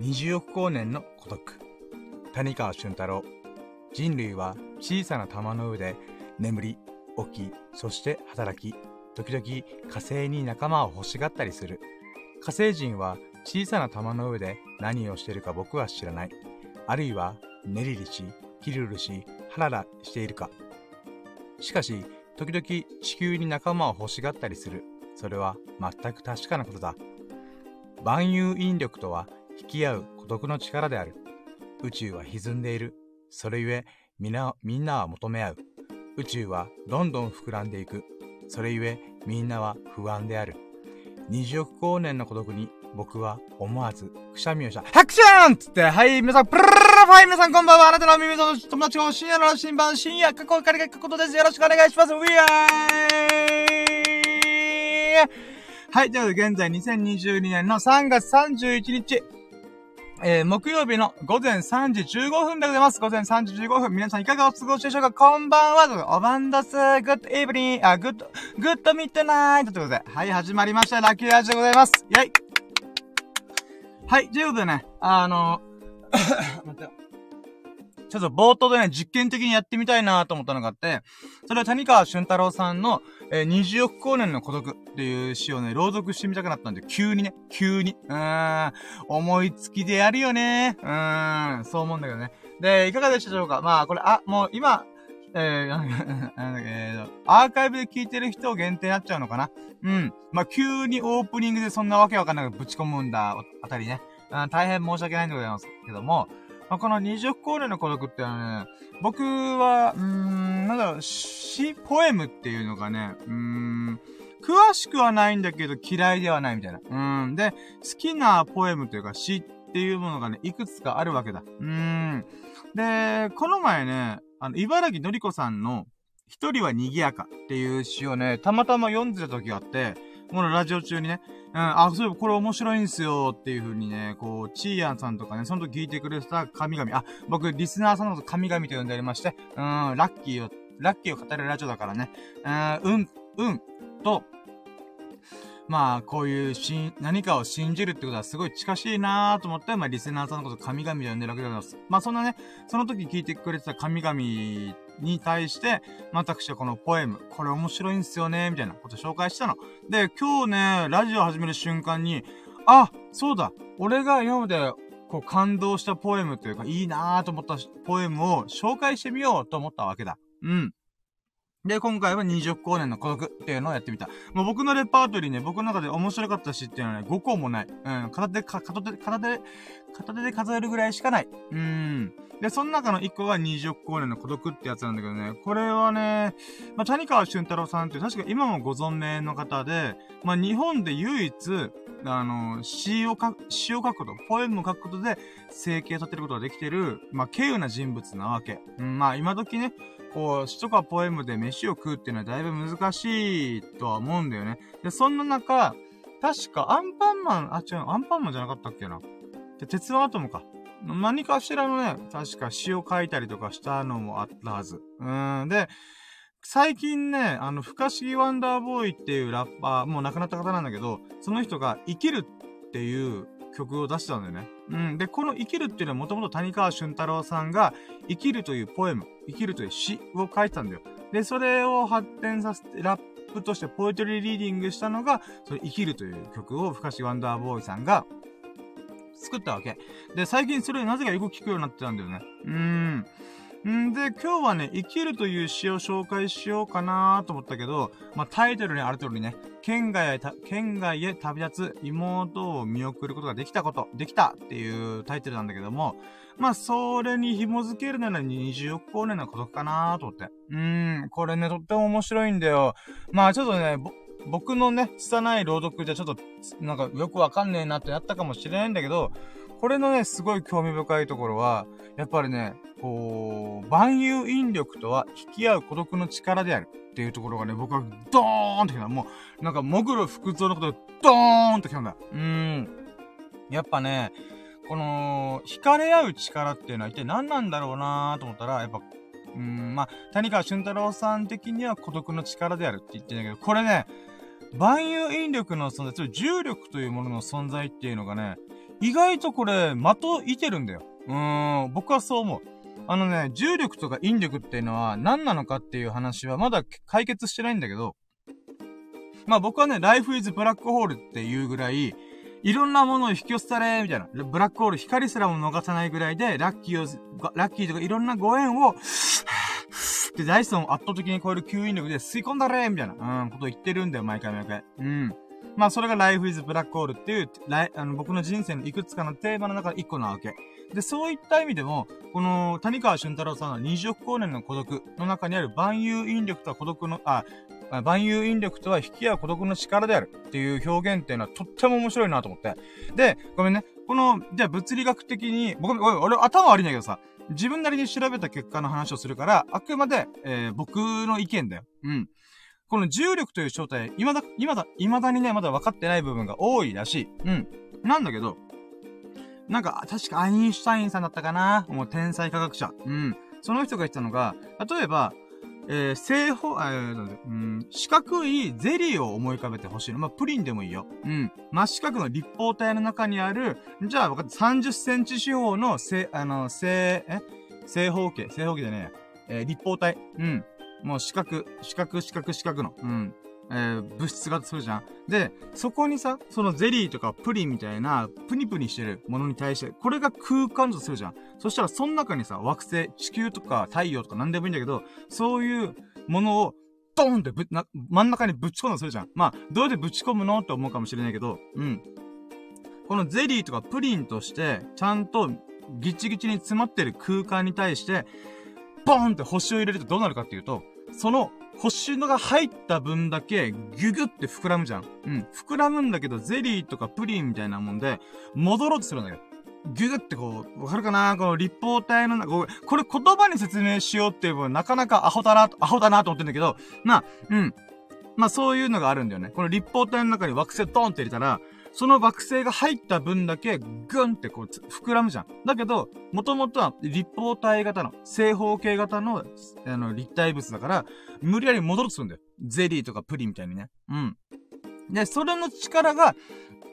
20億光年の孤独。谷川俊太郎。人類は小さな玉の上で眠り、起き、そして働き、時々火星に仲間を欲しがったりする。火星人は小さな玉の上で何をしているか僕は知らない。あるいは、ネリリし、キルルし、ハララしているか。しかし、時々地球に仲間を欲しがったりする。それは全く確かなことだ。万有引力とは引き合う孤独の力である。宇宙は歪んでいる。それゆえ、みんな、みんなは求め合う。宇宙はどんどん膨らんでいく。それゆえ、みんなは不安である。20億光年の孤独に僕は思わずくしゃみをした。ハクションつって、はい、皆さん、プルルルはい、皆さんこんばんは。あなたの耳の友達を深夜の新版、深夜、過去仮が書くことです。よろしくお願いします。ウィーはい、ということで、現在2022年の3月31日、えー、木曜日の午前3時15分でございます。午前3時15分。皆さんいかがお過ごしでしょうか？こんばんは。おばんだす。 Good evening、あ、 good、good midnight ということで。はい、始まりました。ラッキーラジでございます。イェイはい、ということでね、あの、待ってよ。ちょっと冒頭でね、実験的にやってみたいなと思ったのがあって、それは谷川俊太郎さんの、えー、20億光年の孤独っていう詩をね、朗読してみたくなったんで、急にね、急に。うーん、思いつきでやるよね。うーん、そう思うんだけどね。で、いかがでしたでしょうか？まあ、これ、あ、もう今、えー、えー、アーカイブで聞いてる人限定になっちゃうのかな？うん。まあ、急にオープニングでそんなわけわかんないぶち込むんだ、あたりね。うん、大変申し訳ないんでございますけども、まあ、この20光年の孤独ってのはね、僕は、うーん、なんだろう、詩、ポエムっていうのがね、うーん、詳しくはないんだけど嫌いではないみたいな。うん。で、好きなポエムというか詩っていうものがね、いくつかあるわけだ。うん。で、この前ね、あの、茨城のりこさんの、一人は賑やかっていう詩をね、たまたま読んでた時があって、このラジオ中にね、うん、あ、そういえばこれ面白いんすよっていう風にね、こう、チーヤンさんとかね、その時聞いてくれた神々。あ、僕、リスナーさんのこと神々と呼んでありまして、うん、ラッキーを、ラッキーを語るラジオだからね、うん、うん、と、まあ、こういうし、何かを信じるってことはすごい近しいなーと思って、まあ、リスナーさんのこと神々で呼んでるわけでございます。まあ、そんなね、その時聞いてくれてた神々に対して、私はこのポエム、これ面白いんすよね、みたいなこと紹介したの。で、今日ね、ラジオ始める瞬間に、あ、そうだ、俺が今まで、こう感動したポエムというか、いいなーと思ったポエムを紹介してみようと思ったわけだ。うん。で、今回は20光年の孤独っていうのをやってみた。もう僕のレパートリーね、僕の中で面白かったしっていうのはね、5個もない。うん、片手、片手、片手、片手で数えるぐらいしかない。うん。で、その中の1個が20光年の孤独ってやつなんだけどね、これはね、まあ、谷川俊太郎さんって確か今もご存命の方で、まあ、日本で唯一、あの、詩を書く、詩を書くこと、ポエムを書くことで、生計を立てることができてる、まあ、稀有な人物なわけ。うん、まあ、今時ね、こう、詩とかポエムで飯を食うっていうのはだいぶ難しいとは思うんだよね。で、そんな中、確かアンパンマン、あ、違う、アンパンマンじゃなかったっけな。で、鉄腕アトムか。何かしらのね、確か詩を書いたりとかしたのもあったはず。うん。で、最近ね、あの、不可思議ワンダーボーイっていうラッパー、もう亡くなった方なんだけど、その人が生きるっていう曲を出したんだよね。うん。で、この生きるっていうのはもともと谷川俊太郎さんが生きるというポエム、生きるという詩を書いてたんだよ。で、それを発展させて、ラップとしてポエトリーリーディングしたのが、その生きるという曲を、ふかしワンダーボーイさんが作ったわけ。で、最近それなぜかよく聞くようになってたんだよね。うーん。んで、今日はね、生きるという詩を紹介しようかなと思ったけど、まあ、タイトルにある通りね、県外へ、県外へ旅立つ妹を見送ることができたこと、できたっていうタイトルなんだけども、まあ、それに紐づけるなら20億光年のことかなと思って。うーん、これね、とっても面白いんだよ。まあ、ちょっとね、僕のね、拙い朗読じゃちょっと、なんかよくわかんねえなってなったかもしれないんだけど、これのね、すごい興味深いところは、やっぱりね、こう、万有引力とは引き合う孤独の力であるっていうところがね、僕はドーンってきた。もう、なんか、もぐろ福蔵のことでドーンってきたんだ。うーん。やっぱね、この、惹かれ合う力っていうのは一体何なんだろうなと思ったら、やっぱ、うん、まあ、谷川俊太郎さん的には孤独の力であるって言ってんだけど、これね、万有引力の存在、つまり重力というものの存在っていうのがね、意外とこれ、的いてるんだよ。うーん、僕はそう思う。あのね、重力とか引力っていうのは何なのかっていう話はまだ解決してないんだけど、まあ僕はね、Life is Black Hole っていうぐらい、いろんなものを引き寄せたれ、みたいな。ブラックホール、光すらも逃さないぐらいで、ラッキーを、ラッキーとかいろんなご縁を、で、ダイソンを圧倒的に超える吸引力で吸い込んだれみたいな、うん、こと言ってるんだよ、毎回毎回。うん。まあ、それが Life is Black Hole っていう、あの、僕の人生のいくつかのテーマの中で一個なわけ。で、そういった意味でも、この、谷川俊太郎さんの20億光年の孤独の中にある万有引力とは孤独の、あ、万有引力とは引き合う孤独の力であるっていう表現っていうのはとっても面白いなと思って。で、ごめんね。この、じゃあ物理学的に、僕、俺頭悪いんだけどさ、自分なりに調べた結果の話をするから、あくまで、えー、僕の意見だよ。うん。この重力という正体、未だ、未だ、未だにね、まだ分かってない部分が多いらしい。うん。なんだけど、なんか、確かアインシュタインさんだったかなもう天才科学者。うん。その人が言ったのが、例えば、えー、正方、えー、うん、四角いゼリーを思い浮かべてほしいの。まあ、プリンでもいいよ。うん。真四角の立方体の中にある、じゃあ、30センチ四方の、正、あの、正、え？正方形、正方形じゃねええー、立方体。うん。もう四角、四角、四角、四角の。うん。えー、物質がするじゃん。で、そこにさ、そのゼリーとかプリンみたいな、プニプニしてるものに対して、これが空間とするじゃん。そしたら、その中にさ、惑星、地球とか太陽とか何でもいいんだけど、そういうものを、ドーンってぶ、な、真ん中にぶち込んだするじゃん。まあ、どうやってぶち込むのって思うかもしれないけど、うん。このゼリーとかプリンとして、ちゃんとギチギチに詰まってる空間に対して、ボーンって星を入れるとどうなるかっていうと、その星のが入った分だけ、ギュギュって膨らむじゃん。うん。膨らむんだけど、ゼリーとかプリンみたいなもんで、戻ろうとするんだよ。ギュギュってこう、わかるかな？この立方体の中、これ言葉に説明しようっていう分、なかなかアホだな、アホだなと思ってんだけど、まあ、うん。まあそういうのがあるんだよね。この立方体の中に惑星ドーンって入れたら、その惑星が入った分だけ、ぐんってこう、膨らむじゃん。だけど、もともとは立方体型の、正方形型の、あの、立体物だから、無理やり戻ろうとするんだよ。ゼリーとかプリンみたいにね。うん。で、それの力が、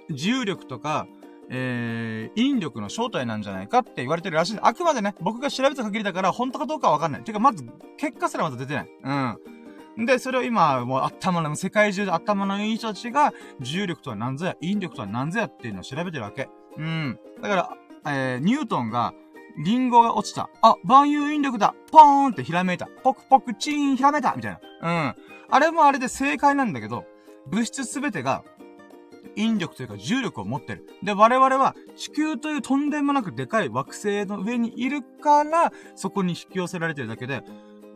重力とか、えー、引力の正体なんじゃないかって言われてるらしい。あくまでね、僕が調べた限りだから、本当かどうかはわかんない。てか、まず、結果すらまだ出てない。うん。で、それを今、もう頭の、世界中で頭のいい人たちが、重力とは何ぞや、引力とは何ぞやっていうのを調べてるわけ。うん。だから、えー、ニュートンが、リンゴが落ちた。あ、万有引力だポーンってひらめいた。ポクポクチーンひらめいたみたいな。うん。あれもあれで正解なんだけど、物質すべてが、引力というか重力を持ってる。で、我々は地球というとんでもなくでかい惑星の上にいるから、そこに引き寄せられてるだけで、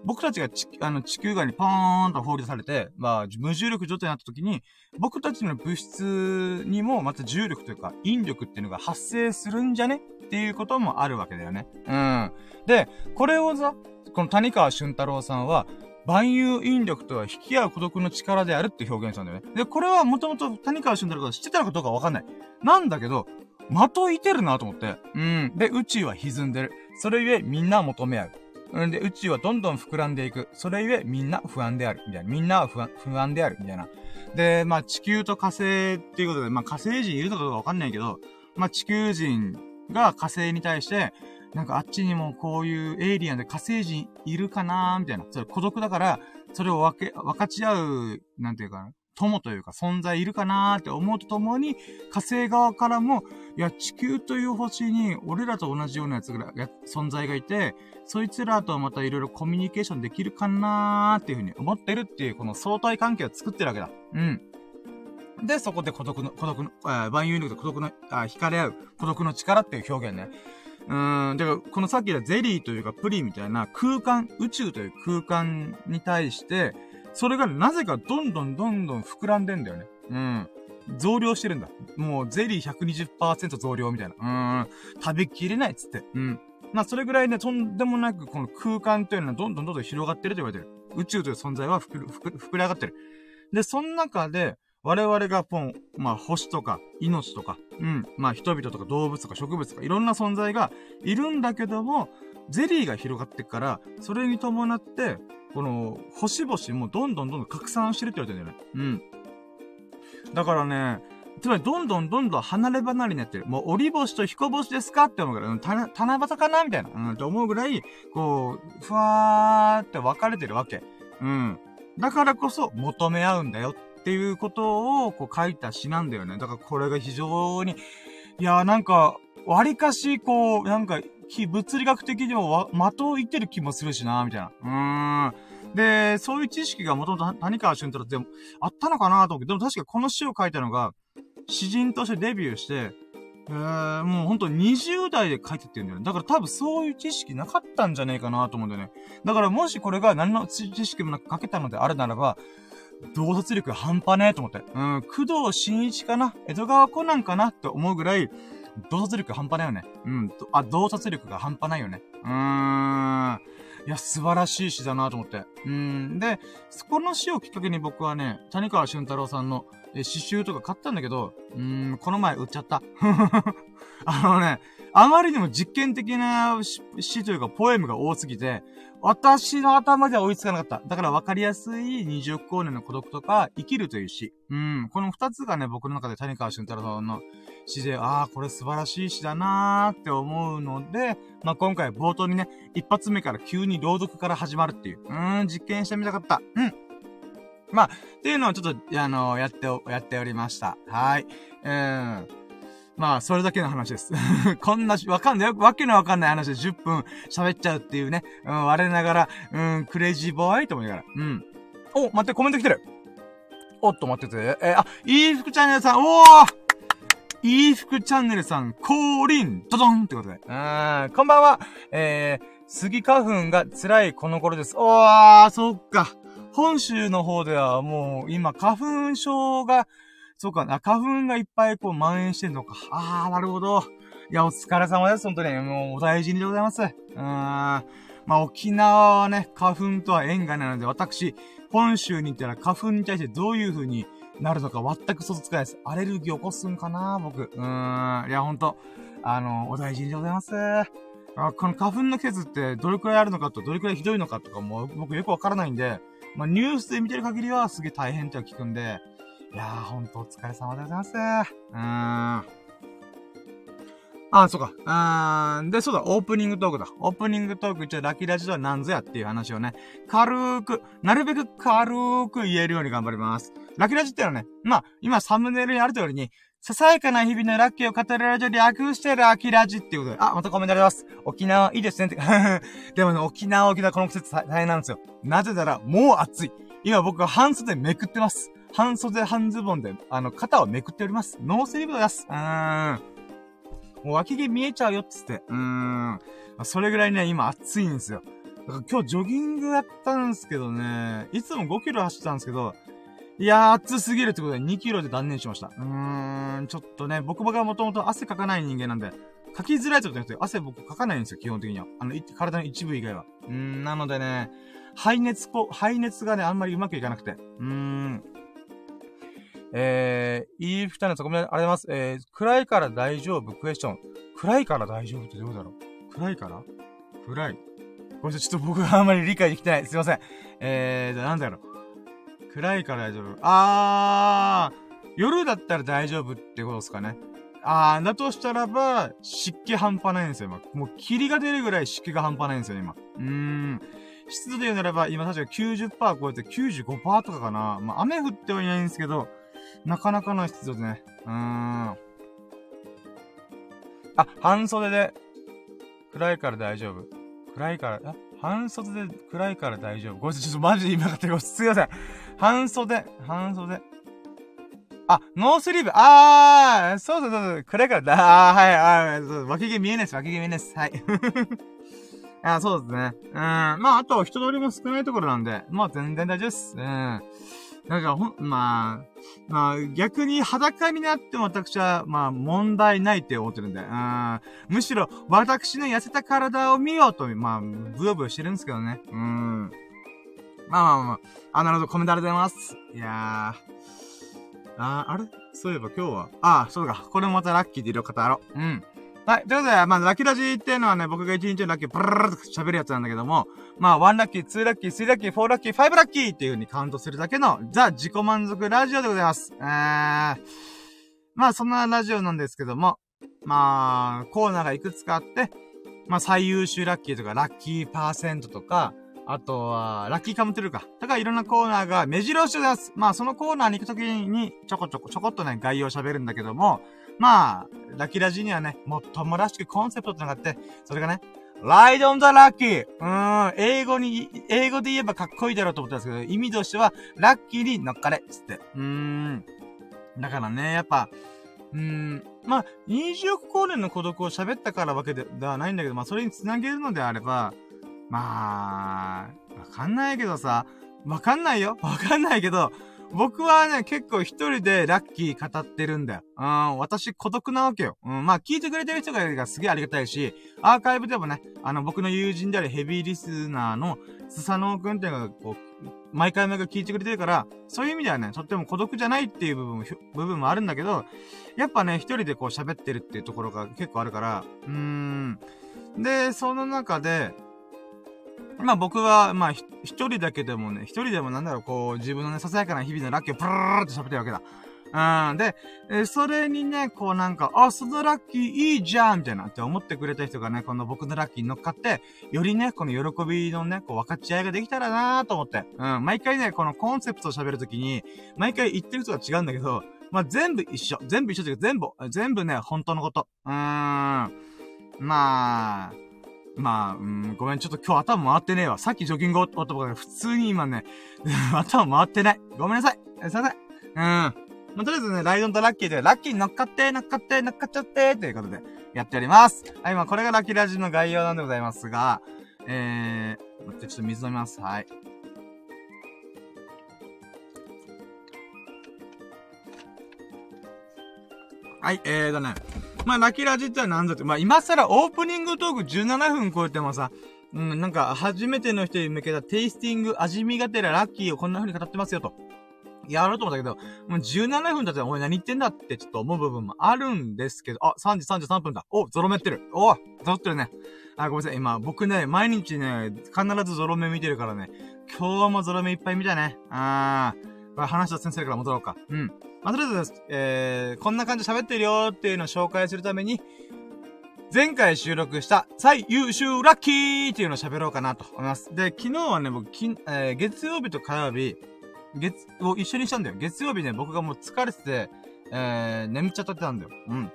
僕たちが地あの地球外にポーンと放り出されて、まあ、無重力状態になった時に、僕たちの物質にもまた重力というか、引力っていうのが発生するんじゃね？っていうこともあるわけだよね。うん。で、これをさ、この谷川俊太郎さんは、万有引力とは引き合う孤独の力であるって表現したんだよね。で、これはもともと谷川俊太郎が知ってたのかどうかわかんない。なんだけど、的いてるなと思って。うん。で、宇宙は歪んでる。それゆえみんな求め合う。んで、宇宙はどんどん膨らんでいく。それゆえ、みんな不安である。みたいな。みんなは不安不安である。みたいな。で、まあ、地球と火星っていうことで、まあ、火星人いるかどうかわかんないけど、まあ、地球人が火星に対して、なんかあっちにもこういうエイリアンで火星人いるかなーみたいな。それ孤独だから、それを分け、分かち合う、なんていうかな。友というか存在いるかなーって思うとともに、火星側からも、いや、地球という星に俺らと同じようなやつが、存在がいて、そいつらとまたいろいろコミュニケーションできるかなーっていうふうに思ってるっていう、この相対関係を作ってるわけだ。うん。で、そこで孤独の、孤独の、あ万有引力と孤独の、あ、惹かれ合う孤独の力っていう表現ね。うーん、だから、このさっき言ったゼリーというかプリンみたいな空間、宇宙という空間に対して、それがなぜかどんどんどんどん膨らんでんだよね。うん。増量してるんだ。もうゼリー120%増量みたいな。うん。食べきれないっつって。うん。まあ、それぐらいね、とんでもなくこの空間というのはどんどんどんどん広がってると言われてる。宇宙という存在は膨れ上がってる。で、その中で、我々がポン、まあ、星とか、命とか、うん、まあ、人々とか動物とか植物とか、いろんな存在がいるんだけども、ゼリーが広がってから、それに伴って、この、星々もどんどんどんどん拡散してるって言われてるんだよね。うん。だからね、つまりどんどんどんどん離れ離れになってる。もう、折り星と彦星ですかって思うぐらい、うん、た、七夕かなみたいな、うん、と思うぐらい、こう、ふわーって分かれてるわけ。うん。だからこそ、求め合うんだよっていうことを、こう書いた詩なんだよね。だからこれが非常に、いやーなんか、割かし、こう、なんか、物理学的にも的を言ってる気もするしな、みたいな。うーん。で、そういう知識がもともと谷川俊太郎ってあったのかなと思って、でも確かこの詩を書いたのが、詩人としてデビューして、えー、もうほんと20代で書いてってるんだよね。だから多分そういう知識なかったんじゃねえかなと思うんだよね。だからもしこれが何の知識もなく書けたのであるならば、洞察力半端ねえと思って。うん、工藤新一かな？江戸川コナンかな？って思うぐらい、洞察力半端ないよね。うん、あ、洞察力が半端ないよね。うーん。いや、素晴らしい詩だなと思って。うん。で、そこの詩をきっかけに僕はね、谷川俊太郎さんのえ詩集とか買ったんだけど、うーん、この前売っちゃった。あのね、あまりにも実験的な詩というかポエムが多すぎて、私の頭では追いつかなかった。だから分かりやすい20光年の孤独とか、生きるという詩。うん。この二つがね、僕の中で谷川俊太郎の詩で、ああ、これ素晴らしい詩だなーって思うので、まあ、今回冒頭にね、一発目から急に朗読から始まるっていう。うん、実験してみたかった。うん。まあ、っていうのをちょっと、あの、やって、やっておりました。はい。うん。まあ、それだけの話です。こんな、わかんない、わけのわかんない話で10分喋っちゃうっていうね。うん、我ながら、うん、クレイジーボーイと思いながら。うん。お、待って、コメント来てる。おっと、待ってて。えー、あ、いい服チャンネルさん、おーいい服チャンネルさん、降臨ドドンってことで。うん、こんばんは。えー、杉花粉が辛いこの頃です。おー、そっか。本州の方ではもう今花粉症が、そうかな、花粉がいっぱいこう蔓延してんのか。あー、なるほど。いや、お疲れ様です。本当に。もうお大事にでございます。うーん。まあ、沖縄はね、花粉とは縁がないので、私、本州に行ったら花粉に対してどういう風になるのか全く想像つかないです。アレルギー起こすんかな僕。うーん。いや、ほんと。あの、お大事にでございます。あこの花粉の季節ってどれくらいあるのかと、どれくらいひどいのかとかも僕よくわからないんで、まあ、ニュースで見てる限りはすげえ大変って聞くんで、いやー、ほんとお疲れ様でございます。うーん。あ、そうか。あーんで、そうだ、オープニングトークだ。オープニングトーク、一応ラキラジオは何ぞやっていう話をね、軽く、なるべく軽く言えるように頑張ります。ラキラジってのはね、まあ、今サムネイルにある通りに、ささやかな日々のラッキーを語るラジオ略してラキラジっていうことで、あ、またコメントあります。沖縄いいですねって。でもね、沖縄沖縄この季節大変なんですよ。なぜなら、もう暑い。今僕は半袖めくってます。半袖半ズボンで、あの、肩をめくっております。ノースリーブです。うーん。もう脇毛見えちゃうよっつって。うーん。それぐらいね、今暑いんですよ。だから今日ジョギングやったんですけどね、いつも5キロ走ったんですけど、いやー、暑すぎるってことで2キロで断念しました。うーん、ちょっとね、僕はもともと汗かかない人間なんで、かきづらいってことじゃなくて、汗僕かかないんですよ、基本的には。あの、体の一部以外は。うーん、なのでね、排熱こ、排熱がね、あんまりうまくいかなくて。うーん。えー、いい二人のごめん、ありがとうございます。えー、暗いから大丈夫？クエスチョン。暗いから大丈夫ってどうだろう？暗いから？暗い。これちょっと僕があんまり理解できてない。すいません。えー、じゃあなんだろう？暗いから大丈夫。あー、夜だったら大丈夫ってことですかね。あー、だとしたらば、湿気半端ないんですよ、今。もう霧が出るぐらい湿気が半端ないんですよ、今。うーん。湿度で言うならば、今確か90%超えて95%とかかな。まあ、雨降ってはいないんですけど、なかなかの湿度でね。うーん。あ、半袖で、暗いから大丈夫。暗いから、あ、半袖で暗いから大丈夫。ごめんなさい、ちょっとマジで今かったすいません。半袖、半袖。あ、ノースリーブ。あー、そうそうそうそう、暗いからだ。あー、はい、はい、そう、脇毛見えないです、脇毛見えないです。はい。あそうですね。うん。まあ、あと、人通りも少ないところなんで、まあ、全然大丈夫です。うん。なんかほん、まあ、まあ、逆に裸になっても私は、まあ、問題ないって思ってるんで、うん。むしろ、私の痩せた体を見ようと、まあ、ブヨブヨしてるんですけどね。うん。まあまあまあ、あ、なるほど、コメントありがとうございます。いやー。ああれ？そういえば今日は、ああ、そうか。これもまたラッキーでいろいろ語ろう。うん。はい。ということで、まあ、ラッキーラジーっていうのはね、僕が一日のラッキー、ブルルルと喋るやつなんだけども、まあ、1ラッキー、2ラッキー、3ラッキー、4ラッキー、5ラッキーっていう風にカウントするだけの、ザ・自己満足ラジオでございます。えー、まあそんなラジオなんですけども、まあ、コーナーがいくつかあって、まあ最優秀ラッキーとか、ラッキーパーセントとか、あとは、ラッキーカムトゥルか。だからいろんなコーナーが目白押します。まあそのコーナーに行くときに、ちょこちょこ、ちょこっとね、概要喋るんだけども、まあ、ラキラジにはね、もっともらしくコンセプトってのがあって、それがね、ライドオンザラッキーうーん、英語に、英語で言えばかっこいいだろうと思ったんですけど、意味としては、ラッキーに乗っかれつって。うーん。だからね、やっぱ、うーん、まあ、20億光年の孤独を喋ったからわけではないんだけど、まあ、それにつなげるのであれば、まあ、わかんないけどさ、わかんないよ。わかんないけど、僕はね、結構一人でラッキー語ってるんだよ。うん、私孤独なわけよ。うん、まあ聞いてくれてる人がいるからすげえありがたいし、アーカイブでもね、あの僕の友人であるヘビーリスナーのスサノオくんっていうのがこう、毎回毎回聞いてくれてるから、そういう意味ではね、とっても孤独じゃないっていう部分も、部分もあるんだけど、やっぱね、一人でこう喋ってるっていうところが結構あるから、うーん。で、その中で、まあ僕は、まあ一人だけでもね、一人でもなんだろう、こう、自分のね、ささやかな日々のラッキーをプルーって喋ってるわけだ。うん。で、えそれにね、こうなんか、あ、そのラッキーいいじゃんみたいなって思ってくれた人がね、この僕のラッキーに乗っかって、よりね、この喜びのね、こう分かち合いができたらなーと思って。うん。毎回ね、このコンセプトを喋るときに、毎回言ってる人が違うんだけど、まあ、全部一緒。全部一緒というか、全部、全部ね、本当のこと。うーん。まあ、まあ、うん、ごめん、ちょっと今日頭回ってねえわ。さっきジョギング終わったばかり普通に今ね、頭回ってない。ごめんなさい。すいません。うん。まあ、とりあえずね、ライドンとラッキーで、ラッキーに乗っかって、乗っかって、乗っかっちゃって、ということで、やっております。はい、まあ、これがラッキーラジの概要なんでございますが、えー、待って、ちょっと水飲みます。はい。はい、えーとね。まあ、ラキラジって何ぞって、まあ、今更オープニングトーク17分超えてもさ、うん、なんか、初めての人に向けたテイスティング、味見がてらラッキーをこんな風に語ってますよと。やろうと思ったけど、もう17分だったらお前何言ってんだってちょっと思う部分もあるんですけど、あ、3時33分だ。お、ゾロ目ってる。お、ゾロってるね。あ、ごめんなさい。今、僕ね、毎日ね、必ずゾロ目見てるからね、今日もゾロ目いっぱい見たね。あー、これ話した先生から戻ろうか。うん。まあ、とりあえず、えー、こんな感じで喋ってるよっていうのを紹介するために、前回収録した最優秀ラッキーっていうのを喋ろうかなと思います。で、昨日はね、僕、きえー、月曜日と火曜日、月、を一緒にしたんだよ。月曜日ね、僕がもう疲れてて、えー、眠っちゃってたんだよ。うん。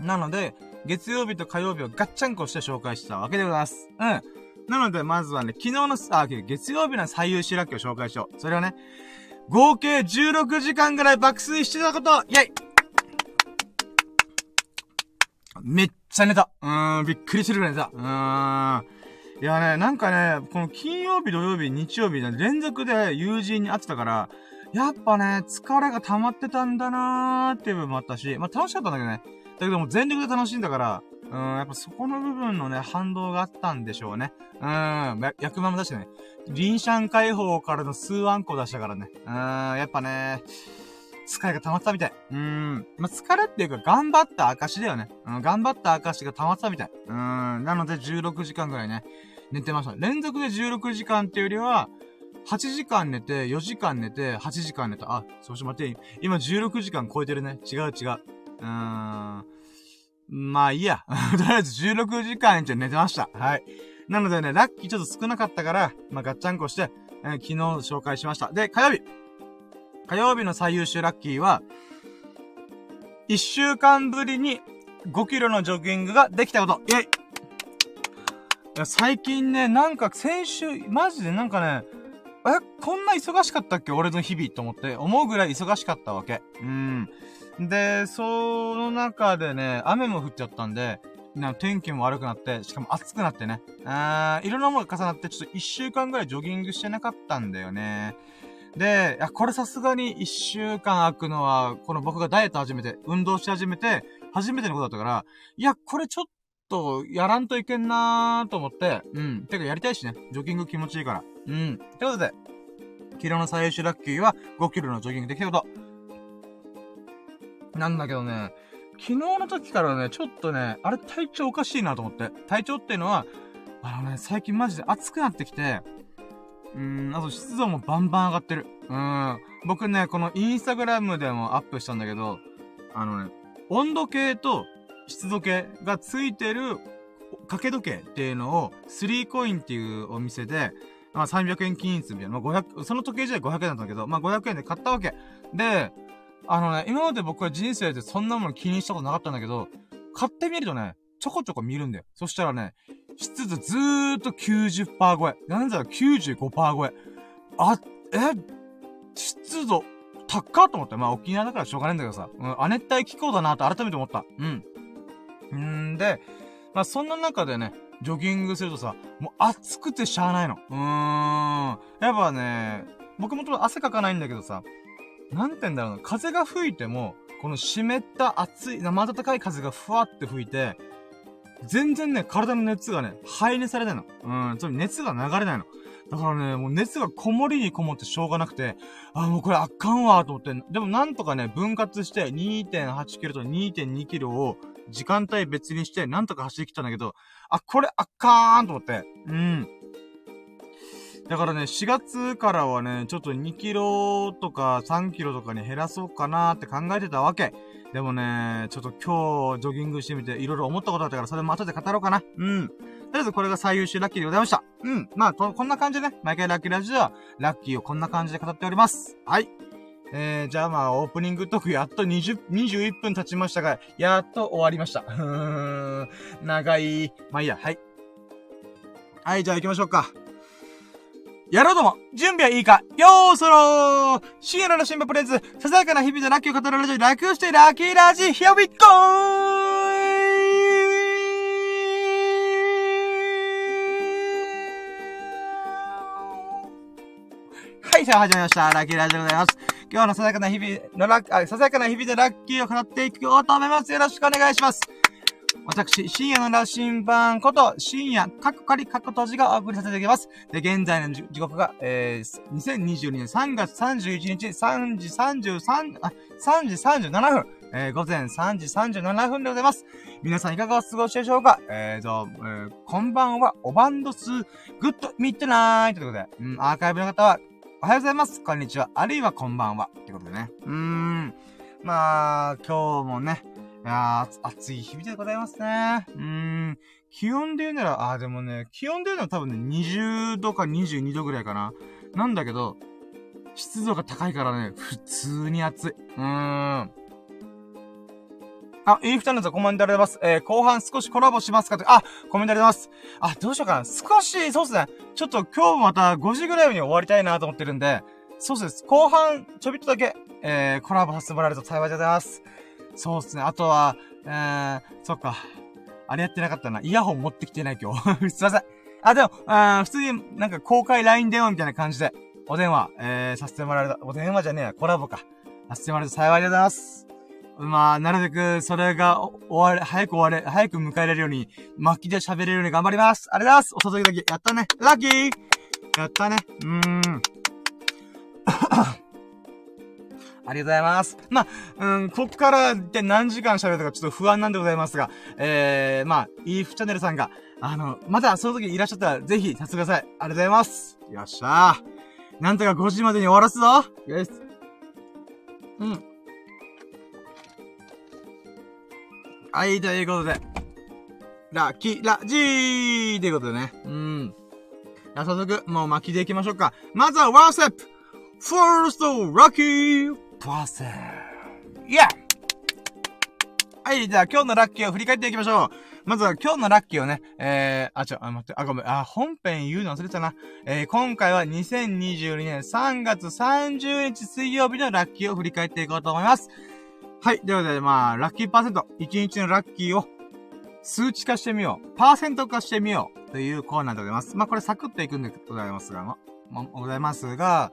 なので、月曜日と火曜日をガッチャンコして紹介したわけでございます。うん。なので、まずはね、昨日の、あ、月曜日の最優秀ラッキーを紹介しよう。それはね、合計16時間ぐらい爆睡してたことイェイめっちゃ寝た。うーん、びっくりするぐらい寝た。うーん。いやね、なんかね、この金曜日、土曜日、日曜日、連続で友人に会ってたから、やっぱね、疲れが溜まってたんだなーっていう部分もあったし、まあ楽しかったんだけどね。だけども全力で楽しいんだから、うん、やっぱそこの部分のね、反動があったんでしょうね。うん、役満も出してね。リンシャン解放からの数万個出したからね。うん、やっぱね、疲れが溜まったみたい。うん。まあ、疲れっていうか、頑張った証だよね。うん、頑張った証が溜まったみたい。うん。なので、16時間ぐらいね、寝てました。連続で16時間っていうよりは、8時間寝て、4時間寝て、8時間寝た。あ、そうし待って、今16時間超えてるね。違う違う。うーん。まあいいや。とりあえず16時間以上寝てました。はい。なのでね、ラッキーちょっと少なかったから、まあガッチャンコして、えー、昨日紹介しました。で、火曜日。火曜日の最優秀ラッキーは、1週間ぶりに5キロのジョギングができたこと。イェイいや、最近ね、なんか先週、マジでなんかね、え、こんな忙しかったっけ？俺の日々と思って、思うぐらい忙しかったわけ。うん。で、その中でね、雨も降っちゃったんで、な天気も悪くなって、しかも暑くなってね。あー、いろんなものが重なって、ちょっと一週間ぐらいジョギングしてなかったんだよね。で、いや、これさすがに一週間空くのは、この僕がダイエット始めて、運動し始めて、初めてのことだったから、いや、これちょっと、やらんといけんなーと思って、うん。てかやりたいしね。ジョギング気持ちいいから。うん。ということで、昨日の最優秀ラッキーは5キロのジョギングできたこと。なんだけどね、昨日の時からね、ちょっとね、あれ体調おかしいなと思って。体調っていうのは、あのね、最近マジで暑くなってきて、うーん、あと湿度もバンバン上がってる。うーん。僕ね、このインスタグラムでもアップしたんだけど、あのね、温度計と湿度計がついてる掛け時計っていうのを、3コインっていうお店で、まあ300円均一みたいな、まあ500、その時計自体500円だったんだけど、まあ500円で買ったわけ。で、あのね、今まで僕は人生でそんなもの気にしたことなかったんだけど、買ってみるとね、ちょこちょこ見るんだよ。そしたらね、湿度ずーっと90%超え。なんだろ、95%超え。あ、え？湿度、高っと思った。まあ沖縄だからしょうがないんだけどさ。うん、亜熱帯気候だなと改めて思った。うん。んで、まあそんな中でね、ジョギングするとさ、もう暑くてしゃあないの。うーん。やっぱね、僕もと汗かかないんだけどさ、なんてんだろうな、風が吹いても、この湿った熱い、生暖かい風がふわって吹いて、全然ね、体の熱がね、排熱されないの。うん、つまり熱が流れないの。だからね、もう熱がこもりにこもってしょうがなくて、あ、もうこれあかんわ、と思って。でもなんとかね、分割して2.8キロと2.2キロを時間帯別にして、なんとか走り切ったんだけど、あ、これあかーんと思って。うん。だからね、4月からはね、ちょっと2キロとか3キロとかに減らそうかなって考えてたわけ。でもね、ちょっと今日ジョギングしてみていろいろ思ったことあったからそれも後で語ろうかな。うん。とりあえずこれが最優秀ラッキーでございました。うん。まあこ、んな感じでね、毎回ラッキーラジオはラッキーをこんな感じで語っております。はい。えー、じゃあまあ、オープニングトークやっと20、21分経ちましたが、やっと終わりました。うーん。長い。まあいいや、はい。はい、じゃあ行きましょうか。やろうとも準備はいいかよーそろー深夜の新聞プレゼンツささやかな日々でラッキーを語るラジオ楽してラッキーラジ Here we go! はい、さあ始まりました。ラッキーラジオでございます。今日のささやかな日々のラッ、あ、ささやかな日々でラッキーを語っていこうと思います。よろしくお願いします。私、深夜の羅針盤こと、深夜、カッコ仮カッコ閉じがお送りさせていただきます。で、現在の時刻が、えー、2022年3月31日、3時33、あ、3時37分、えー、午前3時37分でございます。皆さんいかがお過ごしでしょうか？えーと、えー、こんばんは、おバンドス、グッドミッドナイトということで、うん、アーカイブの方は、おはようございます、こんにちは、あるいはこんばんは、ということでね。うーん、まあ、今日もね、いやー、暑い日々でございますね。うーん。気温で言うなら、あーでもね、気温で言うなら多分ね、20度か22度ぐらいかな。なんだけど、湿度が高いからね、普通に暑い。うーん。あ、いい二人のコメントありがとうございます。えー、後半少しコラボしますかと。あ、コメントありがとうございます。あ、どうしようかな。少し、そうっすね。ちょっと今日また5時ぐらいに終わりたいなと思ってるんで、そうです。後半、ちょびっとだけ、えー、コラボさせてもらえると幸いでございます。そうっすね。あとは、えー、そっか。あれやってなかったな。イヤホン持ってきてない今日。すいません。あ、でも、あ普通になんか公開 LINE 電話みたいな感じで、お電話、えー、させてもらえる、お電話じゃねえや、コラボか。させてもらえると幸いでございます。まあ、なるべく、それが、終われ、早く終われ、早く迎えられるように、巻きで喋れるように頑張ります。ありがとうございます。お届けだけ、やったね。ラッキーやったね。うーん。ありがとうございます。まあ、うん、こっからで何時間喋るかちょっと不安なんでございますが、えー、まあ、イーフチャンネルさんが、あの、まだその時いらっしゃったら、ぜひ、させてください。ありがとうございます。よっしゃー。なんとか5時までに終わらすぞよし。うん。はい、ということで。ラッキーラジーということでね。うん。早速、もう巻きでいきましょうか。まずは1ステップ !First Lucky パーセン。イェはい、じゃあ今日のラッキーを振り返っていきましょう。まずは今日のラッキーをね、えー、あ、ちょ、あ、待って、あ、ごめん、あ、本編言うの忘れてたな。えー、今回は2022年3月30日水曜日のラッキーを振り返っていこうと思います。はい、ということで、まあ、ラッキーパーセント、1日のラッキーを数値化してみよう、パーセント化してみようというコーナーでございます。まあ、これサクッといくんでございますが、ま、ま、ございますが、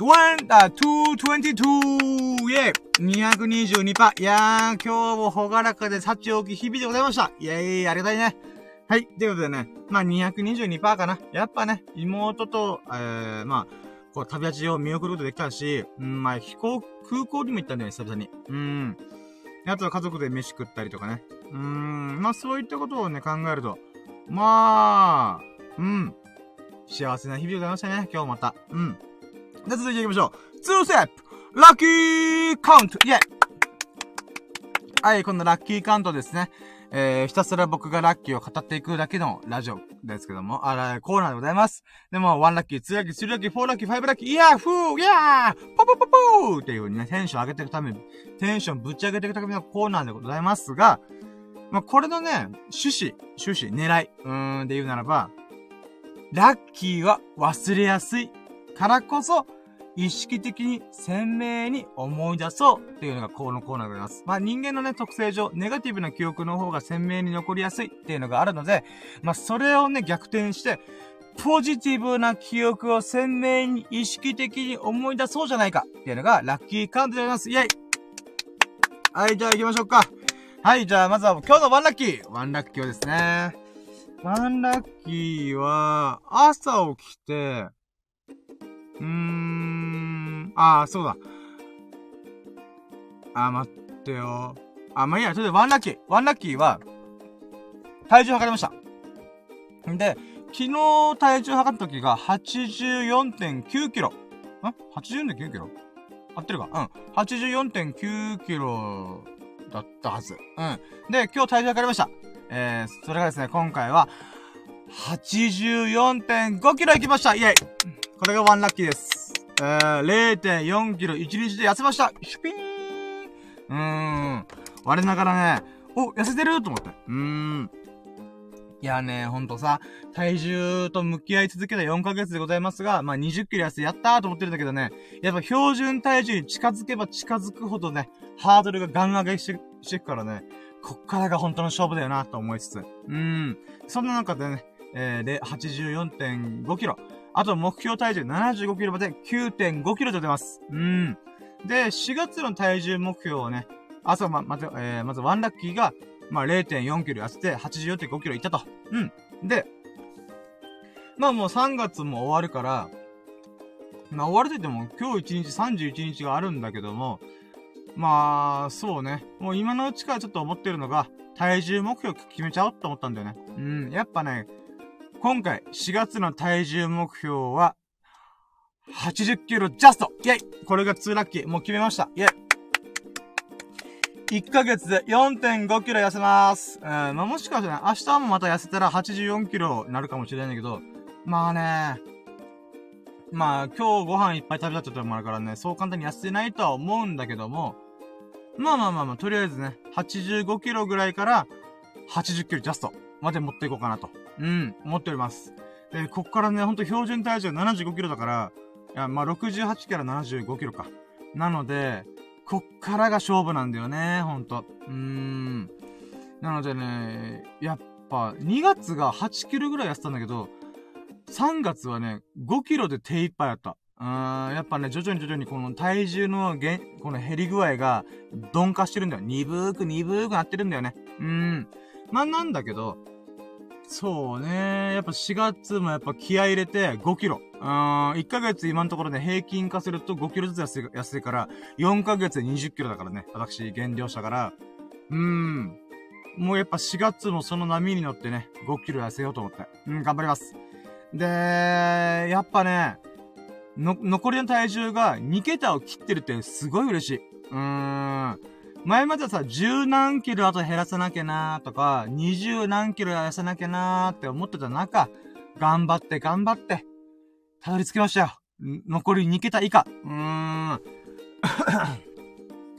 222! イェイ !222%! いやー、今日もほがらかで幸多き日々でございましたイェイありがたいねはい、ということでね、まあ222%かな。やっぱね、妹と、えー、まあ、こう、旅立ちを見送ることできたし、うん、まあ、飛行、空港にも行ったんだよね、久々に。うん。あとは家族で飯食ったりとかね。うん、まあ、そういったことをね、考えると、まあ、うん。幸せな日々でございましたね、今日また。うん。で、続いて行きましょう。2ステップラッキーカウントイェイはい、このラッキーカウントですね。えー、ひたすら僕がラッキーを語っていくだけのラジオですけども、あら、コーナーでございます。でも、1ラッキー、2ラッキー、3ラッキー、4ラッキー、5ラッキー、イヤーフーイヤーポポポポーっていう風にね、テンション上げていくために、テンションぶち上げていくためのコーナーでございますが、まあ、これのね、趣旨、趣旨、狙い、うーん、で言うならば、ラッキーは忘れやすいからこそ、意識的に鮮明に思い出そうっていうのがこのコーナーでございます。まあ人間のね、特性上、ネガティブな記憶の方が鮮明に残りやすいっていうのがあるので、まあそれをね、逆転して、ポジティブな記憶を鮮明に意識的に思い出そうじゃないかっていうのがラッキーカウントでございます。イェイはい、じゃあ行きましょうか。はい、じゃあまずは今日のワンラッキーワンラッキーはですね。ワンラッキーは、朝起きて、うーん、ああ、そうだ。あ、待ってよ。あ、まあ、いいや、それでワンラッキー。ワンラッキーは、体重測りました。んで、昨日体重測った時が84.9キロ。ん ?84.9 キロ？合ってるか？うん。84.9キロだったはず。うん。で、今日体重測りました。えー、それがですね、今回は、84.5キロ行きましたイェイこれがワンラッキーです。えー、0.4キロ1日で痩せましたシュピーンうーん。我ながらね、お、痩せてると思って。うーん。いやね、ほんとさ、体重と向き合い続けた4ヶ月でございますが、まあ、20キロ痩せやったーと思ってるんだけどね、やっぱ標準体重に近づけば近づくほどね、ハードルがガン上げしてしていくからね、こっからが本当の勝負だよなと思いつつ。うーん。そんな中でね、えー、で、84.5キロ。あと目標体重75キロまで9.5キロで出ます。うん。で、4月の体重目標をね、あ、そう、ま、まず、えー、まずワンラッキーが、まあ、0.4キロ痩せて84.5キロいったと。うん。で、まあもう3月も終わるから、まあ終わると言っても今日1日31日があるんだけども、まあ、そうね。もう今のうちからちょっと思ってるのが、体重目標決めちゃおうと思ったんだよね。うん。やっぱね、今回4月の体重目標は、80キロジャストイェイこれが2ラッキー。もう決めました。イェイ !1 ヶ月で4.5キロ痩せます。うん、まあ、もしかしたら、明日もまた痩せたら84キロになるかもしれないんだけど、まあね、まあ、今日ご飯いっぱい食べたってこともあるからね、そう簡単に痩せないとは思うんだけども、まあまあまあまあ、とりあえずね、85キロぐらいから80キロジャストまで持っていこうかなと。うん、思っております。で、こっからね、ほんと標準体重75キロだから、いや、まあ、68から75キロか。なので、こっからが勝負なんだよね、ほんと。うーん。なのでね、やっぱ、2月が8キロぐらいやったんだけど、3月はね、5キロで手一杯やった。うーん、やっぱね、徐々に徐々にこの体重のげこの減り具合が鈍化してるんだよ。鈍く鈍くなってるんだよね。うーん。まあ、なんだけど、そうね。やっぱ4月もやっぱ気合入れて5キロ。うーん、1ヶ月今のところね、平均化すると5キロずつ安い、安いから、4ヶ月で20キロだからね。私、減量したから。うーん。もうやっぱ4月もその波に乗ってね、5キロ痩せようと思って。うん、頑張ります。で、やっぱね、の、残りの体重が2桁を切ってるってすごい嬉しい。うーん。前まではさ、十何キロあと減らさなきゃなーとか、二十何キロ痩せなきゃなーって思ってた中、頑張って頑張って、たどり着きましたよ。残り2桁以下。うーん。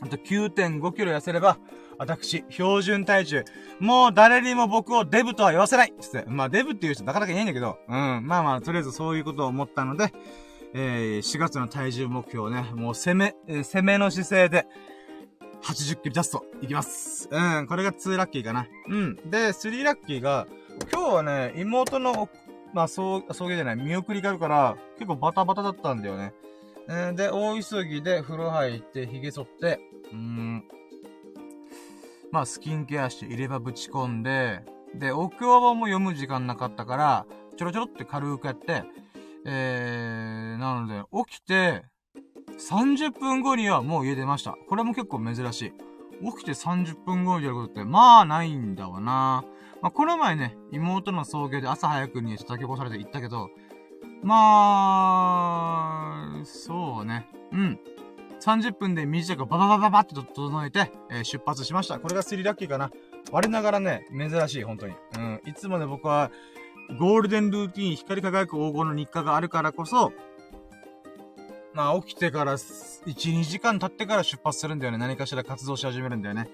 あと9.5キロ痩せれば、私、標準体重。もう誰にも僕をデブとは言わせないつって。まあデブっていう人なかなかいないんだけど、うん。まあまあ、とりあえずそういうことを思ったので、えー、4月の体重目標ね、もう攻め、えー、攻めの姿勢で、80キロジャスト、いきます。うん、これが2ラッキーかな。うん。で、3ラッキーが、今日はね、妹の、まあ、そう、送迎じゃない、見送りがあるから、結構バタバタだったんだよね。えー、で、大急ぎで風呂入って、髭剃って、うーん。まあ、スキンケアして入れ歯ぶち込んで、で、奥話も読む時間なかったから、ちょろちょろって軽くやって、えー、なので、起きて、30分後にはもう家出ました。これも結構珍しい。起きて30分後にやることって、まあないんだわな。まあ、この前ね、妹の送迎で朝早くにちょっと起こされて行ったけど、まあ、そうね。うん。30分で短くバババババって整えて、えー、出発しました。これがスリラッキーかな。我ながらね、珍しい、本当に。うん。いつもね、僕は、ゴールデンルーティン、光り輝く黄金の日課があるからこそ、まあ起きてから、1、2時間経ってから出発するんだよね。何かしら活動し始めるんだよね。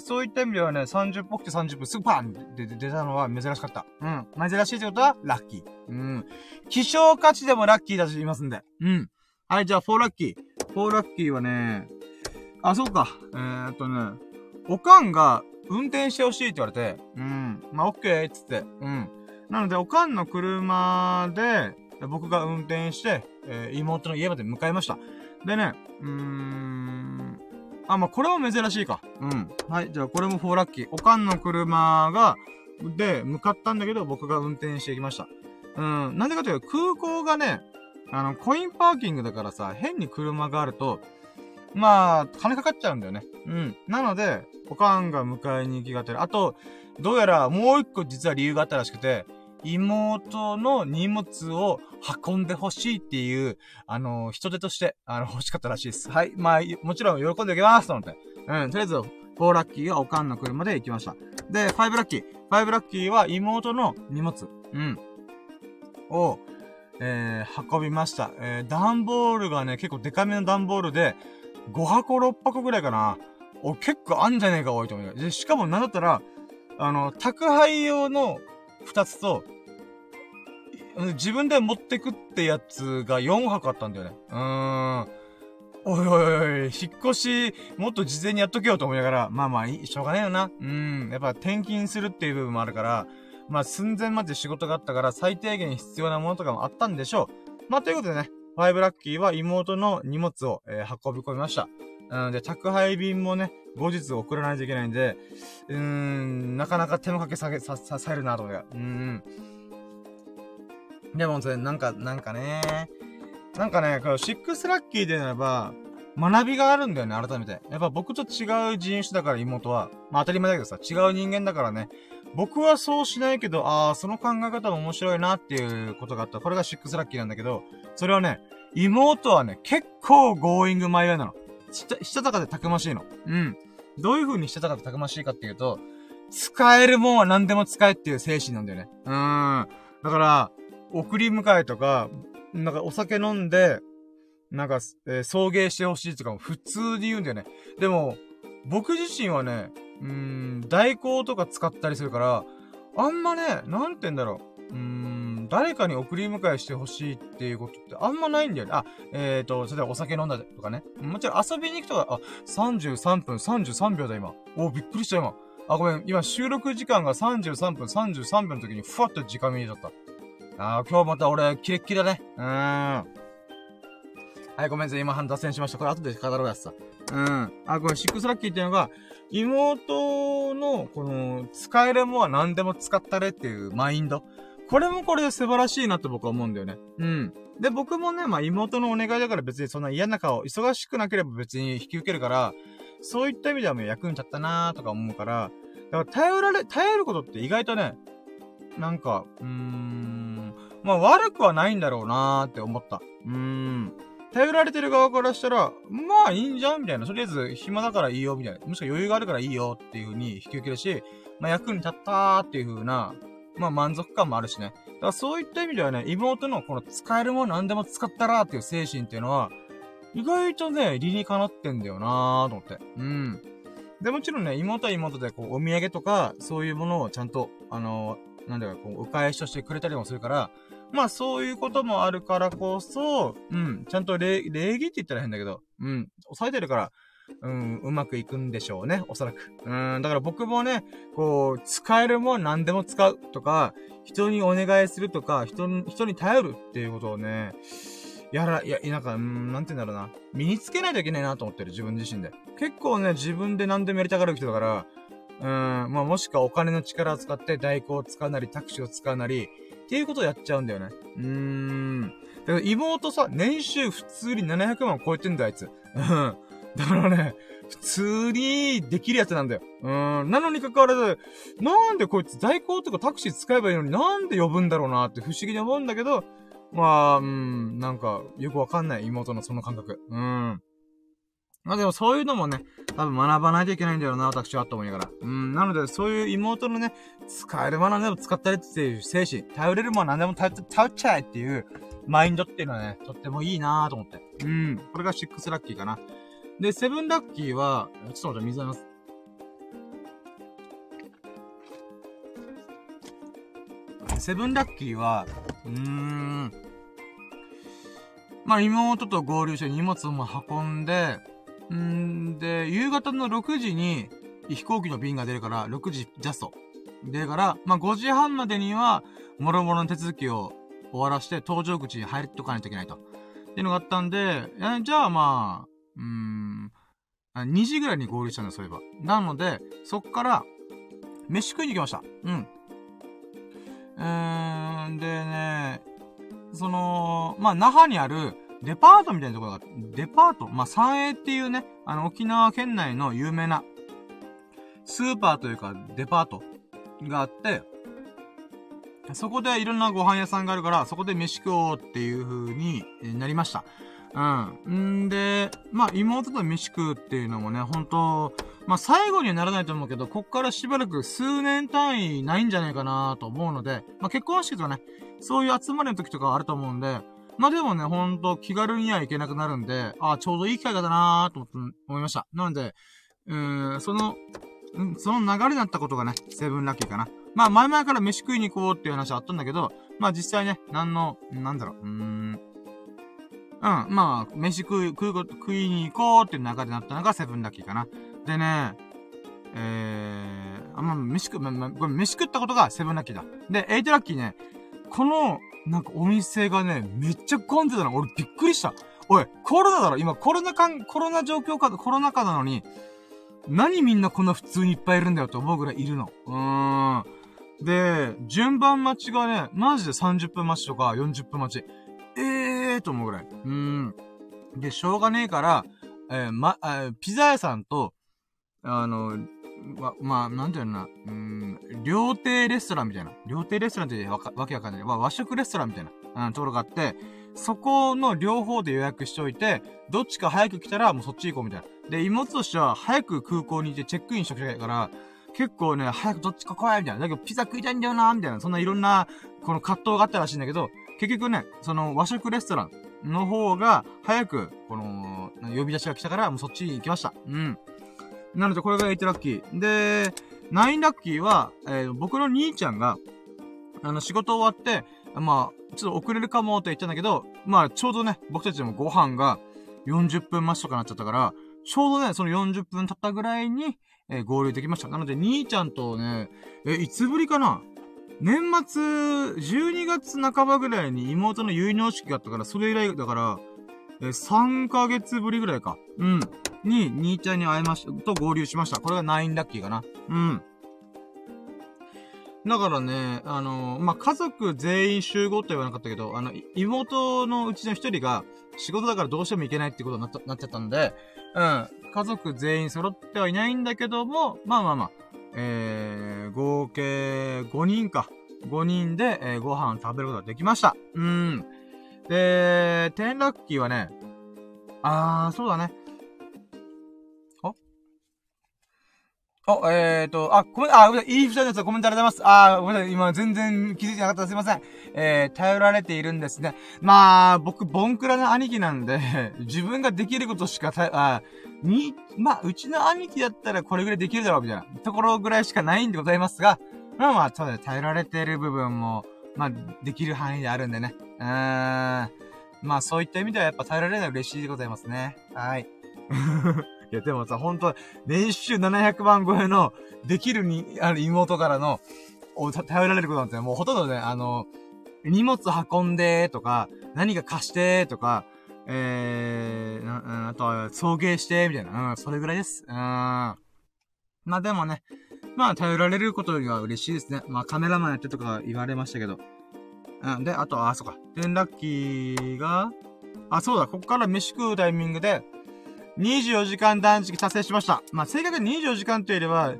そういった意味ではね、30分起きて30分すぐパンって出たのは珍しかった。うん。珍しいってことは、ラッキー。うん。希少価値でもラッキーだしいますんで。うん。はい、じゃあ、4ラッキー。4ラッキーはね、あ、そうか。えー、っとね、おかんが運転してほしいって言われて、うん。まあ、オッケーっつって。うん。なので、おかんの車で、僕が運転して、えー、妹の家まで向かいました。でね、うーん、あ、まあ、これも珍しいか。うん。はい、じゃあこれも4ラッキー。おかんの車が、で、向かったんだけど、僕が運転していきました。うん、なんでかというと、空港がね、あの、コインパーキングだからさ、変に車があると、まあ、金かかっちゃうんだよね。うん。なので、おかんが迎えに行きがてる。あと、どうやらもう一個実は理由があったらしくて、妹の荷物を運んでほしいっていう、あの、人手として、あの、欲しかったらしいです。はい。まあ、もちろん喜んであげますと思って。うん、とりあえず、4ラッキーはおかんの車で行きました。で、5ラッキー。5ラッキーは妹の荷物。うん。を、えー、運びました。えー、段ボールがね、結構デカめの段ボールで、5箱6箱ぐらいかな。お、結構あんじゃねえか、多いと思うよ。で、しかもなんだったら、あの、宅配用の2つと、自分で持ってくってやつが4箱あったんだよね。うーん。おいおいおい、引っ越し、もっと事前にやっとけよと思いながら、まあまあ、しょうがないよな。うん。やっぱ転勤するっていう部分もあるから、まあ寸前まで仕事があったから、最低限必要なものとかもあったんでしょう。まあということでね、ファイブラッキーは妹の荷物を、えー、運び込みました。うんで、宅配便もね、後日送らないといけないんで、うーん、なかなか手のかけさげ、さ、さ、さえるなと思って。うん。でも、それ、なんか、なんかね、なんかね、このシックスラッキーでならば、学びがあるんだよね、改めて。やっぱ僕と違う人種だから妹は、まあ当たり前だけどさ、違う人間だからね、僕はそうしないけど、ああ、その考え方も面白いなっていうことがあった。これがシックスラッキーなんだけど、それはね、妹はね、結構ゴーイングマイウェイなの。した、したたかでたくましいの。うん。どういう風にしたたかでたくましいかっていうと、使えるもんは何でも使えっていう精神なんだよね。うーん。だから、送り迎えとか、なんかお酒飲んで、なんか、えー、送迎してほしいとかも普通に言うんだよね。でも、僕自身はね、うーん、代行とか使ったりするから、あんまね、なんて言うんだろう。うーん、誰かに送り迎えしてほしいっていうことってあんまないんだよね。あ、えっ、ー、と、それでお酒飲んだとかね。もちろん遊びに行くとか、あ、33分33秒だ今。お、びっくりした今。あ、ごめん、今収録時間が33分33秒の時にふわっと時間見えちゃった。あ今日また俺、キレッキレだね。うーん。はい、ごめんなさい。今、脱線しました。これ後で語ろうやつさ。うん。あ、これ、シックスラッキーっていうのが、妹の、この、使えるものは何でも使ったれっていうマインド。これもこれで素晴らしいなって僕は思うんだよね。うん。で、僕もね、まあ妹のお願いだから別にそんな嫌な顔、忙しくなければ別に引き受けるから、そういった意味ではもう役に立ったなーとか思うから、だから頼られ、頼ることって意外とね、なんか、うーん、まあ悪くはないんだろうなーって思った。うーん。頼られてる側からしたら、まあいいんじゃんみたいな。とりあえず暇だからいいよみたいな。もしくは余裕があるからいいよっていう風に引き受けるし、まあ役に立ったーっていう風な、まあ満足感もあるしね。だからそういった意味ではね、妹のこの使えるもの何でも使ったらっていう精神っていうのは、意外とね、理にかなってんだよなーと思って。うん。で、もちろんね、妹は妹で、こう、お土産とか、そういうものをちゃんと、あのー、なんだか、こう、お返しとしてくれたりもするから、まあ、そういうこともあるからこそ、うん、ちゃんと礼、礼儀って言ったら変だけど、うん、抑えてるから、うん、うまくいくんでしょうね、おそらく。うん、だから僕もね、こう、使えるもん何でも使うとか、人にお願いするとか、人に、人に頼るっていうことをね、やら、いや、なんか、うん、なんて言うんだろうな。身につけないといけないなと思ってる、自分自身で。結構ね、自分で何でもやりたがる人だから、うん、まあもしくはお金の力を使って代行を使うなり、タクシーを使うなり、っていうことをやっちゃうんだよね。うーん。だから妹さ、年収普通に700万超えてんだ、あいつ。うん。だからね、普通にできるやつなんだよ。うん。なのに関わらず、なんでこいつ代行とかタクシー使えばいいのになんで呼ぶんだろうなって不思議に思うんだけど、まあ、うん、なんか、よくわかんない妹のその感覚。うん。まあでもそういうのもね、多分学ばないといけないんだよな、私はと思いながら。うん、なのでそういう妹のね、使えるものでも使ったりっていう精神、頼れるもの何でも頼っちゃえっていうマインドっていうのはね、とってもいいなと思って。うん、これが6ラッキーかな。で、セブンラッキーは、ちょっと待って、水あります。セブンラッキーは、うーん、まあ、妹と合流して荷物も運んで、んで、夕方の6時に飛行機の便が出るから、6時ジャスト。出るから、まあ、5時半までには、もろもろの手続きを終わらして、搭乗口に入っとかないといけないと。っていうのがあったんで、えじゃあまあ、うーん、2時ぐらいに合流したんだ、そういえば。なので、そっから、飯食いに行きました。うん。うーん、でね、その、まあ、那覇にある、デパートみたいなところが、デパート？まあ、三栄っていうね、あの、沖縄県内の有名な、スーパーというか、デパートがあって、そこでいろんなご飯屋さんがあるから、そこで飯食おうっていう風になりました。うん。んで、まあ、妹と飯食うっていうのもね、本当まあ、最後にはならないと思うけど、こっからしばらく数年単位ないんじゃないかなと思うので、まあ、結婚式とかね、そういう集まりの時とかあると思うんで、まあ、でもね、ほんと気軽には行けなくなるんで、ああ、ちょうどいい機会だなと思いました。なので、うーん、その、うん、その流れになったことがね、セブンラッキーかな。まあ、前々から飯食いに行こうっていう話あったんだけど、まあ実際ね、なんの、なんだろう、うーん、うん、まあ、飯食い、食い、食いに行こうっていう流れになったのがセブンラッキーかな。でね、えー、あ、まあ、飯食、ま、ま、ごめん、飯食ったことがセブンラッキーだ。で、エイトラッキーね、この、なんかお店がね、めっちゃ混んでたの。俺びっくりした。おい、コロナだろ今コロナかん、コロナ状況か、コロナ禍なのに、何みんなこんな普通にいっぱいいるんだよと思うぐらいいるの。うーん。で、順番待ちがね、マジで30分待ちとか40分待ち。ええーと思うぐらい。うん。で、しょうがねえから、えー、ま、えー、ピザ屋さんと、あの、ま、まあ、なんていうのな、うん、料亭レストランみたいな。料亭レストランってわわけわかんない。まあ、和食レストランみたいな、うん、ところがあって、そこの両方で予約しておいて、どっちか早く来たらもうそっち行こうみたいな。で、妹としては早く空港にいてチェックインしときたいから、結構ね、早くどっちか来いみたいな。だけどピザ食いたいんだよなみたいな。そんないろんな、この葛藤があったらしいんだけど、結局ね、その和食レストランの方が、早く、この、呼び出しが来たから、もうそっちに行きました。うん。なので、これが8ラッキー。で、9ラッキーは、えー、僕の兄ちゃんが、あの、仕事終わって、まあ、ちょっと遅れるかもって言ったんだけど、まあ、ちょうどね、僕たちもご飯が40分待ちとかなっちゃったから、ちょうどね、その40分経ったぐらいに、えー、合流できました。なので、兄ちゃんとね、え、いつぶりかな年末、12月半ばぐらいに妹の結納式があったから、それ以来、だから、え、3ヶ月ぶりぐらいか。うん。に、兄ちゃんに会えました、と合流しました。これが9ラッキーかな。うん。だからね、あのー、まあ、家族全員集合とは言わなかったけど、あの、妹のうちの一人が、仕事だからどうしても行けないってことになっなっちゃったんで、うん。家族全員揃ってはいないんだけども、まあまあまあ、えー、合計5人か。5人で、えー、ご飯食べることができました。うん。で、テンラッキーはね、あー、そうだね。お、えーと、あ、ごめん、あ、いい人のやつコメントありがとうございます。あごめんなさい、今全然気づいてなかったすいません。えー、頼られているんですね。まあ、僕、ボンクラな兄貴なんで、自分ができることしかた、あ、に、まあ、うちの兄貴だったらこれぐらいできるだろう、みたいなところぐらいしかないんでございますが、まあまあ、ただ頼られてる部分も、まあ、できる範囲であるんでね。うーん。まあ、そういった意味ではやっぱ頼られるのは嬉しいでございますね。はい。いや、でもさ、ほんと、年収700万超えの、できるに、あの、妹からの、を頼られることなんて、もうほとんどね、あの、荷物運んで、とか、何か貸して、とか、えー、な、あとは、送迎して、みたいな。うん、それぐらいです。うん。まあでもね、まあ頼られることには嬉しいですね。まあカメラマンやってとか言われましたけど。うん、で、あと、あ、そうか。テンラッキーが、あ、そうだ、ここから飯食うタイミングで、24時間断食達成しました。まあ、正確に24時間というよりは、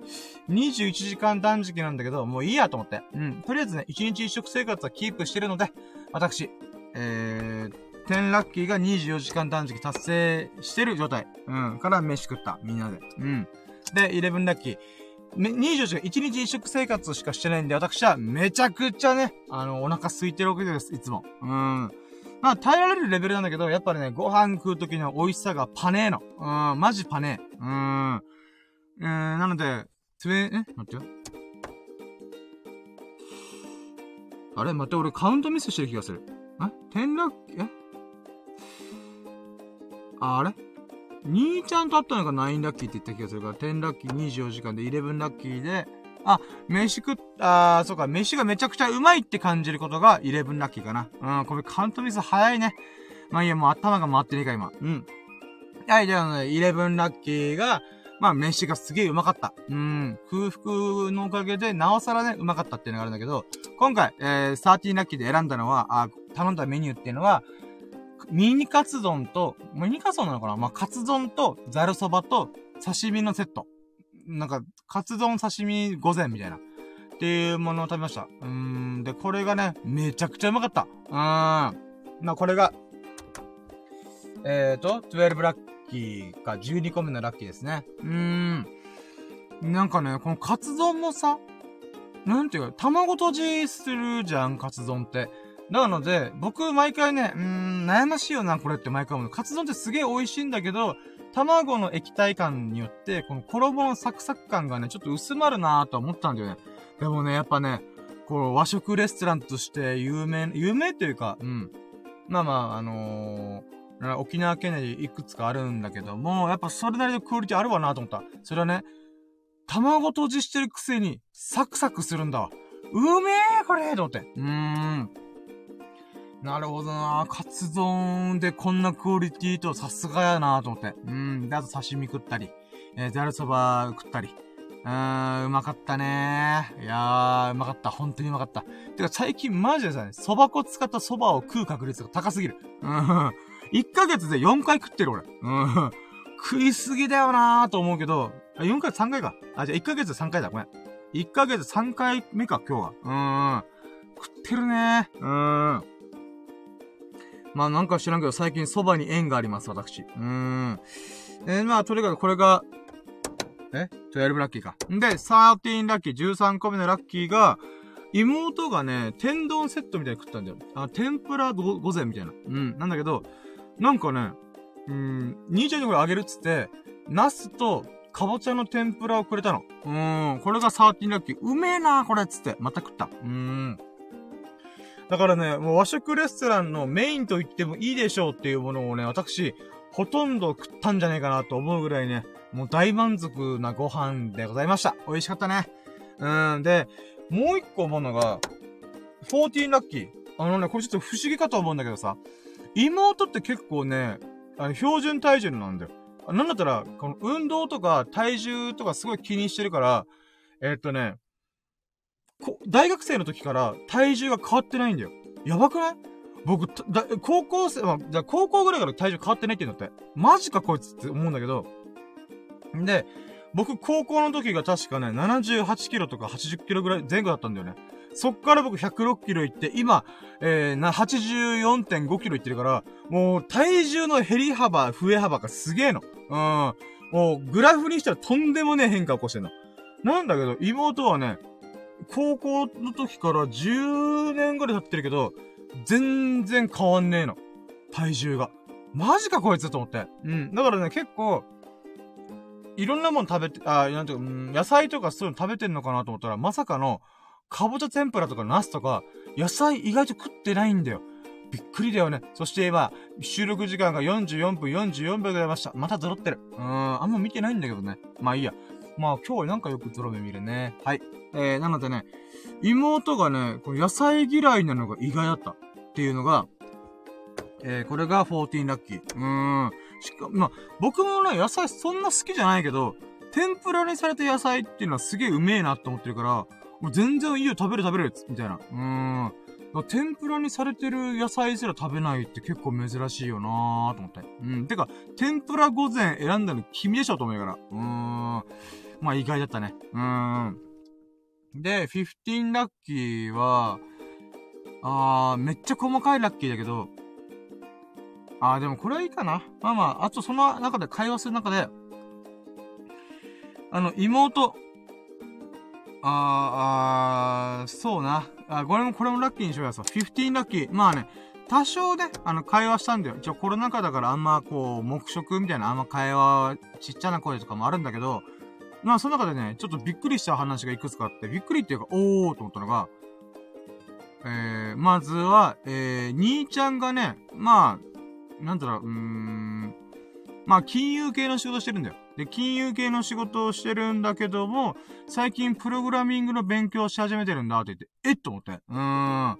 21時間断食なんだけど、もういいやと思って。うん。とりあえずね、1日1食生活はキープしてるので、私、えー、10ラッキーが24時間断食達成してる状態。うん。から飯食った。みんなで。うん。で、11ラッキー。24時間、1日1食生活しかしてないんで、私はめちゃくちゃね、あの、お腹空いてるわけです、いつも。うん。まあ、耐えられるレベルなんだけど、やっぱりね、ご飯食う時の美味しさがパネーの。うん、マジパネー。うん。えー、なので、つえ、え？待ってよ。あれ？待って、俺カウントミスしてる気がする。え？転落、え？あれ？兄ちゃんと会ったのが9ラッキーって言った気がするから、10ラッキー24時間で11ラッキーで、あ、飯食っ、あそうか、飯がめちゃくちゃうまいって感じることが11ラッキーかな。うん、これカウントミス早いね。まあいいや、もう頭が回ってねえか、今。うん。はい、じゃあね、11ラッキーが、まあ、飯がすげえうまかった。うん。空腹のおかげで、なおさらね、うまかったっていうのがあるんだけど、今回、えー、13ラッキーで選んだのは、あ、頼んだメニューっていうのは、ミニカツ丼と、ミニカツ丼なのかな？まあ、カツ丼と、ザルそばと、刺身のセット。なんか、カツ丼刺身午前みたいな。っていうものを食べました。うーん。で、これがね、めちゃくちゃうまかった。うーん。まあ、これが、えーと、12ラッキーか12個目のラッキーですね。うーん。なんかね、このカツ丼もさ、なんていうか、卵とじするじゃん、カツ丼って。なので、僕、毎回ね、うーん、悩ましいよな、これって毎回思う。カツ丼ってすげえ美味しいんだけど、卵の液体感によって、この衣のサクサク感がね、ちょっと薄まるなぁと思ったんだよね。でもね、やっぱね、この和食レストランとして有名、有名というか、うん。まあまあ、あのー、沖縄県内いくつかあるんだけども、やっぱそれなりのクオリティあるわなと思った。それはね、卵とじしてるくせに、サクサクするんだわ。うめえこれと思って。うーん。なるほどなカツ丼でこんなクオリティとさすがやなと思って。うん。で、あと刺身食ったり、えー、ざるそば食ったり。うーん、うまかったねいやー、うまかった。本当にうまかった。てか最近マジでさ、ね、蕎麦粉使った蕎麦を食う確率が高すぎる。うん。1ヶ月で4回食ってる俺。うん。食いすぎだよなーと思うけど、4回3回か。あ、じゃあ1ヶ月で3回だ。ごめん。1ヶ月3回目か、今日は。うーん。食ってるねー。うーん。まあなんか知らんけど、最近蕎麦に縁があります、私。うーん。えー、まあ、とにかくこれが、え ?12 ラッキーか。んで、13ラッキー、13個目のラッキーが、妹がね、天丼セットみたいに食ったんだよ。あ、天ぷら午前みたいな。うん。なんだけど、なんかね、うん、兄ちゃんにこれあげるっつって、ナスと、かぼちゃの天ぷらをくれたの。うーん。これが13ラッキー。うめえなこれっつって。また食った。うーん。だからね、もう和食レストランのメインと言ってもいいでしょうっていうものをね、私、ほとんど食ったんじゃないかなと思うぐらいね、もう大満足なご飯でございました。美味しかったね。うん、で、もう一個思うのが、14ラッキー。あのね、これちょっと不思議かと思うんだけどさ、妹って結構ね、あの標準体重なんだよ。なんだったら、この運動とか体重とかすごい気にしてるから、えー、っとね、大学生の時から体重が変わってないんだよ。やばくない？僕、だ、高校生、まあ、高校ぐらいから体重変わってないって言うんだって。マジかこいつって思うんだけど。で、僕、高校の時が確かね、78キロとか80キロぐらい前後だったんだよね。そっから僕106キロ行って、今、えー、な、84.5キロ行ってるから、もう体重の減り幅、増え幅がすげえの。うん。もう、グラフにしたらとんでもねえ変化起こしてんの。なんだけど、妹はね、高校の時から10年ぐらい経ってるけど、全然変わんねえの。体重が。マジかこいつと思って。うん。だからね、結構、いろんなもの食べて、あ、なんていうか、うん、野菜とかそういうの食べてんのかなと思ったら、まさかの、かぼちゃ天ぷらとかナスとか、野菜意外と食ってないんだよ。びっくりだよね。そして今、収録時間が44分44秒でございました。また揃ってる。うーん、あんま見てないんだけどね。まあいいや。まあ今日はなんかよくゾロ目見るね。はい。えー、なのでね、妹がね、この野菜嫌いなのが意外だったっていうのが、えー、これが14ラッキー。うーん。しか、まあ、僕もね、野菜そんな好きじゃないけど、天ぷらにされた野菜っていうのはすげえうめえなって思ってるから、もう全然いいよ、食べる食べるみたいな。うーん。天ぷらにされてる野菜すら食べないって結構珍しいよなーと思って。うん。てか、天ぷら午前選んだの君でしょと思うから。うーん。まあ意外だったね。うーん。で、15ラッキーは、あー、めっちゃ細かいラッキーだけど、あー、でもこれはいいかな。まあまあ、あとその中で会話する中で、あの、妹、あー、あー、そうな。あ、これも、これもラッキーにしようや、そう。15ラッキー。まあね、多少ね、あの、会話したんだよ。一応コロナ禍だからあんま、こう、黙食みたいな、あんま会話、ちっちゃな声とかもあるんだけど、まあ、その中でね、ちょっとびっくりした話がいくつかあって、びっくりっていうか、おーと思ったのが、えー、まずは、えー、兄ちゃんがね、まあ、なんだろう、うーん、まあ、金融系の仕事してるんだよ。で、金融系の仕事をしてるんだけども、最近プログラミングの勉強し始めてるんだって言って、えっと思って。うーん。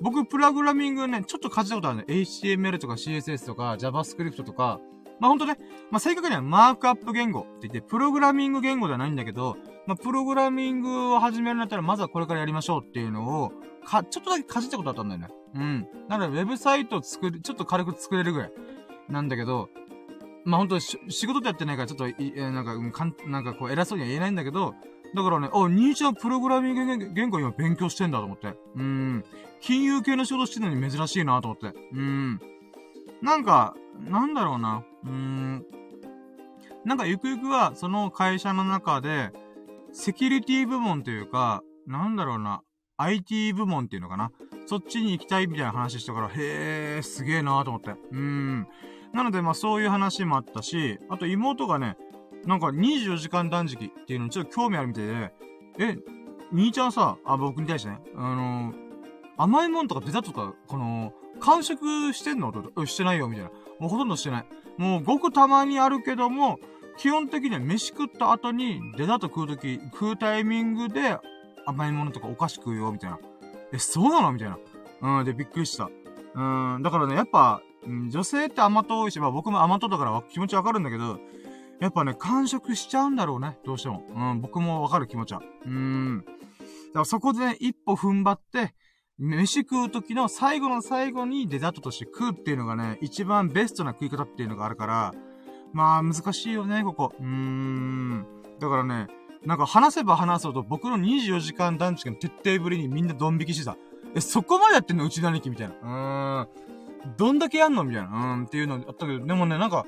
僕、プログラミングね、ちょっと感じたことあるね。HTML とか CSS とか JavaScript とか、まあ、ほんとね、まあ、正確にはマークアップ言語って言って、プログラミング言語ではないんだけど、まあ、プログラミングを始めるんだったら、まずはこれからやりましょうっていうのを、か、ちょっとだけかじったことあったんだよね。うん。なので、ウェブサイト作る、ちょっと軽く作れるぐらい。なんだけど、まあ、ほんと、仕事でやってないから、ちょっと、い、えなんか、うん、かん、なんかこう、偉そうには言えないんだけど、だからね、あ、兄ちゃんプログラミング言語今勉強してんだと思って。うん。金融系の仕事してるのに珍しいなと思って。うん。なんか、なんだろうな。うーん。なんかゆくゆくは、その会社の中で、セキュリティ部門というか、なんだろうな。IT 部門っていうのかな。そっちに行きたいみたいな話したから、へえ、すげえなーと思って。うーん。なので、まあそういう話もあったし、あと妹がね、なんか24時間断食っていうのにちょっと興味あるみたいで、え、兄ちゃんさ、あ、僕に対してね、あのー、甘いもんとかデザートとか、この、完食してんの？としてないよ、みたいな。もうほとんどしてない。もうごくたまにあるけども、基本的には飯食った後にデザート食うとき、食うタイミングで甘いものとかお菓子食うよ、みたいな。え、そうなの？みたいな。うん、で、びっくりした。うん、だからね、やっぱ、うん、女性って甘党多いし、まあ僕も甘党だから気持ちわかるんだけど、やっぱね、完食しちゃうんだろうね。どうしても。うん、僕もわかる気持ちは。うん。だからそこでね、一歩踏ん張って、飯食う時の最後の最後にデザートとして食うっていうのがね、一番ベストな食い方っていうのがあるから、まあ難しいよね、ここ。うーん。だからね、なんか話せば話そうと僕の24時間団地の徹底ぶりにみんなドン引きしてた。え、そこまでやってんの？うちの兄貴みたいな。うーん。どんだけやんの？みたいな。うーんっていうのあったけど、でもね、なんか、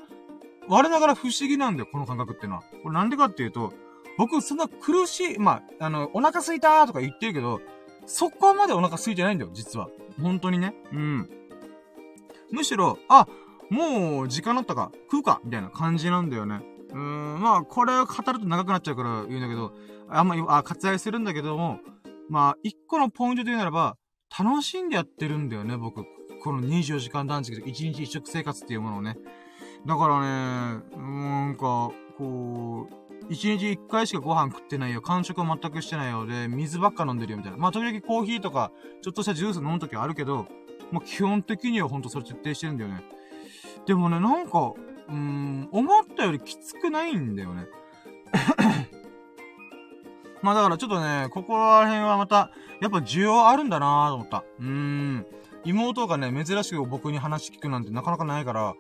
我ながら不思議なんだよ、この感覚っていうのは。これなんでかっていうと、僕そんな苦しい、まあ、あの、お腹すいたーとか言ってるけど、そこまでお腹空いてないんだよ、実は。本当にね。うん。むしろ、あ、もう時間なったか、食うか、みたいな感じなんだよね。うーん、まあ、これを語ると長くなっちゃうから言うんだけど、あんまり、あ、割愛するんだけども、まあ、一個のポイントで言うならば、楽しんでやってるんだよね、僕。この24時間断食で1日一食生活っていうものをね。だからね、なんか、こう、一日一回しかご飯食ってないよ。間食は全くしてないよ。で、水ばっか飲んでるよ、みたいな。まあ、時々コーヒーとか、ちょっとしたジュース飲むときはあるけど、まあ、基本的にはほんとそれ徹底してるんだよね。でもね、なんか、うーん、思ったよりきつくないんだよね。まあだからちょっとね、ここら辺はまた、やっぱ需要あるんだなぁと思った。うーん。妹がね、珍しく僕に話聞くなんてなかなかないから、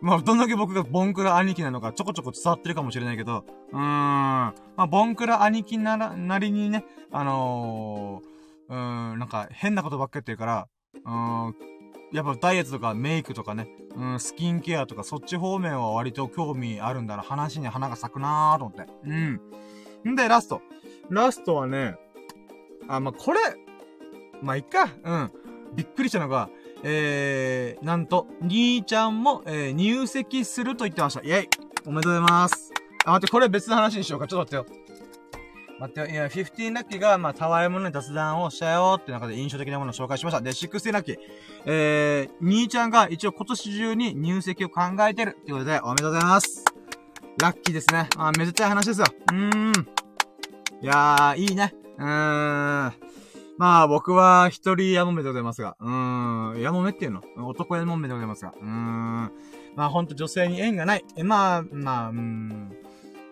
まあ、どんだけ僕がボンクラ兄貴なのかちょこちょこ伝わってるかもしれないけど、うーん。まあ、ボンクラ兄貴なら、なりにね、あのー、うーん、なんか変なことばっかり言ってるから、うーん、やっぱダイエットとかメイクとかね、うん、スキンケアとかそっち方面は割と興味あるんだな。話に花が咲くなーと思って。うん。んで、ラスト。ラストはね、あ、まあ、これ、まあ、いっか。うん。びっくりしたのが、えー、なんと、兄ちゃんも、えー、入籍すると言ってました。イェイおめでとうございます。あ、待って、これ別の話にしようか。ちょっと待ってよ。待ってよ。いや、15ラッキーが、まあ、たわいもない雑談をしたよって中で印象的なものを紹介しました。で、16ラッキー。えー、兄ちゃんが一応今年中に入籍を考えてるってことで、おめでとうございます。ラッキーですね。あ、めでたい話ですよ。うーん。いやー、いいね。うーん。まあ、僕は一人やもめでございますが。うーん。やもめっていうの？男やもめでございますが。うーん。まあ、ほんと女性に縁がない。え、まあ、まあ、うーん。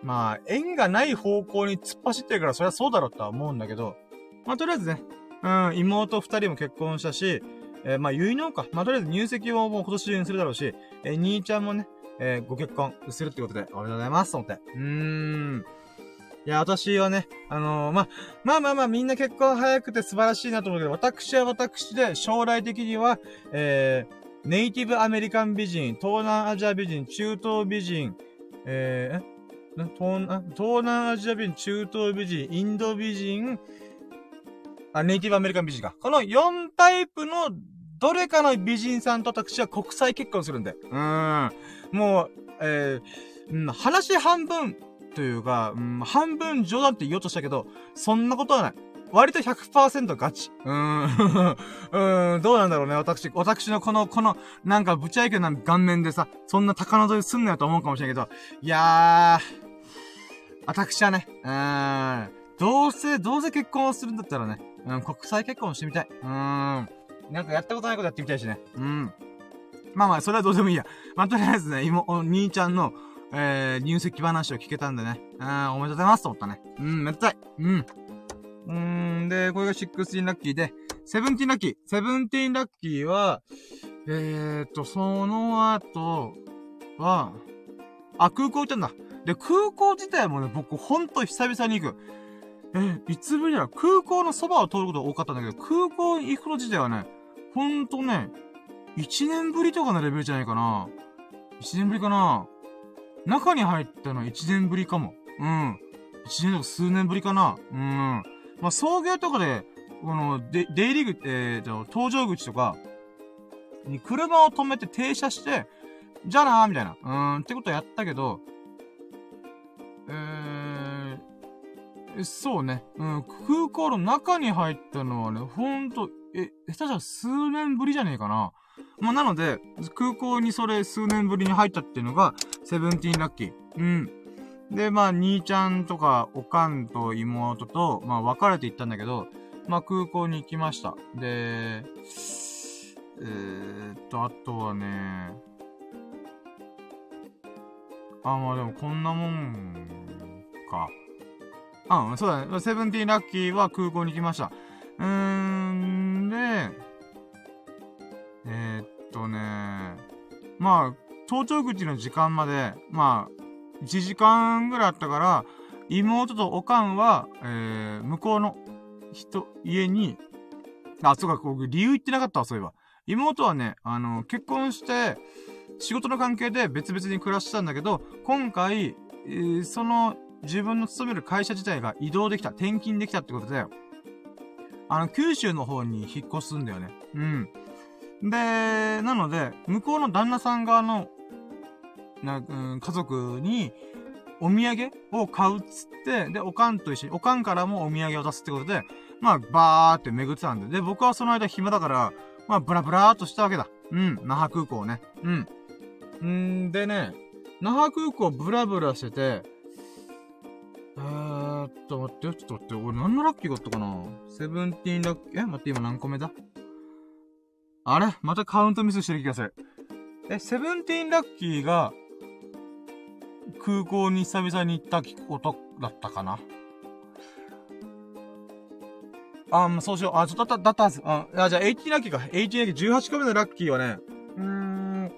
まあ、縁がない方向に突っ走ってるから、そりゃそうだろうとは思うんだけど、まあ、とりあえずね、うん、妹二人も結婚したし、えー、まあ、結納か。まあ、とりあえず入籍をもう今年中にするだろうし、えー、兄ちゃんもね、えー、ご結婚するってことで、おめでとうございます、と思って。うーん。いや、私はね、あのー、ままあまあまあみんな結婚早くて素晴らしいなと思うけど、私は私で将来的には、えー、ネイティブアメリカン美人、東南アジア美人、中東美人、えー、東東南アジア美人、中東美人、インド美人、あ、ネイティブアメリカン美人か。この4タイプのどれかの美人さんと私は国際結婚するんで。うーん。もう、えー、うん、話半分というか、うん、半分冗談って言おうとしたけど、そんなことはない。割と100%ガチ。うーん。うーん、どうなんだろうね。私、私のこの、この、なんか、ぶちゃいけな顔面でさ、そんな高望みすんなよと思うかもしれないけど、いやー、私はね、うーん、どうせ、どうせ結婚をするんだったらね、うん、国際結婚してみたい。うーん。なんかやったことないことやってみたいしね。うん。まあまあ、それはどうでもいいや。まあ、とりあえずね、今、お兄ちゃんの、えー、入籍話を聞けたんでね。あおめでとうございますと思ったね。うん、めでたい。うん。うーん、で、これが16ラッキーで、17ラッキー。17ラッキーは、えーと、その後は、あ、空港行ったんだ。で、空港自体もね、僕ほんと久々に行く。え、いつぶりだ空港のそばを通ることが多かったんだけど、空港行くの自体はね、ほんとね、1年ぶりとかのレベルじゃないかな。1年ぶりかな。中に入ったのは1年ぶりかも。うん。1年とか数年ぶりかな。うん。まあ、送迎とかで、この、で、出入り口、えー、と、搭乗口とか、に車を止めて停車して、じゃあなーみたいな。うん、ってことやったけど、えー、そうね。うん、空港の中に入ったのはね、ほんと、え、下手したら数年ぶりじゃねえかな。まあ、なので、空港にそれ数年ぶりに入ったっていうのが、セブンティーンラッキー。うん。で、まあ、兄ちゃんとか、おかんと妹と、まあ、別れて行ったんだけど、まあ、空港に行きました。で、えー、っと、あとはね、あ、まあでもこんなもんか。あ、そうだね。セブンティーンラッキーは空港に来ました。うーん、で、えー、っとね、まあ、登頂口の時間まで、まあ、1時間ぐらいあったから、妹とおかんは、えー、向こうの人、家に、あ、そうか、こう、理由言ってなかったわ、そういえば。妹はね、あの、結婚して、仕事の関係で別々に暮らしてたんだけど、今回、えー、その自分の勤める会社自体が移動できた、転勤できたってことで、あの、九州の方に引っ越すんだよね。うん。で、なので、向こうの旦那さん側の、な、うん、家族に、お土産を買うっつって、で、おかんと一緒に、おかんからもお土産を出すってことで、まあ、バーって巡ってたんで、で、僕はその間暇だから、まあ、ブラブラーっとしたわけだ。うん、那覇空港ね。うん。んでね、那覇空港ブラブラしてて、えーっと、待ってよ、ちょっと待って、俺何のラッキーがあったかな？セブンティーンラッキー、え待って、今何個目だ？あれ？またカウントミスしてる気がする。え、セブンティーンラッキーが、空港に久々に行ったことだったかな？あ、まあ、そうしよう。あ、ちょっとだった、だったはず。あ、じゃあ、18ラッキーか。18ラッキー、18個目のラッキーはね、うーん、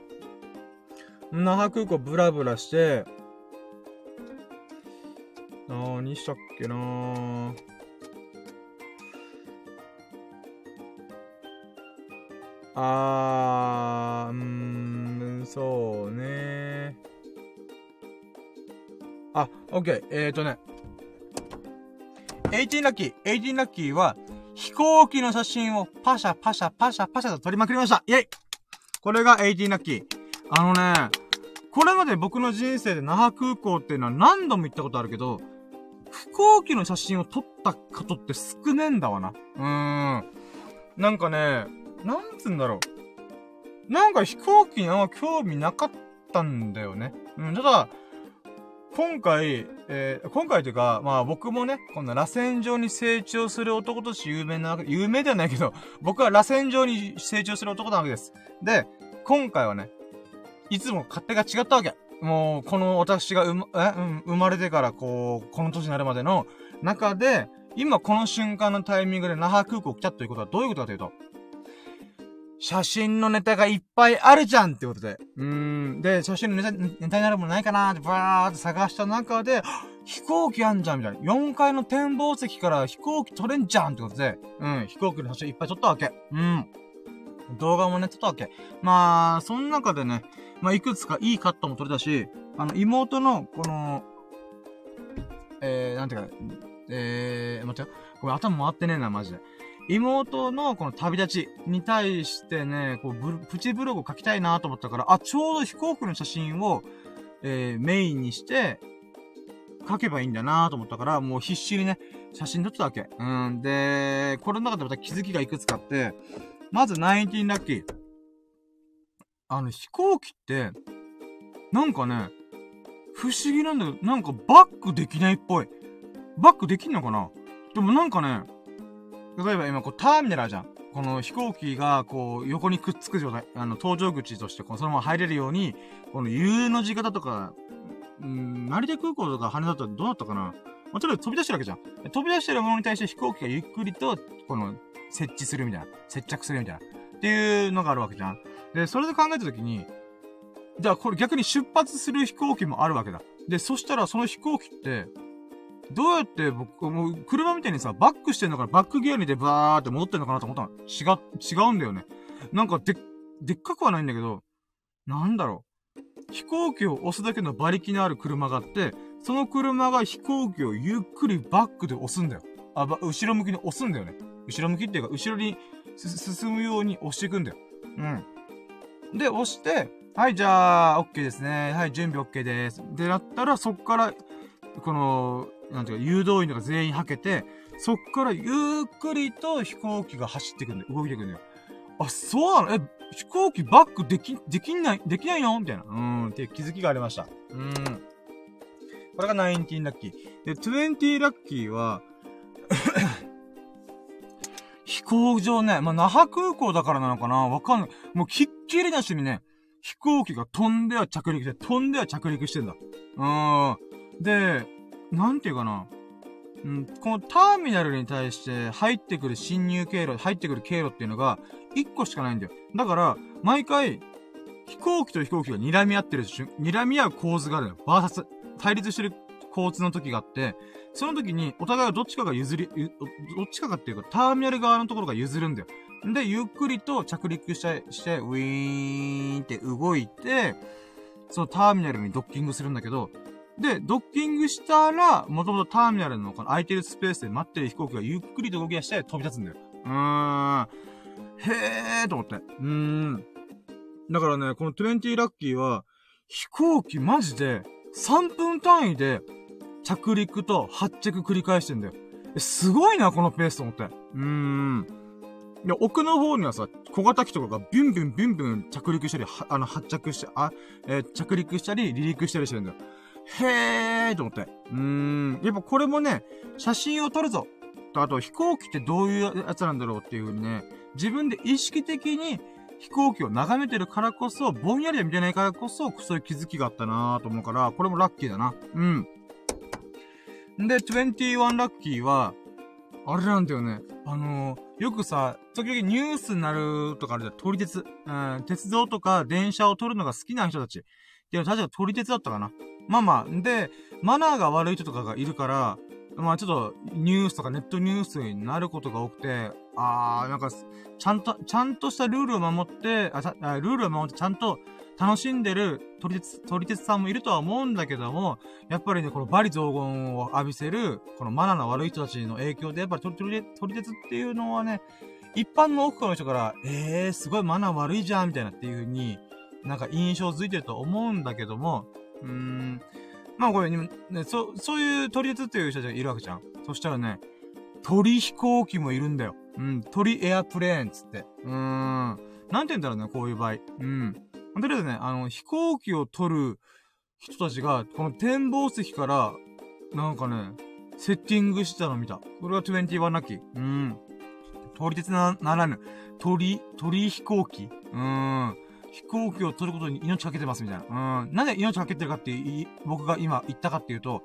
那覇空港ブラブラして、なにしたっけなーあー、うーん、そうねあ、オッケー。えーとね。18ラッキー。18ラッキーは、飛行機の写真をパシャパシャパシャパシャと撮りまくりました。イェイこれが18ラッキー。あのね、これまで僕の人生で那覇空港っていうのは何度も行ったことあるけど、飛行機の写真を撮ったことって少ねえんだわな。うーん。なんかね、なんつうんだろう。なんか飛行機にあんま興味なかったんだよね。うん、ただ、今回、えー、今回というか、まあ僕もね、この螺旋状に成長する男として有名な、有名ではないけど、僕は螺旋状に成長する男なわけです。で、今回はね、いつも勝手が違ったわけ。もう、この私が生ま、え、うん、生まれてからこう、この年になるまでの中で、今この瞬間のタイミングで那覇空港来たということはどういうことかというと、写真のネタがいっぱいあるじゃんってことで。うーん。で、写真のネタ、ネタになるものないかなーってバーって探した中で、飛行機あんじゃんみたいな。4階の展望席から飛行機撮れんじゃんってことで、うん、飛行機の写真いっぱい撮ったわけ。うん。動画もね、撮ったわけ。まあ、その中でね、まあ、いくつかいいカットも撮れたし、あの、妹の、この、えー、なんていうか、えー、待ってよ。これ頭回ってねえな、マジで。妹のこの旅立ちに対してね、こう、プチブログを書きたいなと思ったから、あ、ちょうど飛行機の写真を、えー、メインにして、書けばいいんだなと思ったから、もう必死にね、写真撮ってたわけ。うん。で、これの中でまた気づきがいくつかあって、まず、ナインティンラッキー。あの、飛行機って、なんかね、不思議なんだけど、なんかバックできないっぽい。バックできんのかな？でもなんかね、例えば今こうターミナルあるじゃん。この飛行機がこう横にくっつく状態、あの搭乗口としてこうそのまま入れるように、この U の字型とか、うん、成田空港とか羽田とかどうだったかなまあ、とりあえず飛び出してるわけじゃん。飛び出してるものに対して飛行機がゆっくりと、この、設置するみたいな。接着するみたいな。っていうのがあるわけじゃん。で、それで考えたときに、じゃあこれ逆に出発する飛行機もあるわけだ。で、そしたらその飛行機って、どうやって僕、もう、車みたいにさ、バックしてんのからバックギアにでバーって戻ってんのかなと思ったの。違、違うんだよね。なんかで、でっかくはないんだけど、なんだろう。飛行機を押すだけの馬力のある車があって、その車が飛行機をゆっくりバックで押すんだよ。あ、ば、後ろ向きに押すんだよね。後ろ向きっていうか、後ろに進むように押していくんだよ。うん。で、押して、はい、じゃあ、OK ですね。はい、準備 OK です。で、なったら、そっから、この、なんていうか、誘導員とか全員はけて、そっからゆっくりと飛行機が走ってくんだよ。動いてくんだよ。あ、そうなの？え、飛行機バックでき、できない、できないの？みたいな。うん、っていう気づきがありました。うん。これが19ラッキー。で、20ラッキーは 飛行場ね、まあ、那覇空港だからなのかな？わかんない。もうきっきりなしにね、飛行機が飛んでは着陸して、飛んでは着陸してんだ。うん。で、なんていうかな。うん、このターミナルに対して入ってくる侵入経路、入ってくる経路っていうのが、1個しかないんだよ。だから、毎回、飛行機と飛行機が睨み合ってる瞬、睨み合う構図があるのよ。バーサス、対立してる交通の時があって、その時にお互いはどっちかが譲り、どっちかがっていうか、ターミナル側のところが譲るんだよ。で、ゆっくりと着陸して、して、ウィーンって動いて、そのターミナルにドッキングするんだけど、で、ドッキングしたら、もともとターミナルのこの空いてるスペースで待ってる飛行機がゆっくりと動き出して飛び立つんだよ。うーん。へーと思って。うーん。だからね、この20ラッキーは、飛行機マジで3分単位で着陸と発着繰り返してんだよ。すごいな、このペースと思って。うーん。で、奥の方にはさ、小型機とかがビュンビュンビュンビュン着陸したり、あの、発着して、あ、えー、着陸したり、離陸したりしてるんだよ。へーと思って。うーん。やっぱこれもね、写真を撮るぞ。と、あと飛行機ってどういうやつなんだろうっていう風にね、自分で意識的に飛行機を眺めてるからこそ、ぼんやりは見てないからこそ、そういう気づきがあったなーと思うから、これもラッキーだな。うん。で、21ラッキーは、あれなんだよね。あのー、よくさ、時々ニュースになるとかあるじゃん。撮り鉄。うん、鉄道とか電車を撮るのが好きな人たち。いや、確か撮り鉄だったかな。まあまあ、で、マナーが悪い人とかがいるから、まあちょっとニュースとかネットニュースになることが多くて、あー、なんか、ちゃんと、ちゃんとしたルールを守って、あ、ルールを守ってちゃんと楽しんでる撮り鉄、撮り鉄さんもいるとは思うんだけども、やっぱりね、このバリ雑言を浴びせる、このマナーの悪い人たちの影響で、やっぱり撮り撮り鉄っていうのはね、一般の奥の人から、えー、すごいマナー悪いじゃん、みたいなっていう風に、なんか印象づいてると思うんだけども、うーん。まあこれ、ね、そ、そういう鳥鉄っていう人たちがいるわけじゃん。そしたらね、鳥飛行機もいるんだよ。うん、鳥エアプレーンつって。うーん。なんて言うんだろうね、こういう場合。うん。とりあえずね、あの、飛行機を撮る人たちが、この展望席から、なんかね、セッティングしてたの見た。これが21ラッキー。うん。通り鉄な、ならぬ。鳥、鳥飛行機うーん。飛行機を取ることに命かけてますみたいな。うん。なんで命かけてるかって僕が今言ったかっていうと、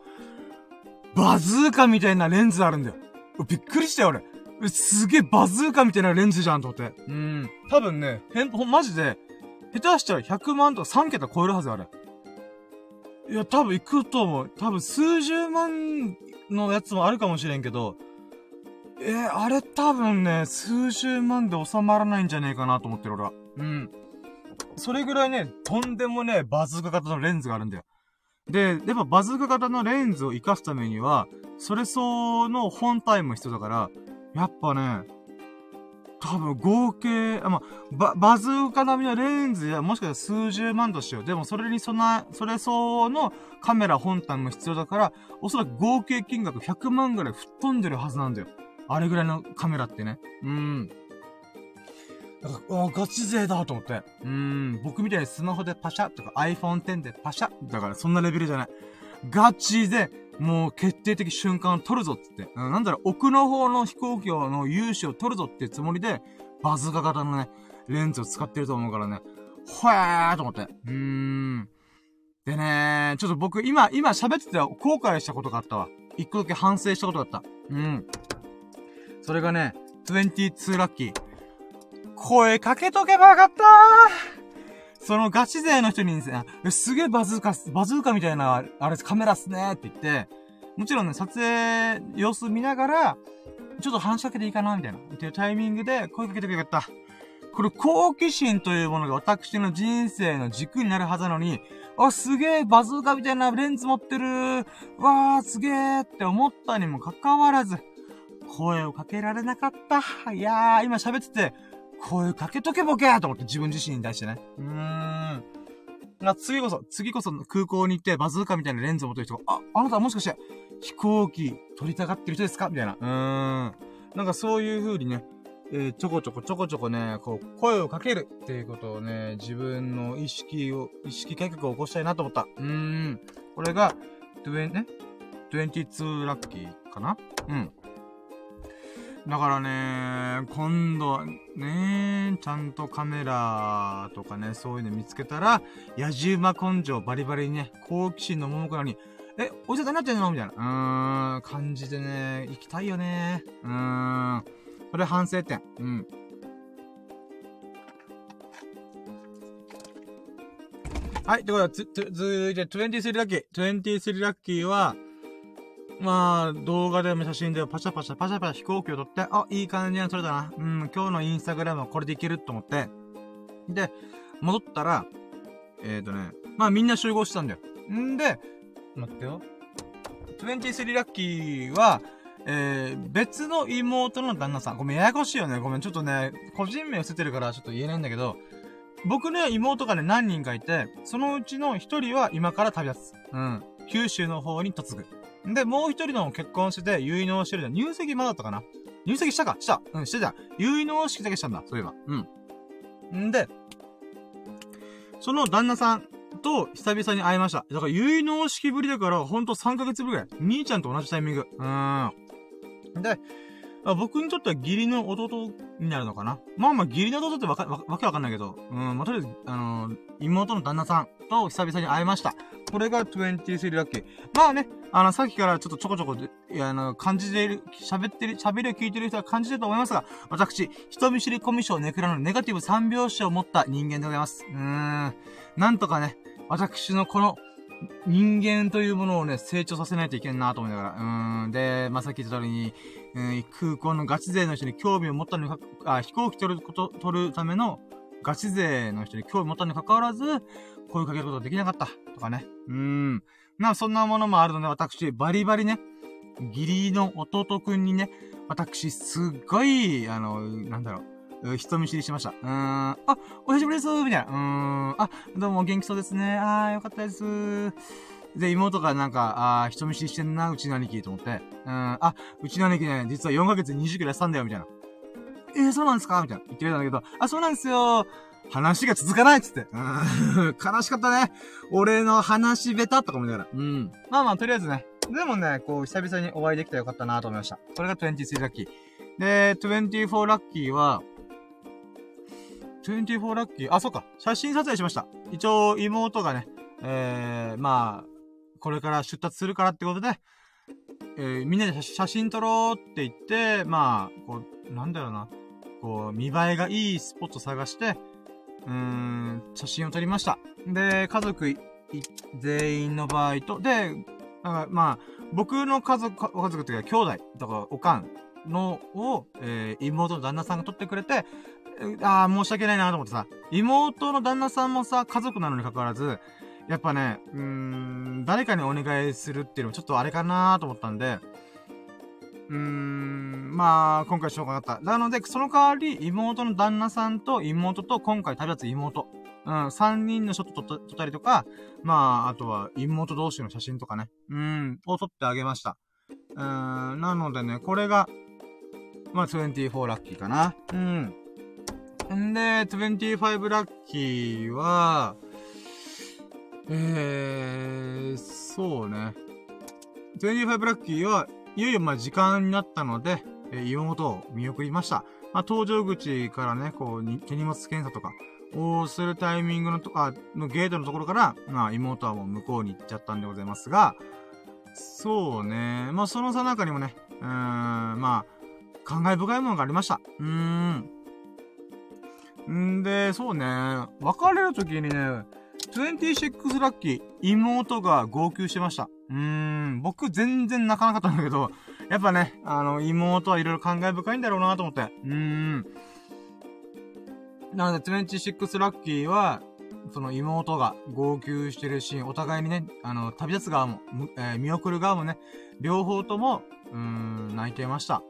バズーカみたいなレンズあるんだよ。びっくりしたよ、俺。すげえバズーカみたいなレンズじゃんと思って。うん。多分ね、へん、ほ、マジで、下手したら100万とか3桁超えるはずあれ。いや、多分行くと思う。多分数十万のやつもあるかもしれんけど、えー、あれ多分ね、数十万で収まらないんじゃねえかなと思ってる俺は。うん。それぐらいね、とんでもね、バズーカ型のレンズがあるんだよ。で、やっぱバズーカ型のレンズを活かすためには、それ相応の本体も必要だから、やっぱね、多分合計、あ、まバ、バズーカ並みのレンズや、もしかしたら数十万としよう。でもそれにそんな、それ相応のカメラ本体も必要だから、おそらく合計金額100万ぐらい吹っ飛んでるはずなんだよ。あれぐらいのカメラってね。うん。だから、あ、ガチ勢だと思って。うん、僕みたいにスマホでパシャとか iPhone X でパシャだからそんなレベルじゃない。ガチで、もう決定的瞬間を取るぞってって。うん、なんだろう、奥の方の飛行機の勇姿を取るぞってつもりで、バズーカ型のね、レンズを使ってると思うからね。ほえーと思って。うーん。でねちょっと僕今、今喋ってて後悔したことがあったわ。一個だけ反省したことがあった。うん。それがね、22ラッキー。声かけとけばよかったそのガチ勢の人にですね、すげえバズーカ、バズーカみたいな、あれカメラっすねって言って、もちろんね、撮影様子見ながら、ちょっと話しかけていいかなみたいな。っていうタイミングで声かけてよかった。これ、好奇心というものが私の人生の軸になるはずなのに、あ、すげえ、バズーカみたいなレンズ持ってる。わー、すげえって思ったにもかかわらず、声をかけられなかった。いやー、今喋ってて、声かけとけボケと思って自分自身に対してね。うーん。な、次こそ、次こそ空港に行ってバズーカみたいなレンズを持ってる人が、あ、あなたもしかして飛行機撮りたがってる人ですか？みたいな。うーん。なんかそういう風にね、えー、ちょこちょこちょこちょこね、こう、声をかけるっていうことをね、自分の意識を、意識改革を起こしたいなと思った。うーん。これが、20ね、22ラッキーかな？うん。だからね、今度はね、ちゃんとカメラとかね、そういうの見つけたら、野じ馬根性バリバリにね、好奇心の桃からに、え、おじさん何なってんの？みたいな。うーん、感じでね、行きたいよね。うーん。それ反省点。うん。はい、ということで、つつ、続いて23ラッキー。23ラッキーは、まあ、動画でも写真でもパシャパシャパシャパシャ飛行機を撮って、あ、いい感じに撮れたな。うん、今日のインスタグラムはこれでいけると思って。で、戻ったら、えっ、ー、とね、まあみんな集合したんだよ。んで、待ってよ。23ラッキーは、えー、別の妹の旦那さん。ごめん、ややこしいよね。ごめん、ちょっとね、個人名を捨ててるからちょっと言えないんだけど、僕ね、妹がね、何人かいて、そのうちの一人は今から旅立つ。うん。九州の方に嫁ぐ。で、もう一人の結婚してて、結納してるじゃん。入籍まだったかな？入籍したか？した。うん、してた。結納式だけしたんだ。そういえば。うん。んで、その旦那さんと久々に会いました。だから結納式ぶりだから、ほんと3ヶ月ぶりぐらい。兄ちゃんと同じタイミング。うーん。で、僕にとっては義理の弟になるのかな？まあまあ義理の弟ってわか、わ、けわかんないけど、うん、まあとりあえず、あのー、妹の旦那さんと久々に会いました。これが23ラッキー。まあね、あの、さっきからちょっとちょこちょこ、いや、あの、感じている、喋ってる、喋りを聞いてる人は感じてると思いますが、私、人見知りコミュ障ネクラのネガティブ3拍子を持った人間でございます。うーん。なんとかね、私のこの、人間というものをね、成長させないといけんなと思いながら。うーん。で、まあ、さっき言った通りに、えー、空港のガチ勢の人に興味を持ったのにか、あ、飛行機取ること、取るためのガチ勢の人に興味を持ったにかかわらず、声かけることができなかった。とかね。うん。まあ、そんなものもあるので、私、バリバリね、義理の弟くんにね、私、すっごい、あの、なんだろう、人見知りしました。うーん。あ、お久しぶりですみたいな。うーん。あ、どうも元気そうですね。あー、よかったです。で、妹がなんか、あー、人見知りしてんな、うちの兄貴と思って。うん。あ、うちの兄貴ね、実は4ヶ月20くらいしたんだよ、みたいな。えー、そうなんですか？みたいな。言ってくれたんだけど、あ、そうなんですよ。話が続かないっつって。うん、悲しかったね。俺の話ベタとか思いながら。うん。まあまあ、とりあえずね。でもね、こう、久々にお会いできたらよかったなと思いました。これが23ラッキー。で、24ラッキーは、24ラッキー、あ、そっか。写真撮影しました。一応、妹がね、えー、まあ、これから出立するからってことで、えー、みんなで写真撮ろうって言って、まあ、こう、なんだろうな。こう、見栄えがいいスポット探して、うーん、写真を撮りました。で、家族全員の場合と、で、まあ、僕の家族、お家族っていうか兄弟、だかおかんのを、えー、妹の旦那さんが撮ってくれて、ああ、申し訳ないなと思ってさ、妹の旦那さんもさ、家族なのに関わらず、やっぱね、うーん、誰かにお願いするっていうのもちょっとあれかなと思ったんで、うーん、まあ、今回しょうがなかった。なので、その代わり、妹の旦那さんと妹と今回旅立つ妹。うん、三人のショット撮ったりとか、まあ、あとは妹同士の写真とかね、うん、を撮ってあげました。うん、なのでね、これが、まあ、24ラッキーかな。うん。んで、25ラッキーは、えー、そうね。25ラッキーは、いよいよまあ時間になったので、えー、妹を見送りました。まあ、搭乗口からね、こう、手荷物検査とか、をするタイミングのとか、のゲートのところから、まあ、妹はもう向こうに行っちゃったんでございますが、そうね。まあ、そのさなかにもね、うーん、まあ、感慨深いものがありました。うーん。んで、そうね、別れるときにね、26ラッキー、妹が号泣してました。うーん、僕全然泣かなかったんだけど、やっぱね、あの、妹はいろいろ感慨深いんだろうなと思って。うーん。なので、26ラッキーは、その妹が号泣してるシーン、お互いにね、あの、旅立つ側も、えー、見送る側もね、両方とも、うーん、泣いてました。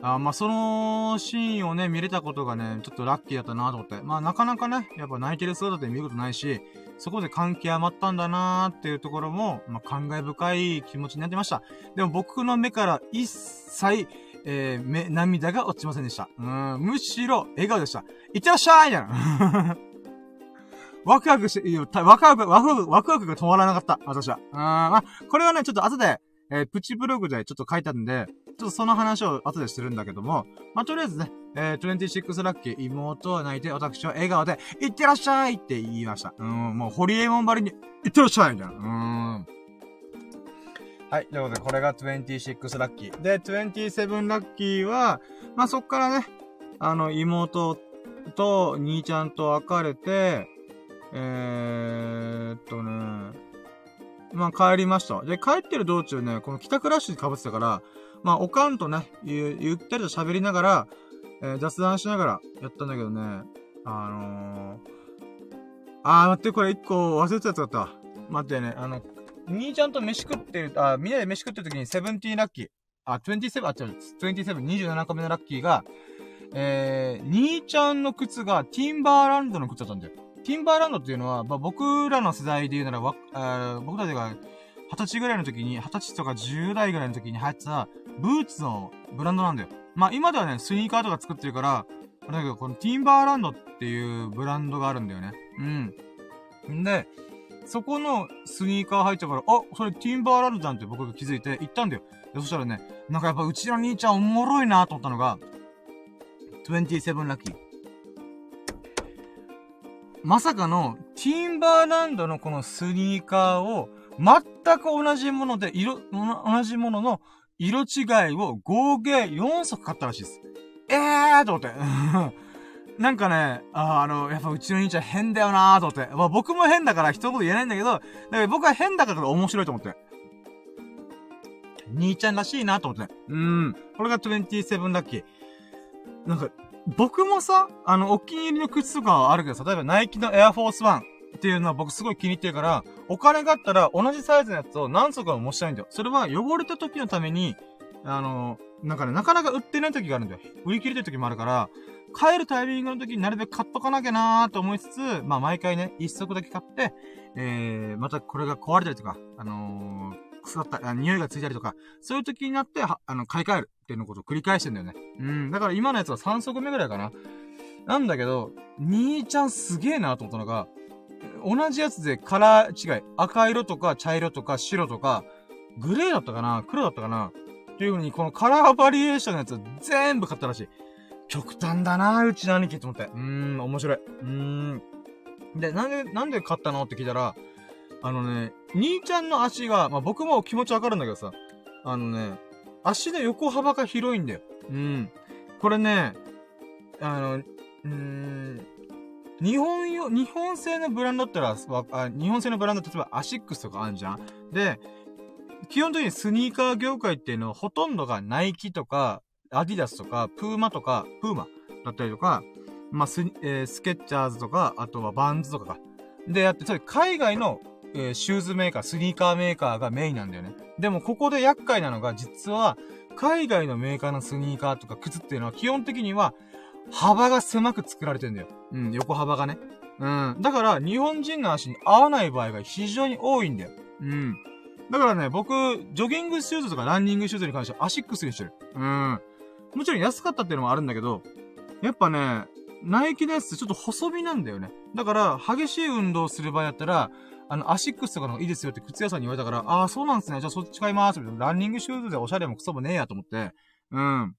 あまあ、そのシーンをね、見れたことがね、ちょっとラッキーだったなと思って。まあ、なかなかね、やっぱ泣いてる姿で見ることないし、そこで関係余ったんだなーっていうところも、まあ、感慨深い気持ちになってました。でも僕の目から一切、えー、目、涙が落ちませんでした。うん、むしろ、笑顔でした。いってらっしゃいみたいな。ワクワクして、いいよ、ワクワク、ワクワク、ワクワクが止まらなかった、私は。うん、まあ、これはね、ちょっと後で、えー、プチブログでちょっと書いてあるんで、ちょっとその話を後でしてるんだけども、まあ、とりあえずね、えー、26ラッキー、妹は泣いて、私は笑顔で、いってらっしゃいって言いました。うん、もう、ホリエモンばりに、いってらっしゃいみたいな。うん。はい。ということで、これが26ラッキー。で、27ラッキーは、まあ、そっからね、あの、妹と兄ちゃんと別れて、えーっとね、まあ、帰りました。で、帰ってる道中ね、この帰宅ラッシュ被ってたから、まあ、おかんとね、ゆゆったりと喋りながら、えー、雑談しながらやったんだけどね、あのー、あー、待って、これ一個忘れてたやつだった。待ってね、あの、兄ちゃんと飯食ってる、あ、みんなで飯食ってる時にセブンティーラッキー、あ、27、あ、違う、27、27個目のラッキーが、えー、兄ちゃんの靴がティンバーランドの靴だったんだよ。ティンバーランドっていうのは、まあ、僕らの世代で言うなら、わ、あ僕たちが二十歳ぐらいの時に、二十歳とか十代ぐらいの時に流行ってた、ブーツのブランドなんだよ。まあ、今ではね、スニーカーとか作ってるから、あれだけど、このティンバーランドっていうブランドがあるんだよね。うん。んで、そこのスニーカー入っちゃうから、あ、それティンバーランドじゃんって僕が気づいて行ったんだよ。そしたらね、なんかやっぱうちの兄ちゃんおもろいなと思ったのが、27ラッキー。まさかの、ティンバーランドのこのスニーカーを、全く同じもので、色、同じものの色違いを合計4足買ったらしいです。えーと思って。なんかね、ああの、やっぱうちの兄ちゃん変だよなーと思って。まあ僕も変だから一言言えないんだけど、だから僕は変だから面白いと思って。兄ちゃんらしいなと思って。うん。これが27ラッキー。なんか、僕もさ、あの、お気に入りの靴とかはあるけどさ、例えばナイキのエアフォースワンっていうのは僕すごい気に入ってるから、お金があったら同じサイズのやつを何足も持ちたいんだよ。それは汚れた時のために、あの、なんかね、なかなか売ってない時があるんだよ。売り切れてる時もあるから、帰るタイミングの時になるべく買っとかなきゃなーと思いつつ、まあ毎回ね、一足だけ買って、えー、またこれが壊れたりとか、あのー、腐った、匂いがついたりとか、そういう時になって、あの、買い替えるっていうのことを繰り返してんだよね。うん。だから今のやつは3足目ぐらいかな。なんだけど、兄ちゃんすげえなと思ったのが、同じやつでカラー違い。赤色とか茶色とか白とか、グレーだったかな黒だったかなっていう風に、このカラーバリエーションのやつ全部買ったらしい。極端だなうちの兄貴と思って。うーん、面白い。うーん。で、なんで、なんで買ったの？って聞いたら、あのね、兄ちゃんの足が、まあ、僕も気持ちわかるんだけどさ、あのね、足の横幅が広いんだよ。うん。これね、あの、うーん、日本よ、日本製のブランドったら、あ日本製のブランド、例えばアシックスとかあるじゃん？で、基本的にスニーカー業界っていうのはほとんどがナイキとか、アディダスとか、プーマとか、プーマだったりとか、まあ、ス、えー、スケッチャーズとか、あとはバンズとかか。でやって、それ海外の、えー、シューズメーカー、スニーカーメーカーがメインなんだよね。でもここで厄介なのが、実は、海外のメーカーのスニーカーとか靴っていうのは基本的には、幅が狭く作られてんだよ。うん、横幅がね。うん。だから、日本人の足に合わない場合が非常に多いんだよ。うん。だからね、僕、ジョギングシューズとかランニングシューズに関してはアシックスにしてる。うん。もちろん安かったっていうのもあるんだけど、やっぱね、ナイキのやつってちょっと細身なんだよね。だから、激しい運動する場合だったら、あの、アシックスとかの方がいいですよって靴屋さんに言われたから、ああ、そうなんですね。じゃあそっち買いまーす。ランニングシューズでおしゃれもクソもねえやと思って、うん。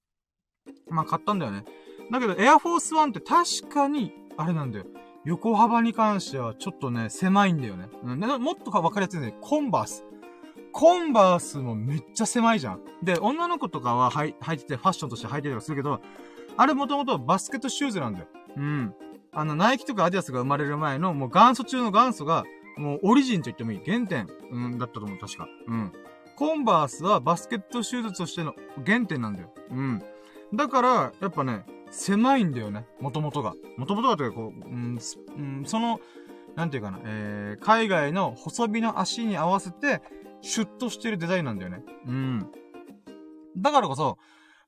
まあ、買ったんだよね。だけど、エアフォースワンって確かに、あれなんだよ。横幅に関してはちょっとね、狭いんだよね。うん。もっとかわかりやすいね、コンバース。コンバースもめっちゃ狭いじゃん。で、女の子とかは履いてて、ファッションとして履いてたりするけど、あれもともとバスケットシューズなんだよ。うん。あの、ナイキとかアディダスが生まれる前の、もう元祖中の元祖が、もうオリジンと言ってもいい。原点、うん、だったと思う、確か。うん。コンバースはバスケットシューズとしての原点なんだよ。うん。だから、やっぱね、狭いんだよね。もともとが。もともとがというか、こう、うん、うん、その、なんていうかな、えー、海外の細身の足に合わせて、シュッとしてるデザインなんだよね。うん。だからこそ、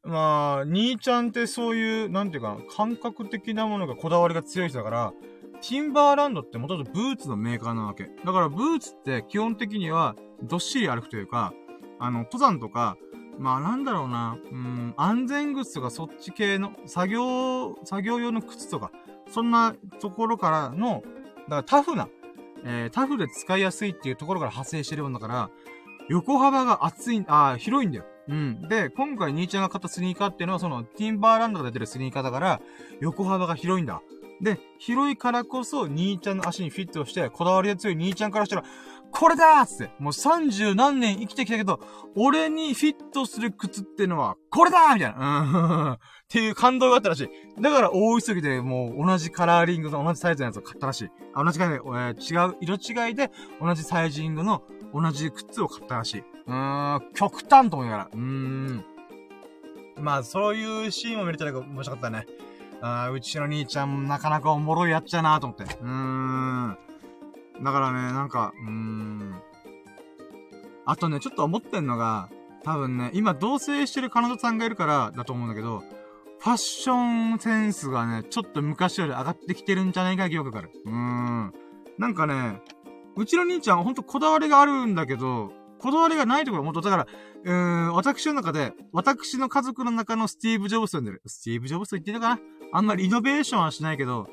まあ、兄ちゃんってそういう、なんていうかな、感覚的なものがこだわりが強い人だから、ティンバーランドって元々ブーツのメーカーなわけ。だからブーツって基本的にはどっしり歩くというか、あの、登山とか、まあなんだろうな、うん、安全靴とかそっち系の作業、作業用の靴とか、そんなところからの、だからタフな、えー、タフで使いやすいっていうところから派生してるもんだから、横幅が厚い、あ、広いんだよ。うん。で、今回兄ちゃんが買ったスニーカーっていうのはそのティンバーランドが出てるスニーカーだから、横幅が広いんだ。で、広いからこそ兄ちゃんの足にフィットして、こだわりが強い兄ちゃんからしたら、これだーつって、もう三十何年生きてきたけど、俺にフィットする靴ってのは、これだーみたいな。うん。っていう感動があったらしい。だから大急ぎでもう同じカラーリングの同じサイズのやつを買ったらしい。あ同じ感じで、えー、違う、色違いで同じサイジングの同じ靴を買ったらしい。うーん、極端と思いながら。うーん。まあ、そういうシーンを見れたら面白かったね。あうちの兄ちゃんもなかなかおもろいやっちゃなと思って。うーん。だからね、なんか、うーん。あとね、ちょっと思ってんのが、多分ね、今同棲してる彼女さんがいるからだと思うんだけど、ファッションセンスがね、ちょっと昔より上がってきてるんじゃないか疑惑がある。うーん。なんかね、うちの兄ちゃんほんとこだわりがあるんだけど、こだわりがないところもっと、だから、うーん、私の中で、私の家族の中のスティーブ・ジョブスと呼んでる。スティーブ・ジョブスと言ってるかな？あんまりイノベーションはしないけど、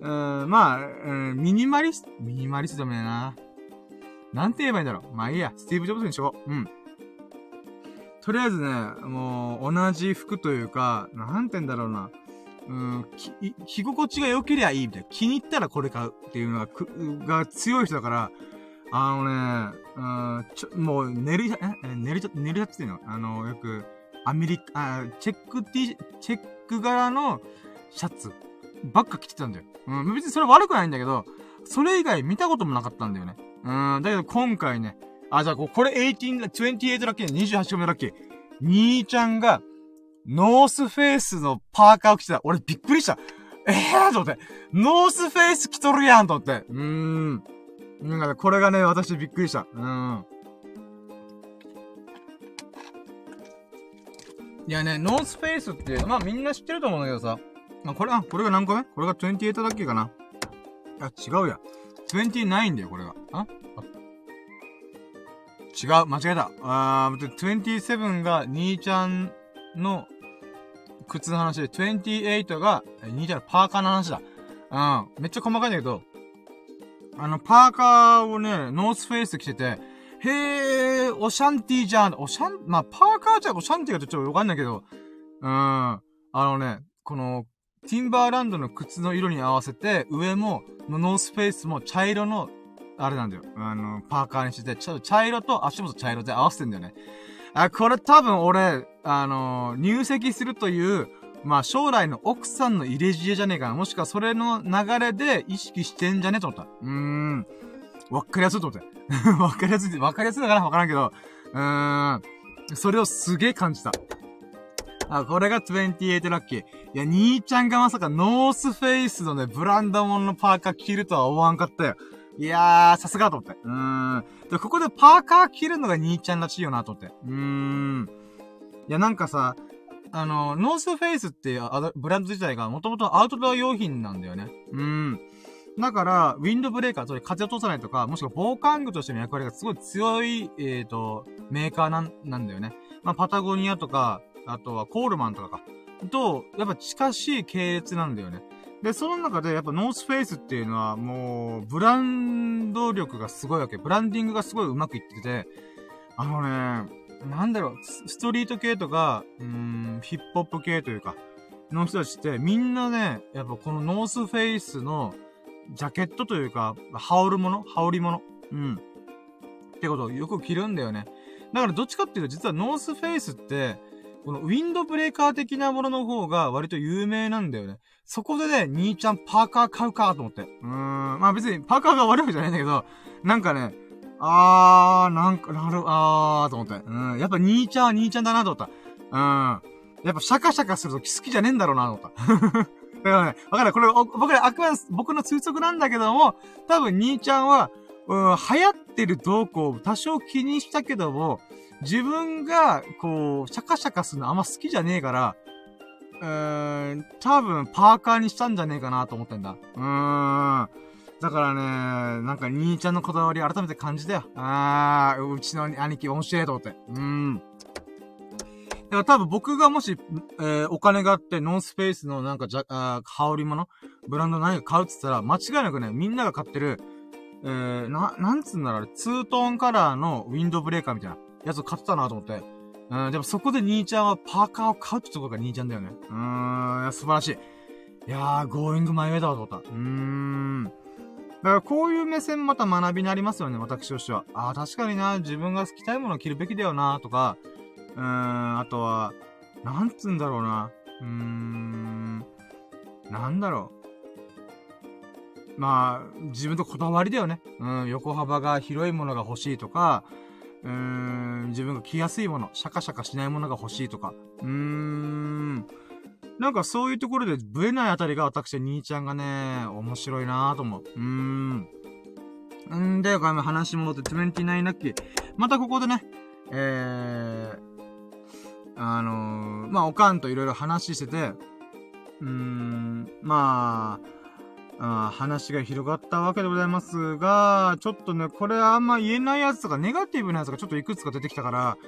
うん、まあ、うん、ミニマリスト、ミニマリストでもねえな。なんて言えばいいんだろう。まあいいや、スティーブ・ジョブスにしよう。うん。とりあえずね、もう、同じ服というか、なんて言うんだろうな。うん、き、着心地が良けりゃいいみたいな。気に入ったらこれ買うっていうのが、く、が強い人だから、あのね、うん、ちょ、もう、寝る、え、寝る、寝るやつっていうの？あの、よく、アメリカ、あ、チェック T、チェック柄のシャツばっか着てたんだよ。うん、別にそれ悪くないんだけど、それ以外見たこともなかったんだよね。うん、だけど今回ね、あ、じゃあこれ18、28ラッキー、28個目ラッキー。兄ちゃんが、ノースフェイスのパーカーを着てた。俺びっくりした。ええー、と思って。ノースフェイス着とるやんと思って。うーん。なんかこれがね、私びっくりした。うーん。いやね、ノースフェイスって、まあみんな知ってると思うんだけどさ。あこれ、あ、これが何個目？これが28だっけかな？あ、違うや。29だよ、これが。あ？違う、間違えた。あー、27が兄ちゃんの靴の話で、28が、兄ちゃんのパーカーの話だ。うん。めっちゃ細かいんだけど、あの、パーカーをね、ノースフェイス着てて、へー、オシャンティーじゃん。オシャン、まあ、パーカーじゃオシャンティーがちょっとわかんないけど、うん。あのね、この、ティンバーランドの靴の色に合わせて、上も、ノースフェイスも茶色の、あれなんだよ。あの、パーカーにして、ちょっと茶色と足元茶色で合わせてんだよね。あ、これ多分俺、あの、入籍するという、まあ将来の奥さんの入れ知恵じゃねえかな。もしくはそれの流れで意識してんじゃねえと思った。うーん。わかりやすいと思って。わかりやすい、わかりやすいのかなわからんけど。うーん。それをすげえ感じた。あ、これが28ラッキー。いや、兄ちゃんがまさかノースフェイスのね、ブランドモンのパーカー着るとは思わんかったよ。いやー、さすがと思って。うーん。で、ここでパーカー着るのが兄ちゃんらしいよなと思って。うーん。いや、なんかさ、あの、ノースフェイスっていうブランド自体がもともとアウトドア用品なんだよね。うーん。だから、ウィンドブレーカー、つまり風を通さないとか、もしくは防寒具としての役割がすごい強い、えっ、ー、と、メーカーなん、なんだよね。まあ、パタゴニアとか、あとはコールマンとかか。と、やっぱ近しい系列なんだよね。で、その中でやっぱノースフェイスっていうのはもう、ブランド力がすごいわけ。ブランディングがすごいうまくいってて、あのね、なんだろう、ストリート系とか、うん、ヒップホップ系というか、の人たちって、みんなね、やっぱこのノースフェイスの、ジャケットというか、羽織るもの羽織り物うん。ってことをよく着るんだよね。だからどっちかっていうと、実はノースフェイスって、このウィンドブレーカー的なものの方が割と有名なんだよね。そこでね、兄ちゃんパーカー買うかと思って。うーん。まあ別にパーカーが悪いわけじゃないんだけど、なんかね、あー、なんか、なる、あー、と思って。うん。やっぱ兄ちゃんは兄ちゃんだなと思った。うん。やっぱシャカシャカすると好きじゃねえんだろうなと思った。だからね、わかんない。これ、僕ら、あくまで僕の推測なんだけども、多分兄ちゃんは、うん、流行ってる動向を多少気にしたけども、自分が、こう、シャカシャカするのあんま好きじゃねえから、うーん、多分パーカーにしたんじゃねえかなと思ってんだ。うーん。だからね、なんか兄ちゃんのこだわり改めて感じたよ。あー、うちの兄貴面白いと思って。うーん。だから多分僕がもし、えー、お金があってノースフェイスのなんかじゃ、あ羽織物ブランド何か買うって言ったら、間違いなくね、みんなが買ってる、えー、な、なんつうんだろう、ツートーンカラーのウィンドブレーカーみたいなやつを買ってたなと思って。うん、でもそこで兄ちゃんはパーカーを買うってとこが兄ちゃんだよね。うーん、素晴らしい。いやー、ゴーイングマイウェイだわと思った。うーん。だからこういう目線また学びになりますよね、私としては。ああ、確かにな、自分が着たいものを着るべきだよな、とか、うーん、あとは、なんつうんだろうな。うーん、なんだろう。まあ、自分とこだわりだよね。うん、横幅が広いものが欲しいとか、うーん、自分が着やすいもの、シャカシャカしないものが欲しいとか。うーん、なんかそういうところでブレないあたりが私は、兄ちゃんがね、面白いなぁと思う。うーん。んで、これも話戻って29ラッキー。またここでね、えー、あのー、まあ、おかんといろいろ話してて、うーん、まあ、あ話が広がったわけでございますが、ちょっとね、これあんま言えないやつとか、ネガティブなやつがちょっといくつか出てきたから、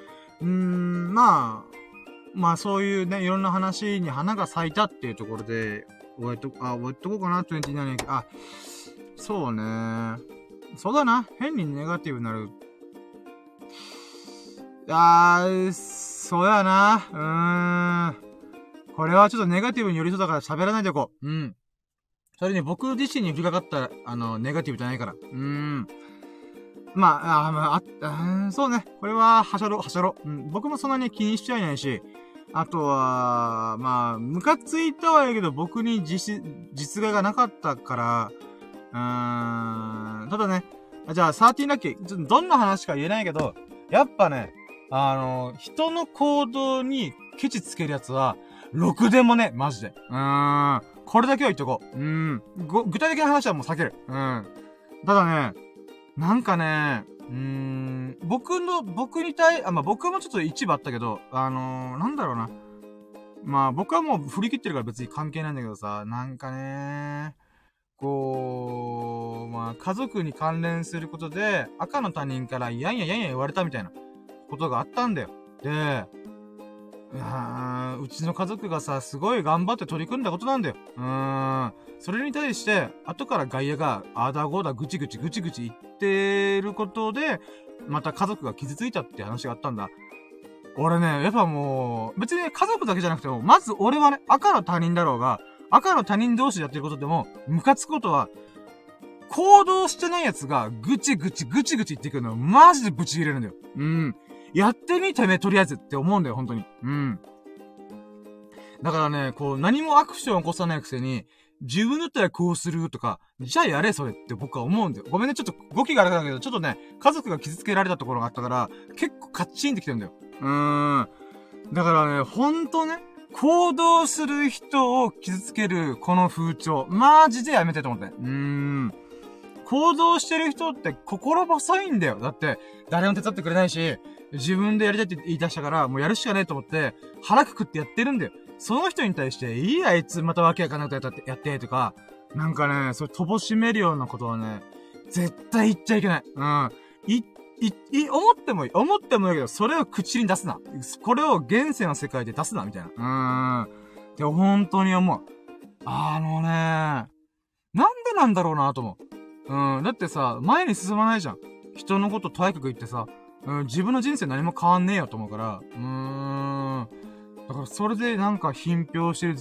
うーん、まあ、まあそういうね、いろんな話に花が咲いたっていうところで、終えと、あ、終えとこうかな、27あ、そうね。そうだな。変にネガティブになる。あー、そうやな。うーん。これはちょっとネガティブに寄りそうだから喋らないでおこう。うん。それに僕自身に降りかかった、あの、ネガティブじゃないから。うーん。まあ、あ、まあ、あ、そうね。これは、はしゃろ、はしゃろ。うん。僕もそんなに気にしちゃいないし、あとは、まあ、ムカついたはいいけど、僕に実、実害がなかったから、うーん。ただね、じゃあ、13ラッキー、どんな話か言えないけど、やっぱね、あの、人の行動にケチつけるやつは、ろくでもね、マジで。うーん。これだけは言っとこう。うーん。具体的な話はもう避ける。うん。ただね、なんかね、うーん、僕の、僕に対、あ、まあ、僕もちょっと一部あったけど、あのー、なんだろうな。まあ、僕はもう振り切ってるから別に関係ないんだけどさ、なんかね、こう、まあ、家族に関連することで、赤の他人から、やんややんや言われたみたいな。ことがあったんだよ。で、ううちの家族がさ、すごい頑張って取り組んだことなんだよ。うーん。それに対して、後から外野が、あだごだぐちぐちぐちぐち言ってることで、また家族が傷ついたって話があったんだ。俺ね、やっぱもう、別に家族だけじゃなくても、まず俺はね、赤の他人だろうが、赤の他人同士でやってることでも、ムカつくことは、行動してない奴が、ぐちぐちぐちぐち言ってくるの、マジでブチ切れるんだよ。うん。やってみてめ、とりあえずって思うんだよ、本当に。うん。だからね、こう、何もアクションを起こさないくせに、自分だったらこうするとか、じゃあやれ、それって僕は思うんだよ。ごめんね、ちょっと語気があれだけど、ちょっとね、家族が傷つけられたところがあったから、結構カッチンってきてるんだよ。うーん。だからね、ほんとね、行動する人を傷つけるこの風潮、マジでやめてと思って。うーん。行動してる人って心細いんだよ。だって、誰も手伝ってくれないし、自分でやりたいって言い出したから、もうやるしかねえと思って、腹くくってやってるんだよ。その人に対して、いいあいつまたわけわかなことやって、やってとか、なんかね、それ乏しめるようなことはね、絶対言っちゃいけない。うん。い、い、い、思ってもいい。思ってもいいけど、それを口に出すな。これを現世の世界で出すな、みたいな。うーん。で、本当に思う。あのね、なんでなんだろうなと思う。うん。だってさ、前に進まないじゃん。人のこととやかく言ってさ、うん、自分の人生何も変わんねえよと思うから、うーん。だからそれでなんか品評してる、っ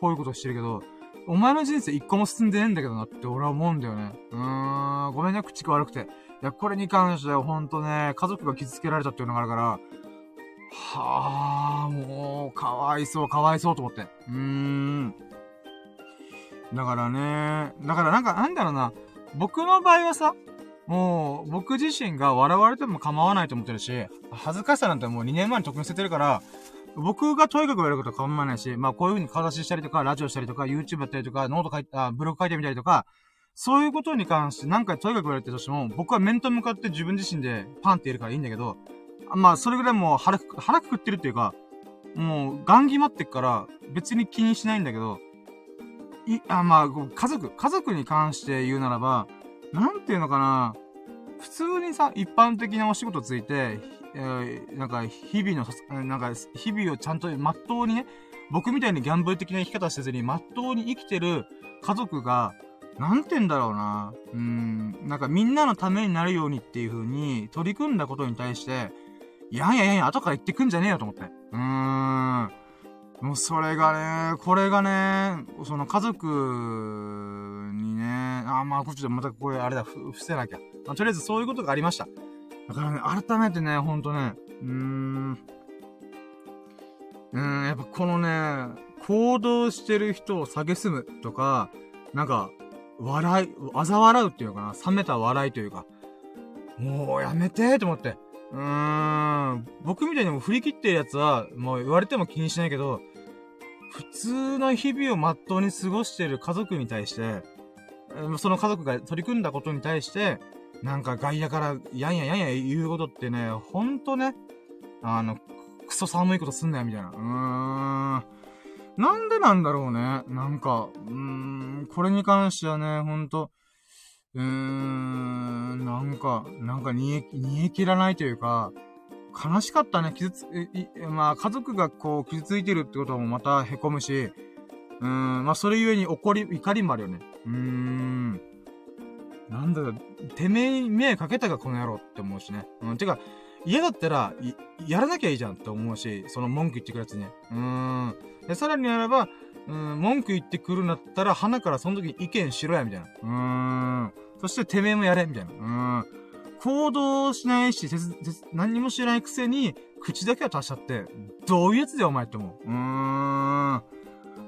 ぽいことしてるけど、お前の人生一個も進んでねえんだけどなって俺は思うんだよね。うーん、ごめんね、口が悪くて。いや、これに関してはほんとね、家族が傷つけられたっていうのがあるから、はあ、もう、かわいそう、かわいそうと思って。うーん。だからね、だからなんか、なんだろうな、僕の場合はさ、もう、僕自身が笑われても構わないと思ってるし、恥ずかしさなんてもう2年前に特に捨ててるから、僕がとにかく言われることは構わないし、まあこういう風に顔出ししたりとか、ラジオしたりとか、YouTube やったりとか、ノート書いた、ブログ書いてみたりとか、そういうことに関して何回とにかく言われてるとしても、僕は面と向かって自分自身でパンって言えるからいいんだけど、まあそれぐらいもう腹く、腹くくってるっていうか、もう、ガン決まってっから、別に気にしないんだけど、い、あ、まあ、家族、家族に関して言うならば、なんていうのかな、普通にさ、一般的なお仕事ついて、えー、なんか、日々の、なんか、日々をちゃんと、まっとうにね、僕みたいにギャンブル的な生き方せずに、まっとうに生きてる家族が、なんて言うんだろうな？うん、なんかみんなのためになるようにっていう風に取り組んだことに対して、いやいやいや、後から言ってくんじゃねえよと思って。うーん。もうそれがね、これがね、その家族にね、あ、まあ、こっちでまたこれあれだ、伏せなきゃ。まあ、とりあえずそういうことがありました。だからね、改めてね、ほんとね、うーん、うん、やっぱこのね、行動してる人を蔑むとか、なんか、笑い、嘲笑うっていうのかな、冷めた笑いというか、もうやめてと思って。うーん、僕みたいにも振り切ってるやつは、もう言われても気にしないけど、普通の日々をまっとうに過ごしてる家族に対して、その家族が取り組んだことに対して、なんか外野からやんややんや言うことってね、ほんとね、あの、クソ寒いことすんなよ、みたいな。うーん。なんでなんだろうね。なんか、うーん、これに関してはね、ほんと、うーん、なんか、なんか煮え、煮え切らないというか、悲しかったね。傷つ、え、まあ、家族がこう、傷ついてるってこともまた凹むし、うん、まあ、それゆえに怒り、怒りもあるよね。うーん。なんだろ、てめえに迷惑かけたか、この野郎って思うしね。うん、てか、嫌だったら、やらなきゃいいじゃんって思うし、その文句言ってくるやつね。うーん。で、さらにあれば、うん、文句言ってくるんだったら、鼻からその時に意見しろや、みたいな。うーん。そして、てめえもやれ、みたいな。うーん。行動しないし、何にも知らないくせに、口だけは足しちゃって、どういうやつだよ、お前って思う。うーん。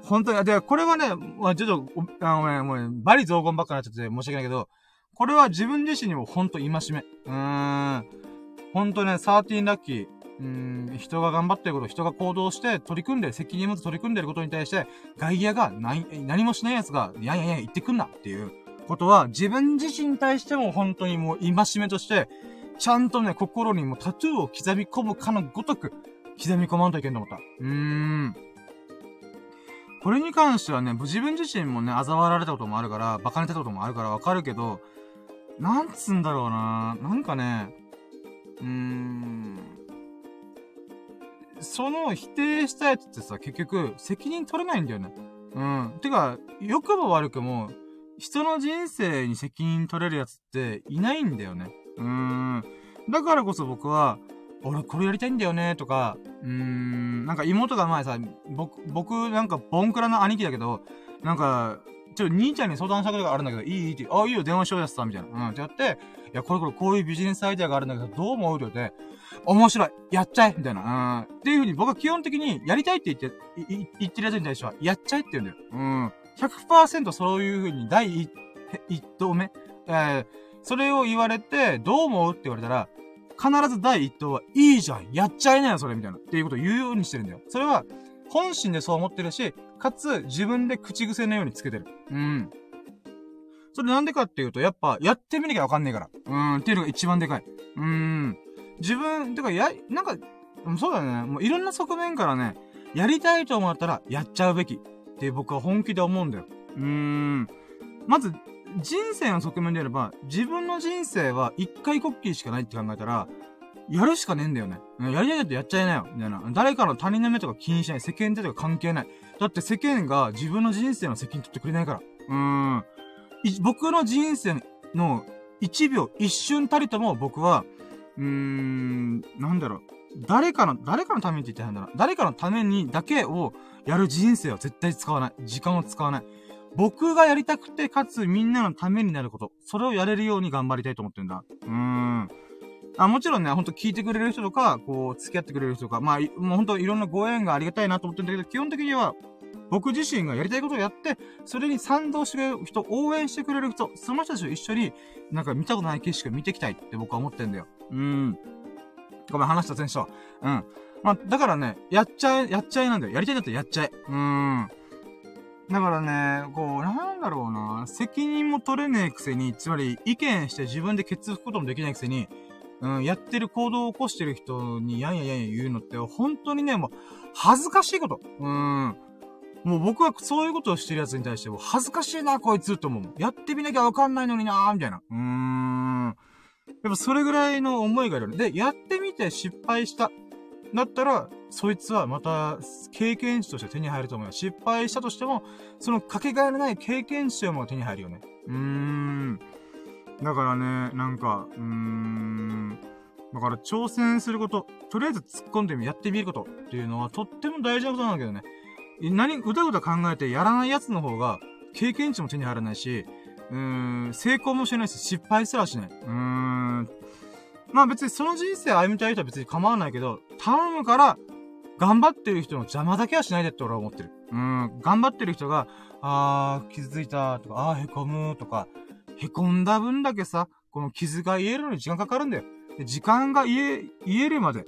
本当に、で、これはね、まあ、ちょっと、あのね、もう、ね、バリ雑言ばっかになっちゃって申し訳ないけど、これは自分自身にもほんと戒め。うーん。ほんとね、13ラッキー。うん、人が頑張ってること、人が行動して取り組んでる、責任持って取り組んでることに対して、外野が何、何もしない奴が、やんやんや言ってくんなっていう。ことは、自分自身に対しても本当にもう戒めとして、ちゃんとね、心にもタトゥーを刻み込むかのごとく、刻み込まんといけんと思った。うーん。これに関してはね、自分自身もね、嘲笑られたこともあるから、馬鹿にたこともあるからわかるけど、なんつんだろうななんかね、うーん。その否定したやつってさ、結局、責任取れないんだよね。うん。てか、良くも悪くも、人の人生に責任取れるやつっていないんだよね。うーん。だからこそ僕は、俺これやりたいんだよね、とか、うーん、なんか妹が前さ、僕、僕なんかボンクラの兄貴だけど、なんか、ちょ、兄ちゃんに相談したことがあるんだけど、いい？いいって、あ、いいよ、電話しようやつさ、みたいな。うん、ってやって、いや、これこれこういうビジネスアイデアがあるんだけど、どう思う？よって、面白いやっちゃえみたいな。うん。っていうふうに僕は基本的に、やりたいって言って、言ってるやつに対しては、やっちゃえって言うんだよ。うん。100%そういうふうに、第一、一投目、えー、それを言われて、どう思うって言われたら、必ず第一投は、いいじゃんやっちゃいなよ、それみたいな。っていうことを言うようにしてるんだよ。それは、本心でそう思ってるし、かつ、自分で口癖のようにつけてる。うん。それなんでかっていうと、やっぱ、やってみなきゃわかんねえから。うん、っていうのが一番でかい。うん。自分、てか、や、なんか、そうだね。もういろんな側面からね、やりたいと思ったら、やっちゃうべき。って僕は本気で思うんだよ。うーん。まず、人生の側面であれば、自分の人生は一回コッキーしかないって考えたら、やるしかねえんだよね。やりたいことやっちゃいなよ。みたいな。誰かの他人の目とか気にしない。世間体とか関係ない。だって世間が自分の人生の責任取ってくれないから。うーん。僕の人生の一秒、一瞬たりとも僕は、うーん、なんだろう。誰かの、誰かのためにって言ってんだな。誰かのためにだけをやる人生は絶対使わない。時間を使わない。僕がやりたくて、かつみんなのためになること。それをやれるように頑張りたいと思ってるんだ。うーん。あ、もちろんね、ほんと聞いてくれる人とか、こう、付き合ってくれる人とか、まあ、もうほんといろんなご縁がありがたいなと思ってるんだけど、基本的には、僕自身がやりたいことをやって、それに賛同してくれる人、応援してくれる人、その人たちと一緒に、なんか見たことない景色を見ていきたいって僕は思ってんだよ。うーん。ごめん、話した選手は。うん。まあ、だからね、やっちゃえ、やっちゃえなんだよ。やりたいんだったらやっちゃえ。うーん。だからね、こう、なんだろうな。責任も取れねえくせに、つまり意見して自分でケツ吹くこともできないくせに、うん、やってる行動を起こしてる人にやんややんや言うのって、本当にね、もう、恥ずかしいこと。うん。もう僕はそういうことをしてる奴に対しても、恥ずかしいな、こいつって思う。やってみなきゃわかんないのになみたいな。うーん。やっぱそれぐらいの思いがある。で、やってみて失敗した。だったら、そいつはまた経験値として手に入ると思うよ。失敗したとしても、そのかけがえのない経験値をも手に入るよね。うーん。だからね、なんか、うーん。だから挑戦すること、とりあえず突っ込んでみ、やってみることっていうのはとっても大事なことなんだけどね。何、うだうだ考えてやらない奴の方が、経験値も手に入らないし、うーん、成功もしないし、失敗すらしない。うーん。まあ別にその人生歩みたい人は別に構わないけど、頼むから、頑張ってる人の邪魔だけはしないでって俺は思ってる。うん、頑張ってる人が、あー、傷ついたとか、あー、へこむとか、へこんだ分だけさ、この傷が癒えるのに時間かかるんだよ。で時間が癒え、癒えるまで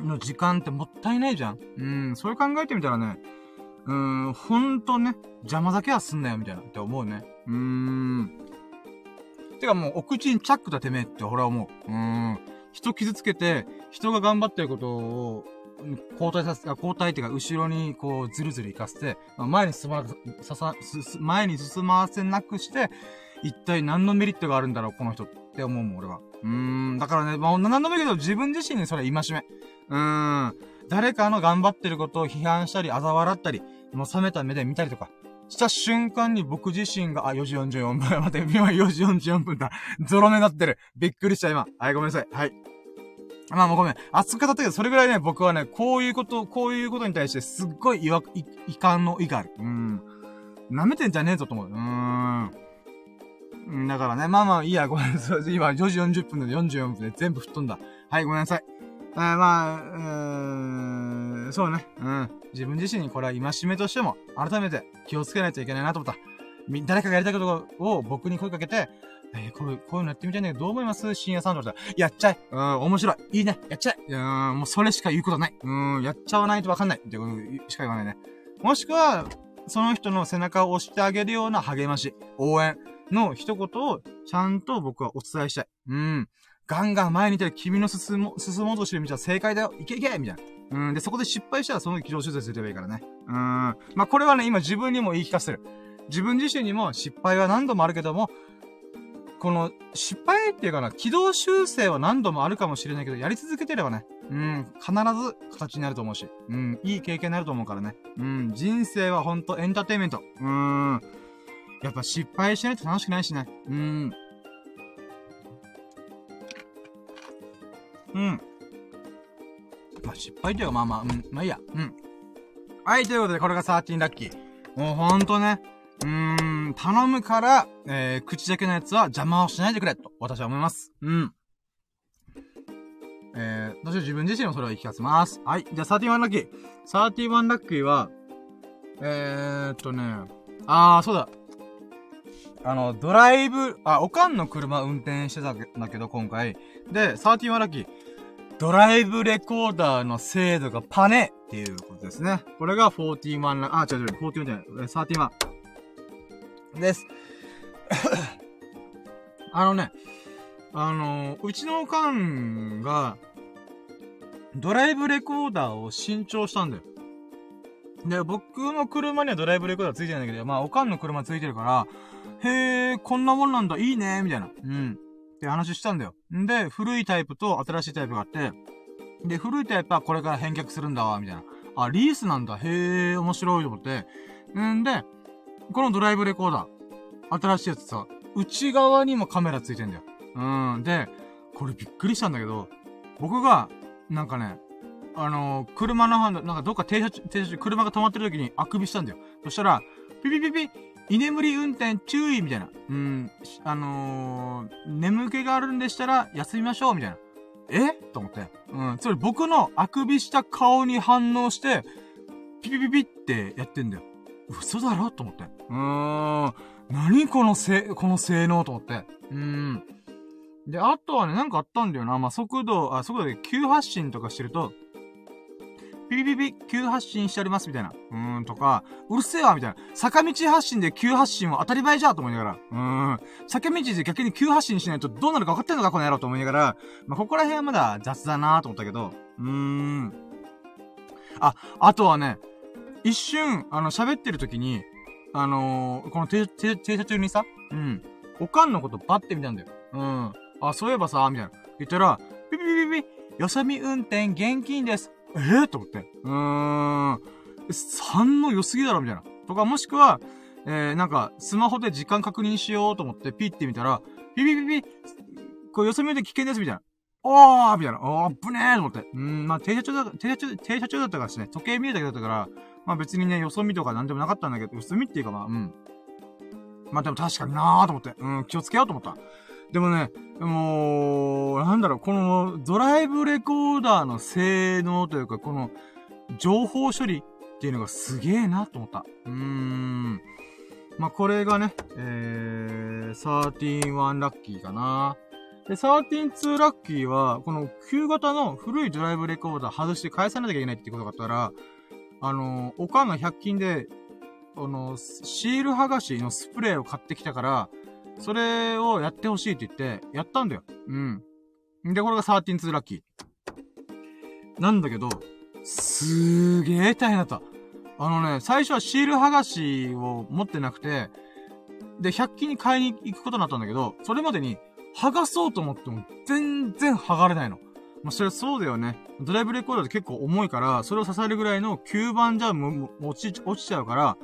の時間ってもったいないじゃん。うん、それ考えてみたらね、うーん、ほんとね、邪魔だけはすんなよ、みたいなって思うね。うーん。てかもう、お口にチャックだてめえって俺は思う。うーん。人傷つけて、人が頑張ってることを、交代させ、交代っていうか、後ろにこう、ずるずる行かせて、まあ、前に進ま、ささ、前に進ませなくして、一体何のメリットがあるんだろう、この人って思うもん、俺は。うーん、だからね、まあ、何度も言うけど、自分自身にそれ戒め。うーん。誰かの頑張ってることを批判したり、嘲笑ったり、もう冷めた目で見たりとか、した瞬間に僕自身が、あ、4時44分。待って、今4時44分だ。ゾロ目なってる。びっくりした今。はい、ごめんなさい。はい。まあもうごめん。熱く語ったけど、それぐらいね、僕はね、こういうこと、こういうことに対してすっごい違和、い、遺憾の意がある。うん。舐めてんじゃねえぞと思う。うーん。だからね、まあまあいいや、ごめんなさい。今4時40分で44分で全部吹っ飛んだ。はい、ごめんなさい。えー、まあ、うーん、そうね。うん。自分自身にこれは戒めとしても、改めて気をつけないといけないなと思った。誰かがやりたいことを僕に声かけて、えー、こういう、こういうのやってみたいんだけど、どう思います？深夜サンドだったら、やっちゃえうん、面白いいいねやっちゃえうん、もうそれしか言うことないうん、やっちゃわないとわかんないっていうことしか言わないね。もしくは、その人の背中を押してあげるような励まし、応援の一言をちゃんと僕はお伝えしたい。うん。ガンガン前にいたら君の進も、進もうとしてる道は正解だよいけいけみたいな。うん。で、そこで失敗したらその軌道修正すればいいからね。うん。まあ、これはね、今自分にも言い聞かせる。自分自身にも失敗は何度もあるけども、この失敗っていうかな、軌道修正は何度もあるかもしれないけど、やり続けてればね、うん、必ず形になると思うし、うん、いい経験になると思うからね。うん、人生はほんとエンターテイメント。うん。やっぱ失敗しないと楽しくないしね。うん。うん。まあ、失敗っていうか、まあまあ、うん、まあいいや。うん。はい、ということで、これが13ラッキー。もうほんとね、うーん、頼むから、えー、口だけのやつは邪魔をしないでくれ、と、私は思います。うん。えー、私は自分自身もそれを言い聞かせます。はい。じゃあ、31ラッキー。31ラッキーは、えーっとね、あー、そうだ。あの、ドライブ、あ、おかんの車運転してたんだけど、今回。で、31ラッキー。ドライブレコーダーの精度がパネっていうことですね。これが41ラ、あ、違う違う、41じゃない、31です。あのね、あのうちのおかんが、ドライブレコーダーを新調したんだよ。で、僕の車にはドライブレコーダーついてないんだけど、まあ、おかんの車ついてるから、へえ、こんなもんなんだ、いいね、みたいな。うん。って話したんだよ。んで、古いタイプと新しいタイプがあって、で、古いタイプはこれから返却するんだわ、みたいな。あ、リースなんだ、へえ、面白いと思って。んで、このドライブレコーダー、新しいやつさ、内側にもカメラついてんだよ。うん。で、これびっくりしたんだけど、僕が、なんかね、あのー、車のンド、なんかどっか停車中、停車中、車が止まってる時にあくびしたんだよ。そしたら、ピピピピ、居眠り運転注意みたいな。うん、あのー、眠気があるんでしたら休みましょうみたいな。え？と思って。うん、つまり僕のあくびした顔に反応して、ピピピピってやってんだよ。嘘だろ？と思って。うーん。何このせ、この性能？と思って。うん。で、あとはね、なんかあったんだよな。まあ、速度、あ、速度で急発進とかしてると、ピピピピ、急発進しております、みたいな。うーん、とか、うるせえわ、みたいな。坂道発進で急発進は当たり前じゃと思いながら。うーん。坂道で逆に急発進しないとどうなるか分かってんのか、この野郎と思いながら。まあ、ここら辺はまだ雑だなと思ったけど。うーん。あ、あとはね、一瞬、あの、喋ってる時に、あのー、この停車中にさ、うん。おかんのことバッて見たんだよ。うん。あ、そういえばさ、みたいな。言ったら、ピピピピピ、よさみ運転現金です。え、ー、と思って。うーん。3の良すぎだろ、みたいな。とか、もしくは、えー、なんか、スマホで時間確認しようと思って、ピッて見たら、ピピピピ、こう、よそ見で危険です、みたいな。おーみたいな。おー、ぶねーと思って。うん、まあ、停車中だ、停車中、停車中だったからですね。時計見えたけだったから、まあ別にね、よそ見とかなんでもなかったんだけど、よそ見っていうかまあ、うん。まあでも確かになーと思って。うん、気をつけようと思った。でもね、もう、なんだろう、このドライブレコーダーの性能というか、この情報処理っていうのがすげえなと思った。うーん。まあ、これがね、えー、131ラッキーかな。で、132ラッキーは、この旧型の古いドライブレコーダー外して返さなきゃいけないってことがあったら、あの、おかんが100均で、あの、シール剥がしのスプレーを買ってきたから、それをやってほしいって言って、やったんだよ。うん。で、これが132ラッキー。なんだけど、すーげー大変だった。あのね、最初はシール剥がしを持ってなくて、で、100均に買いに行くことになったんだけど、それまでに剥がそうと思っても全然剥がれないの。まあ、それはそうだよね。ドライブレコーダーって結構重いから、それを支えるぐらいの吸盤じゃも落ち、落ちちゃうから、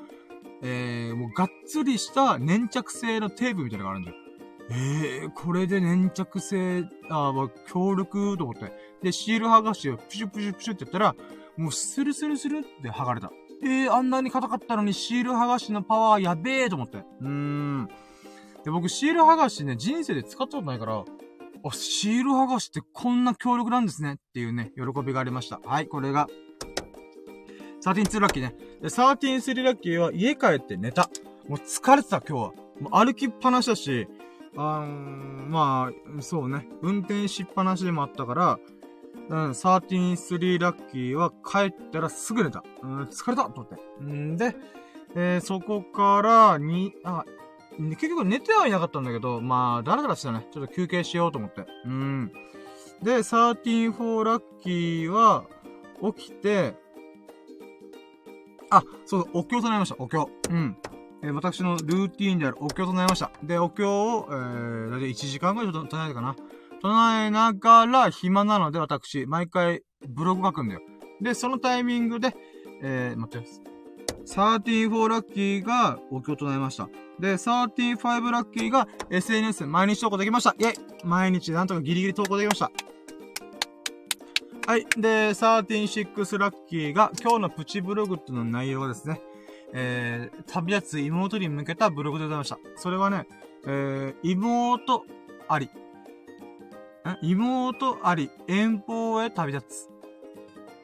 えー、もうがっつりした粘着性のテープみたいなのがあるんだよ。えー、これで粘着性、ああ、強力と思って。で、シール剥がしをプシュプシュプシュってやったら、もうスルスルスルって剥がれた。えー、あんなに硬かったのにシール剥がしのパワーやべえと思って。うーん。で、僕シール剥がしね、人生で使ったことないから、あ、シール剥がしってこんな強力なんですねっていうね、喜びがありました。はい、これが132ラッキーね。で、133ラッキーは家帰って寝た。もう疲れてた、今日は。もう歩きっぱなしだし、あーまあ、そうね。運転しっぱなしでもあったから、うん、133ラッキーは帰ったらすぐ寝た。うん、疲れたと思って。んで、えー、そこから、に、あ、結局寝てはいなかったんだけど、まあ、だらだらしたね。ちょっと休憩しようと思って。うん。で、134ラッキーは、起きて、あ、そう、お経となりました、お経。うん。えー、私のルーティーンであるお経を唱えました。で、お経を、えー、だいたい1時間ぐらい唱えたかな。唱えながら暇なので私、毎回ブログ書くんだよ。で、そのタイミングで、えー、待って。34ラッキーがお経を唱えました。で、35ラッキーが SNS 毎日投稿できました。イェイ毎日なんとかギリギリ投稿できました。はい。で、136ラッキーが今日のプチブログっていうの内容がですね、えー、旅立つ妹に向けたブログでございました。それはね、えー、妹あり。妹あり、遠方へ旅立つ。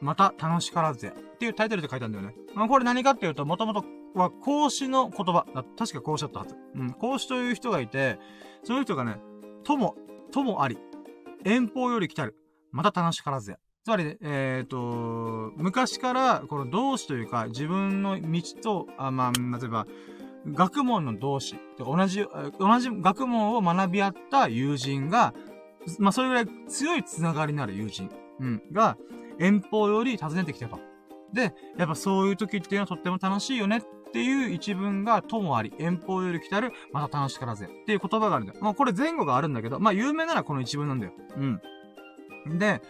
また楽しからずぜ。っていうタイトルで書いたんだよね。まあ、これ何かっていうと、もともとは孔子の言葉。確か孔子だったはず。うん。孔子という人がいて、その人がね、友、友あり、遠方より来たる。また楽しからずや。つまり、ね、えっ、ー、と、昔から、この同志というか、自分の道と、あまあ、例えば、学問の同志、同じ、同じ学問を学び合った友人が、まあ、それぐらい強いつながりのある友人、うん、が、遠方より訪ねてきてと。で、やっぱそういう時っていうのはとっても楽しいよねっていう一文がともあり、遠方より来たる、また楽しからぜっていう言葉があるんだよ。まあこれ前後があるんだけど、まあ有名ならこの一文なんだよ。うん。で、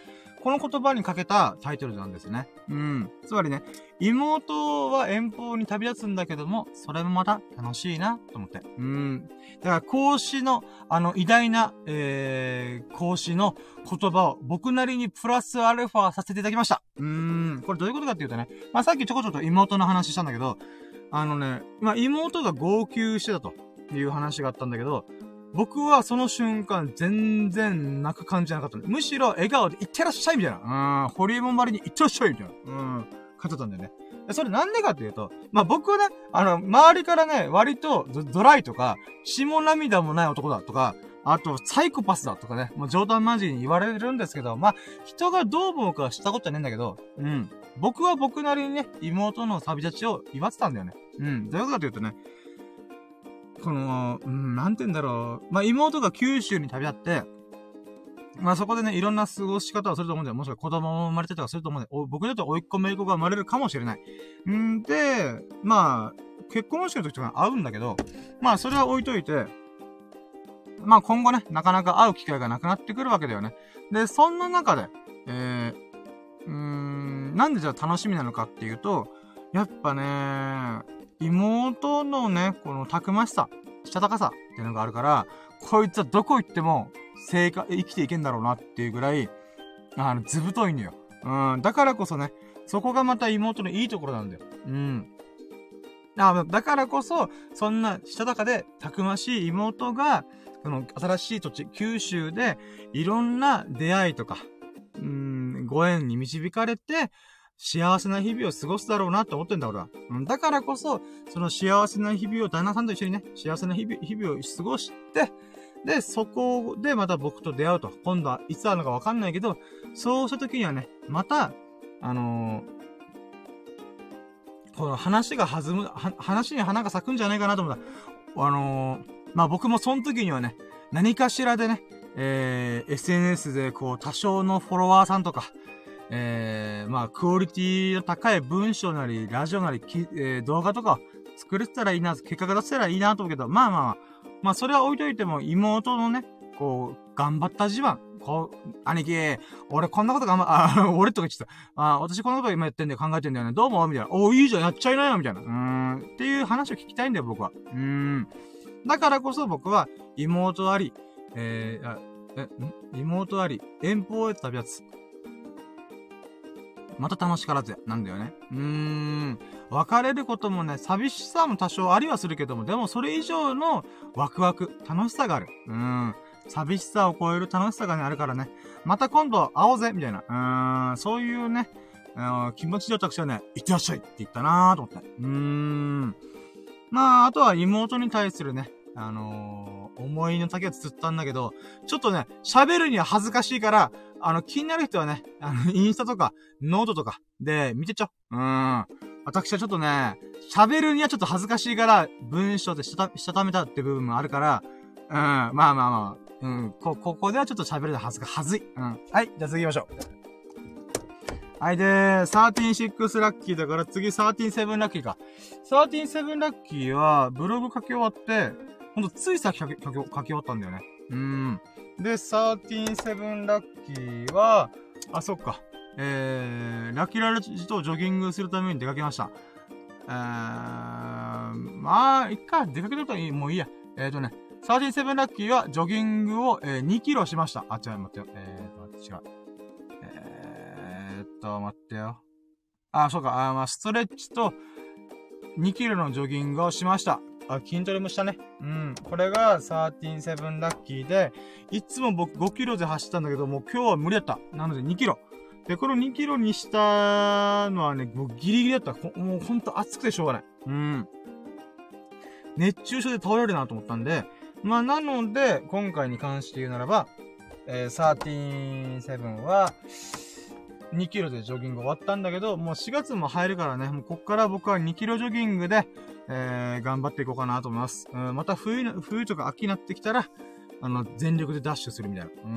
この言葉にかけたタイトルなんですね。うん。つまりね、妹は遠方に旅立つんだけども、それもまた楽しいな、と思って。うん。だから、孔子の、あの、偉大な、えー、孔子の言葉を僕なりにプラスアルファさせていただきました。うん。これどういうことかっていうとね、まあ、さっきちょこちょこ妹の話したんだけど、あのね、まあ、妹が号泣してたという話があったんだけど、僕はその瞬間全然泣く感じじゃなかったむしろ笑顔で、いってらっしゃいみたいな。うん、ホリエモンばりにいってらっしゃいみたいな。うん、感じだったんだよね。それなんでかっていうと、まあ、僕はね、あの、周りからね、割とドライとか、血も涙もない男だとか、あと、サイコパスだとかね、もう冗談交じりに言われるんですけど、まあ、人がどう思うかしたことはねえんだけど、うん。僕は僕なりにね、妹の旅立ちを祝ってたんだよね。うん。どういうことかというとね、この、うん、なんて言うんだろう。まあ、妹が九州に旅立って、まあそこでね、いろんな過ごし方をすると思うんだよ。もしくは子供も生まれてたらすると思うんだよ。僕だと甥っ子姪っ子が生まれるかもしれない。んで、まあ、結婚式の時とか会うんだけど、まあそれは置いといて、まあ今後ね、なかなか会う機会がなくなってくるわけだよね。で、そんな中で、えー、うーん、なんでじゃあ楽しみなのかっていうと、やっぱね、妹のね、このたくましさ、したたかさっていうのがあるから、こいつはどこ行っても、生活、生きていけんだろうなっていうぐらい、あの、ずぶといんだよ。うん、だからこそね、そこがまた妹のいいところなんだよ。うん。あだからこそ、そんな、したたかで、たくましい妹が、この新しい土地、九州で、いろんな出会いとか、うん、ご縁に導かれて、幸せな日々を過ごすだろうなって思ってんだ、俺は。うん、だからこそ、その幸せな日々を旦那さんと一緒にね、幸せな日々日々を過ごして、で、そこでまた僕と出会うと。今度はいつ会うのかわかんないけど、そうした時にはね、また、あのー、この話が弾む、話に花が咲くんじゃないかなと思った。あのー、まあ、僕もその時にはね、何かしらでね、えー、SNS でこう、多少のフォロワーさんとか、えー、まあ、クオリティの高い文章なり、ラジオなり、えー、動画とか作れてたらいいな、結果が出せたらいいなと思うけど、まあまあまあ、まあそれは置いといても、妹のね、こう、頑張った自慢。こう、兄貴、俺こんなこと頑張、あ、俺とか言ってた。あ、私こんなこと今やってんだよ、考えてんだよね。どうもみたいな。お、いいじゃん、やっちゃいなよ、みたいな。うーん。っていう話を聞きたいんだよ、僕は。うーん。だからこそ僕は、妹あり、えー、え、妹あり、遠方へ旅立つ。また楽しからずなんだよね。うーん。別れることもね、寂しさも多少ありはするけども、でもそれ以上のワクワク、楽しさがある。うーん。寂しさを超える楽しさがね、あるからね。また今度会おうぜみたいな。うーん。そういうね、気持ちで私はね、いってらっしゃいって言ったなーと思って。うーん。まあ、あとは妹に対するね、あのー、思いの丈をつったんだけど、ちょっとね、喋るには恥ずかしいから、あの、気になる人はね、あの、インスタとか、ノートとかで見てちょ。うん。私はちょっとね、喋るにはちょっと恥ずかしいから、文章でしたた、したためたって部分もあるから、うん、まあまあまあ、うん、こ、ここではちょっと喋るの恥ずか、はずい。うん。はい、じゃあ次行きましょう。はい、で、136ラッキーだから次137ラッキーか。137ラッキーは、ブログ書き終わって、ほんとついさっき書き書き書き終わったんだよね。うん。で、137ラッキーは、あ、そっか。えー、ラッキーラルジとジョギングするために出かけました。えー、まあ、いっか、出かけるといい、もういいや。えっ、ー、とね、37ラッキーはジョギングを、えー、2キロしました。あ、違う、待ってよ。えーと、待って、違う。えーっと、待ってよ。あ、そうか、あ、まあ、ストレッチと2キロのジョギングをしました。あ、筋トレもしたね。うん。これが137ラッキーで、いつも僕5キロで走ったんだけど、もう今日は無理だった。なので2キロ。で、この2キロにしたのはね、もうギリギリだった。もうほんと暑くてしょうがない。うん。熱中症で倒れるなと思ったんで、まあ、なので、今回に関して言うならば、えー、137は、2キロでジョギング終わったんだけど、もう4月も入るからね、もうこっから僕は2キロジョギングで、えー、頑張っていこうかなと思います。うん、また冬の、冬とか秋になってきたら、あの、全力でダッシュするみたいな。う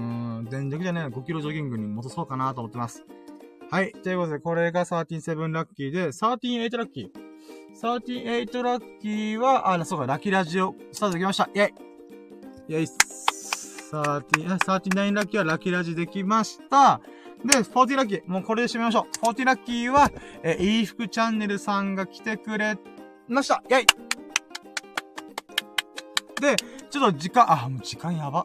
ん、全力じゃね5キロジョギングに戻そうかなと思ってます。はい。ということで、これが137ラッキーで、138ラッキー。38ラッキーは、あ、そうか、ラッキーラジオ、スタートできました。イェイイェイ30、39ラッキーはラッキーラジできました。で、40ラッキー。もうこれで締めましょう。40ラッキーは、えー、いい服チャンネルさんが来てくれました。イェイで、ちょっと時間、あ、もう時間やば。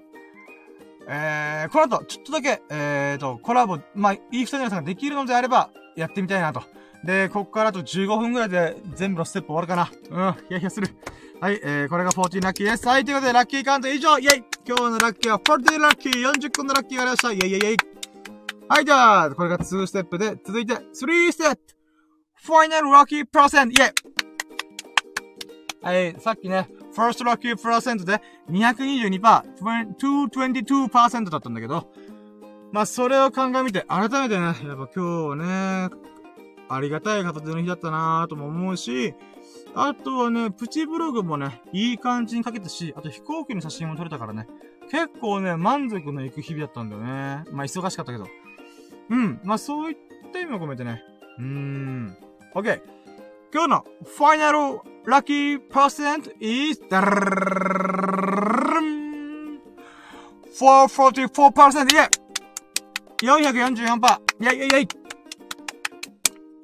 えー、この後、ちょっとだけ、えーと、コラボ、まあ、いい服チャンネルさんができるのであれば、やってみたいなと。で、こっからあと15分ぐらいで全部のステップ終わるかな。うん、ヒヤヒヤする。はい、えー、これが14ラッキーです。はい、ということで、ラッキーカウント以上イェイ今日のラッキーは40ラッキー !40 個のラッキーがありましたイェイイェイイェイはい、じゃあ、これが2ステップで、続いて、3ステップファイナルラッキープラセントイェイはい、さっきね、ファーストラッキープラセントで222%、222%だったんだけど、まあ、それを鑑みて、改めてね、やっぱ今日ね、ありがたい形の日だったなぁとも思うし、あとはね、プチブログもね、いい感じに書けたし、あと飛行機の写真も撮れたからね、結構ね、満足のいく日々だったんだよね。まあ、忙しかったけど。うん。まあ、そういった意味を込めてね。うーん。OK。今日のファイナルラッキーパーセント is 444%イェイ !444%! イェイイェイイェ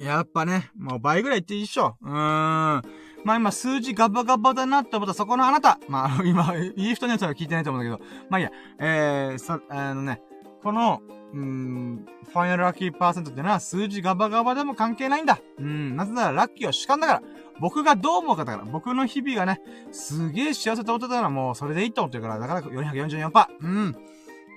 イやっぱね、もう倍ぐらいっていいっしょ。うーん。まあ今数字ガバガバだなって思ったそこのあなた。まあ今、いい人のやつは聞いてないと思うんだけど。まあいいや。えー、さ、あのね、この、うーん、ファイナルラッキーパーセントってのは数字ガバガバでも関係ないんだ。うん、なぜならラッキーは主観だから。僕がどう思うかだから。僕の日々がね、すげえ幸せと思ってたらもうそれでいいと思ってるから。だから444%。うん。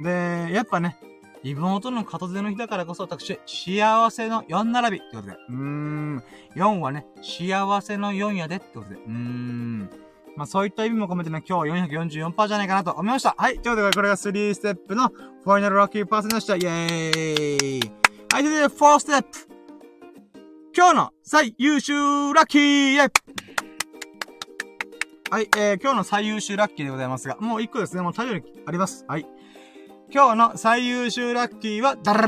で、やっぱね、妹の片手の日だからこそ私、幸せの4並びってことで。うーん。4はね、幸せの4やでってことで。うーん。まあそういった意味も込めてね、今日444%じゃないかなと思いました。はい。ということで、これが3ステップのファイナルラッキーパーセントでした。イェーイ。はい。ということで、4ステップ。今日の最優秀ラッキーイェイはい、えー、今日の最優秀ラッキーでございますが、もう1個ですね、もう大量にあります。はい。今日の最優秀ラッキーは、ダラ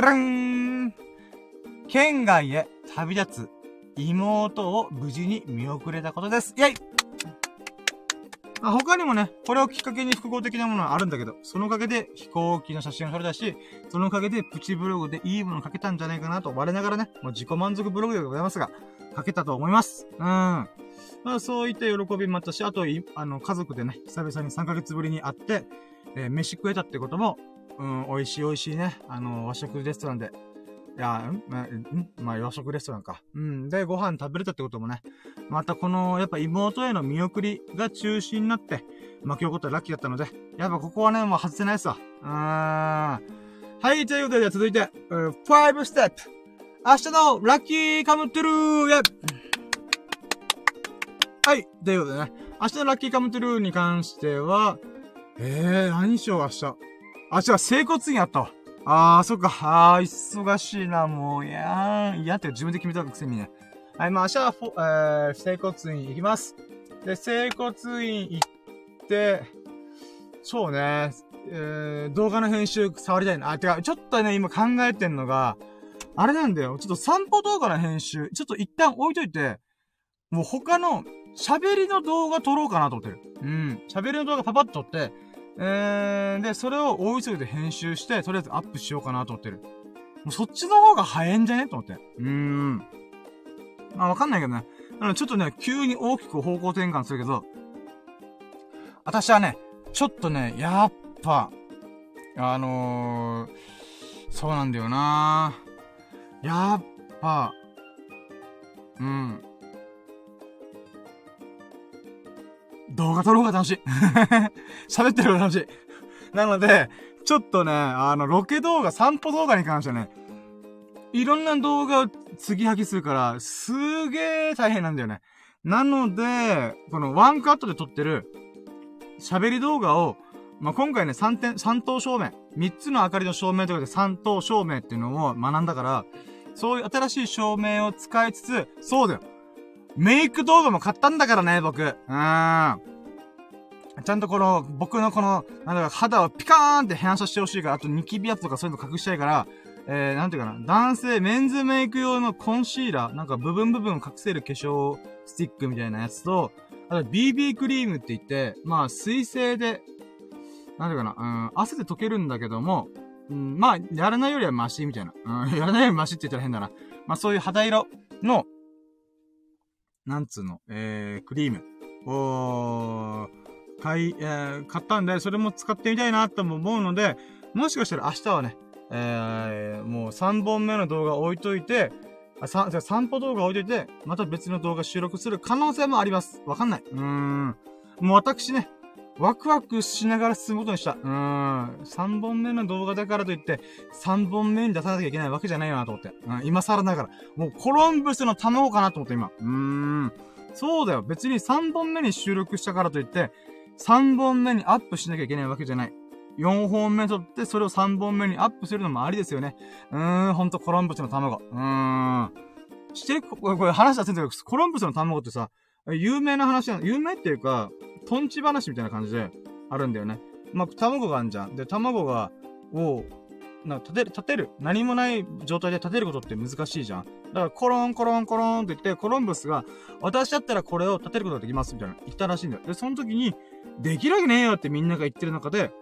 ラン県外へ旅立つ妹を無事に見送れたことです。イェイ他にもね、これをきっかけに複合的なものはあるんだけど、そのおかげで飛行機の写真を撮れたし、そのおかげでプチブログでいいものを書けたんじゃないかなと我ながらね、もう自己満足ブログでございますが、書けたと思います。うん。まあそういった喜びもあったし、あと、あの、家族でね、久々に3ヶ月ぶりに会って、えー、飯食えたってことも、うん、美味しい美味しいね、あの、和食レストランで、いや、んまあ、んまあ、和食レストランか。うん。で、ご飯食べれたってこともね、またこの、やっぱ妹への見送りが中心になって、巻き起こったラッキーだったので、やっぱここはね、もう外せないっすわ。うーん。はい、ということで、続いて、5ステップ。明日のラッキーカムトゥルーイェはい、ということでね、明日のラッキーカムトゥルーに関しては、えー、何しよう、明日。明日は整骨院あったわ。あー、そっか。あー、忙しいな、もう。いやー、嫌って自分で決めたくせにね。はい、まあ明日は、えー、整骨院行きます。で、整骨院行って、そうね、えー、動画の編集触りたいな。あ、てか、ちょっとね、今考えてんのが、あれなんだよ。ちょっと散歩動画の編集、ちょっと一旦置いといて、もう他の喋りの動画撮ろうかなと思ってる。うん。喋りの動画パパッと撮って、えー、で、それを大急ぎで編集して、とりあえずアップしようかなと思ってる。もうそっちの方が早いんじゃね？と思って。うーん。まあわかんないけどね。ちょっとね、急に大きく方向転換するけど、私はね、ちょっとね、やっぱ、あのー、そうなんだよなやっぱ、うん。動画撮る方が楽しい。喋ってる方が楽しい。なので、ちょっとね、あの、ロケ動画、散歩動画に関してはね、いろんな動画を継ぎはぎするから、すーげー大変なんだよね。なので、このワンカットで撮ってる喋り動画を、まあ、今回ね、3点、3等照明。3つの明かりの照明ということで3等照明っていうのを学んだから、そういう新しい照明を使いつつ、そうだよ。メイク動画も買ったんだからね、僕。うーん。ちゃんとこの、僕のこの、なんだか肌をピカーンって反射してほしいから、あとニキビ圧とかそういうの隠したいから、えー、なんていうかな、男性メンズメイク用のコンシーラー、なんか部分部分を隠せる化粧スティックみたいなやつと、あと BB クリームって言って、まあ水性で、なんていうかな、うん、汗で溶けるんだけども、うん、まあ、やらないよりはマシみたいな。うん、やらないよりマシって言ったら変だな。まあそういう肌色の、なんつうの、えー、クリームを、買い、えー、買ったんで、それも使ってみたいなとも思うので、もしかしたら明日はね、えー、もう3本目の動画置いといて、あ、さ、じゃ散歩動画置いといて、また別の動画収録する可能性もあります。わかんない。うーん。もう私ね、ワクワクしながら進むことにした。うーん。3本目の動画だからといって、3本目に出さなきゃいけないわけじゃないよなと思って。うん、今更ながら。もうコロンブスの卵かなと思って、今。うーん。そうだよ。別に3本目に収録したからといって、3本目にアップしなきゃいけないわけじゃない。4本目撮って、それを3本目にアップするのもありですよね。うーん、ほんとコロンブスの卵。うーん。知ってこれ話したせんだけど、コロンブスの卵ってさ、有名な話なの。有名っていうか、トンチ話みたいな感じであるんだよね。まあ、卵があんじゃん。で、卵が、を、な、立てる、立てる。何もない状態で立てることって難しいじゃん。だから、コロン、コロン、コロンって言って、コロンブスが、私だったらこれを立てることができます、みたいな。言ったらしいんだよ。で、その時に、できるわけねえよってみんなが言ってる中で、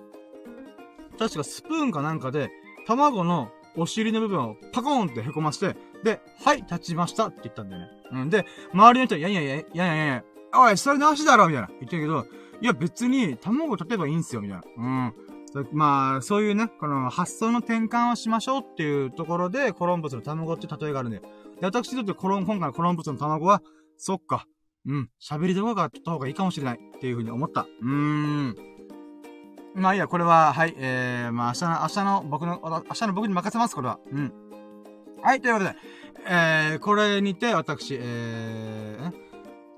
確かスプーンかなんかで、卵のお尻の部分をパコーンって凹まして、で、はい、立ちましたって言ったんだよね。うん。で、周りの人は、いやいやいや、いやいやいや、おい、それなしだろみたいな。言ってるけど、いや、別に、卵立てばいいんすよ、みたいな。うん。まあ、そういうね、この発想の転換をしましょうっていうところで、コロンブスの卵って例えがあるんだよ。で、私にとってコロン、今回のコロンブスの卵は、そっか。うん。喋り動画が撮った方がいいかもしれない。っていうふうに思った。うーん。まあいいや、これは、はい、えー、まあ明日の、明日の僕の、明日の僕に任せます、これは。うん。はい、ということで、えー、これにて、私、えー、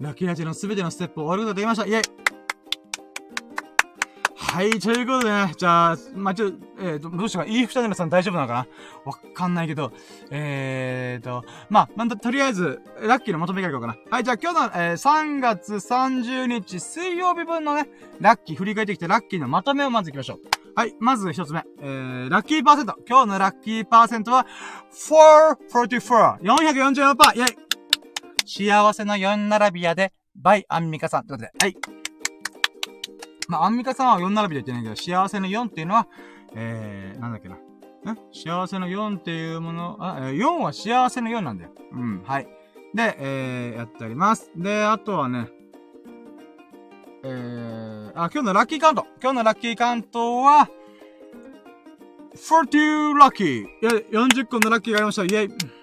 ラッキーラジのすべてのステップを終わることができました。イェイはい、ということでね、じゃあ、まあ、ちょ、えーと、どうしようか、イーフタジナさん大丈夫なのかな？わかんないけど、えーと、まあ、また、とりあえず、ラッキーのまとめからいこうかな。はい、じゃあ今日の、えー、3月30日水曜日分のね、ラッキー振り返ってきて、ラッキーのまとめをまず行きましょう。はい、まず一つ目。えー、ラッキーパーセント。今日のラッキーパーセントは、444。444%。イェイ幸せの4並び屋で、バイアンミカさん。ということで、はい。まあ、アンミカさんは4並びで言ってないけど、幸せの4っていうのは、えー、なんだっけな。ん幸せの4っていうもの、あ、えー、4は幸せの4なんだよ。うん、はい。で、えー、やってあります。で、あとはね、えー、あ、今日のラッキーカウント。今日のラッキーカウントは、40ラッキー。いや、40個のラッキーがありました。イェイ。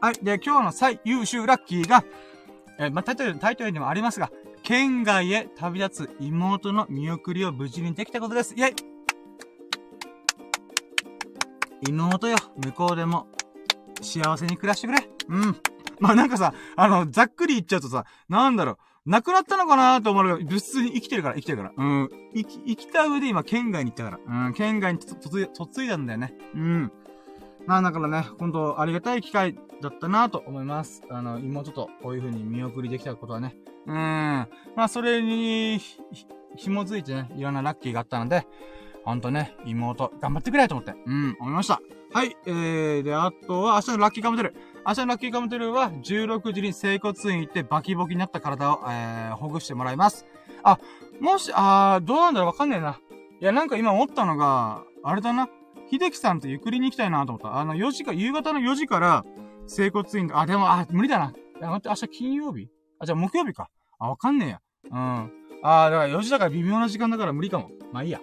はい。で、今日の最優秀ラッキーが、えー、まあ、タイトル、タイトルにもありますが、県外へ旅立つ妹の見送りを無事にできたことです。イェイ妹よ、向こうでも、幸せに暮らしてくれ。うん。まあ、なんかさ、あの、ざっくり言っちゃうとさ、なんだろう、亡くなったのかなと思うけど、物質に生きてるから、生きてるから。うん。生き、生きた上で今、県外に行ったから。うん、県外にと、とつい、嫁いだんだよね。うん。まあ、だからね、本当ありがたい機会だったなと思います。あの、妹とこういう風に見送りできたことはね。うん。まあ、それに、紐づいてね、いろんなラッキーがあったので、ほんとね、妹、頑張ってくれと思って。うん、思いました。はい、えー、で、あとは、明日のラッキーカムテル。明日のラッキーカムテルは、16時に整骨院行ってバキボキになった体を、えー、ほぐしてもらいます。あ、もし、あー、どうなんだろうわかんねえな。いや、なんか今思ったのが、あれだな。秀樹さんとゆっくりに行きたいなと思った。あの、4時か、夕方の4時から、整骨院、あ、でも、あ、無理だな。待って、明日金曜日？あ、じゃあ木曜日か。あ、わかんねえや。うん。あー、だから4時だから微妙な時間だから無理かも。まあいいや。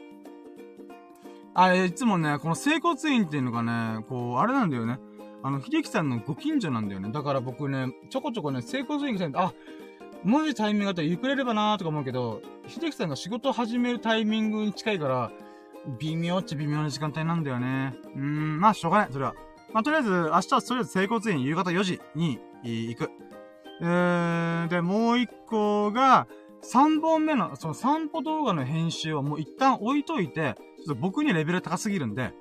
あ、いつもね、この整骨院っていうのがね、こう、あれなんだよね。あの、秀樹さんのご近所なんだよね。だから僕ね、ちょこちょこね、整骨院行きたい。あ、もしタイミングがあったらゆっくれればなーとか思うけど、秀樹さんが仕事始めるタイミングに近いから、微妙っちゃ微妙な時間帯なんだよね。うーん、まあ、しょうがない、それは。まあ、とりあえず、明日はとりあえず整骨院夕方4時に行く。えー、で、もう一個が、3本目の、その散歩動画の編集をもう一旦置いといて、ちょっと僕にレベル高すぎるんで、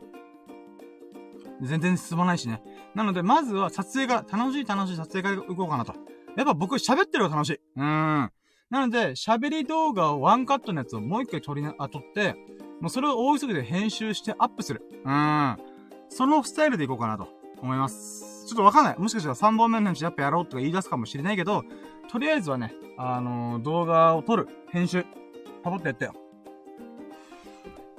全然進まないしね。なので、まずは撮影が、楽しい楽しい撮影から行こうかなと。やっぱ僕喋ってるが楽しい。うーん。なので、喋り動画をワンカットのやつをもう一回撮りな、あ、撮って、もうそれを大急ぎで編集してアップする。うん。そのスタイルでいこうかなと思います。ちょっとわかんない。もしかしたら3本目の編集やっぱやろうとか言い出すかもしれないけど、とりあえずはね、あのー、動画を撮る、編集、パパッとやったよ。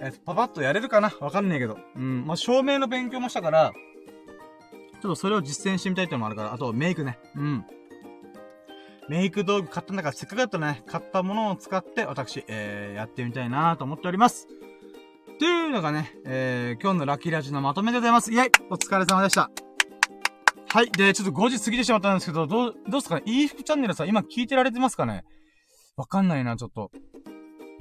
えー、パパッとやれるかな？わかんないけど。うん。まあ、照明の勉強もしたから、ちょっとそれを実践してみたいってのもあるから、あとメイクね。うん。メイク道具買ったんだから、せっかくだったね、買ったものを使って、私、えー、やってみたいなと思っております。というのがね、えー、今日のラッキーラジのまとめでございます。イェイお疲れ様でした。はい。で、ちょっと5時過ぎてしまったんですけど、どう、どうすかね？いい服チャンネルさ、今聞いてられてますかね？わかんないな、ちょっと。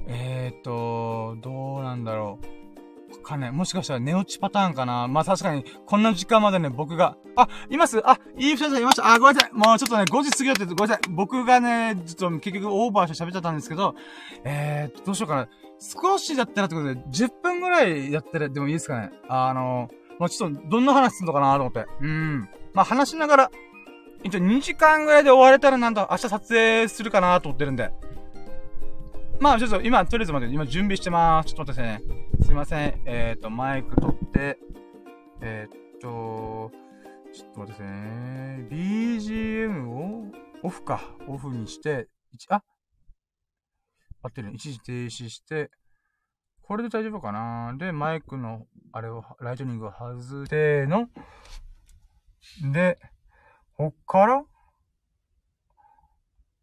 えーと、どうなんだろう。かね、もしかしたら寝落ちパターンかな？まあ確かに、こんな時間までね、僕が、あ、います？あ、いい二人いましたあ、ごめんなさいもうちょっとね、5時過ぎよってごめんなさい僕がね、ちょっと結局オーバーして喋っちゃったんですけど、えーと、どうしようかな。少しだったらってことで、10分ぐらいやってでもいいですかねあの、もうちょっと、どんな話すんのかなと思って。うん。まあ話しながら、一応2時間ぐらいで終われたらなんと明日撮影するかなと思ってるんで。まあ、ちょっと今、とりあえず待って、今準備してまーす。ちょっと待ってくださいね。すいません。えっ、ー、と、マイク取って、えっ、ー、と、ちょっと待ってくださいね。BGM をオフか。オフにして、あ合ってる。一時停止して、これで大丈夫かなで、マイクの、あれを、ライトニングを外しての。で、こっから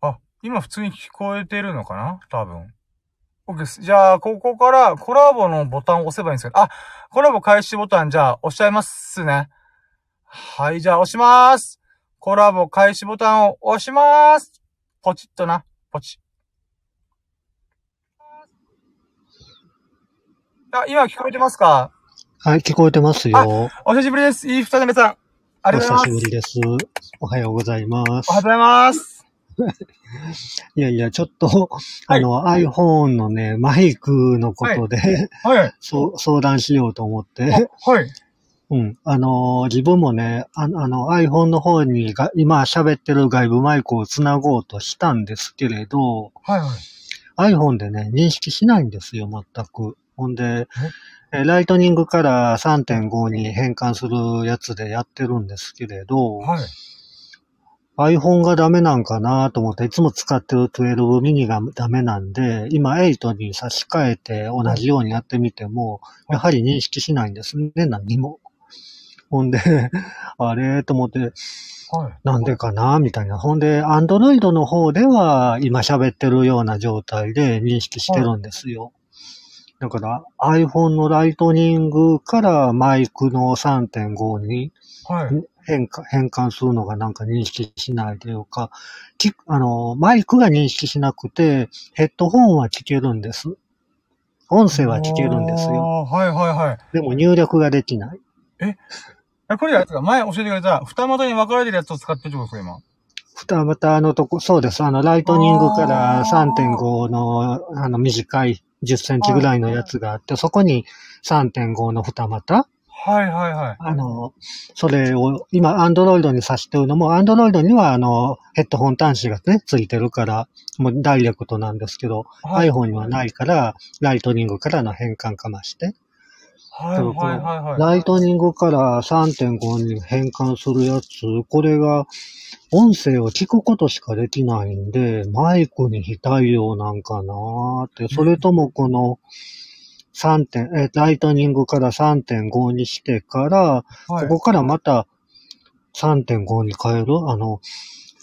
あ今普通に聞こえてるのかな？多分。OK です。じゃあ、ここからコラボのボタンを押せばいいんですけど、あ、コラボ開始ボタンじゃあ押しちゃいますね。はい、じゃあ押しまーす。コラボ開始ボタンを押しまーす。ポチッとな。ポチ。あ、今聞こえてますか？はい、聞こえてますよ。お久しぶりです。いい二人目さん。ありがとうございます。お久しぶりです。おはようございます。おはようございます。いやいや、ちょっと、あの、iPhone のね、マイクのことで、はい。はい、そ相談しようと思って。はい。うん。あの、自分もね、ああの、iPhone の方にが、今喋ってる外部マイクをつなごうとしたんですけれど、はいはい。iPhone でね、認識しないんですよ、全く。ほんで、え？ライトニングから3.5に変換するやつでやってるんですけれど、はい。iPhone がダメなんかなと思って、いつも使ってる12ミニがダメなんで、今8に差し替えて同じようにやってみても、やはり認識しないんですね、何も。ほんで、あれと思って、なんでかなみたいな。ほんで、Android の方では今喋ってるような状態で認識してるんですよ。だから iPhone のライトニングからマイクの3.5に変化、変換するのがなんか認識しないというか、あの、マイクが認識しなくて、ヘッドホンは聞けるんです。音声は聞けるんですよ。はいはいはい。でも入力ができない。えこれやつが前教えてくれた二股に分かれてるやつを使ってるってことですか、今？二股のとこ、そうです。あの、ライトニングから3.5の、あの、短い10センチぐらいのやつがあって、そこに3.5の二股。はいはいはい。あの、それを、今、アンドロイドに挿してるのも、アンドロイドには、あの、ヘッドホン端子がね、ついてるから、もうダイレクトなんですけど、はい。iPhone にはないから、ライトニングからの変換かまして、はいはいはいはい。ライトニングから3.5に変換するやつ、これが、音声を聞くことしかできないんで、マイクに非対応なんかなーって、それともこの、3点、え、ライトニングから3.5にしてから、はい。ここからまた3.5に変える？あの、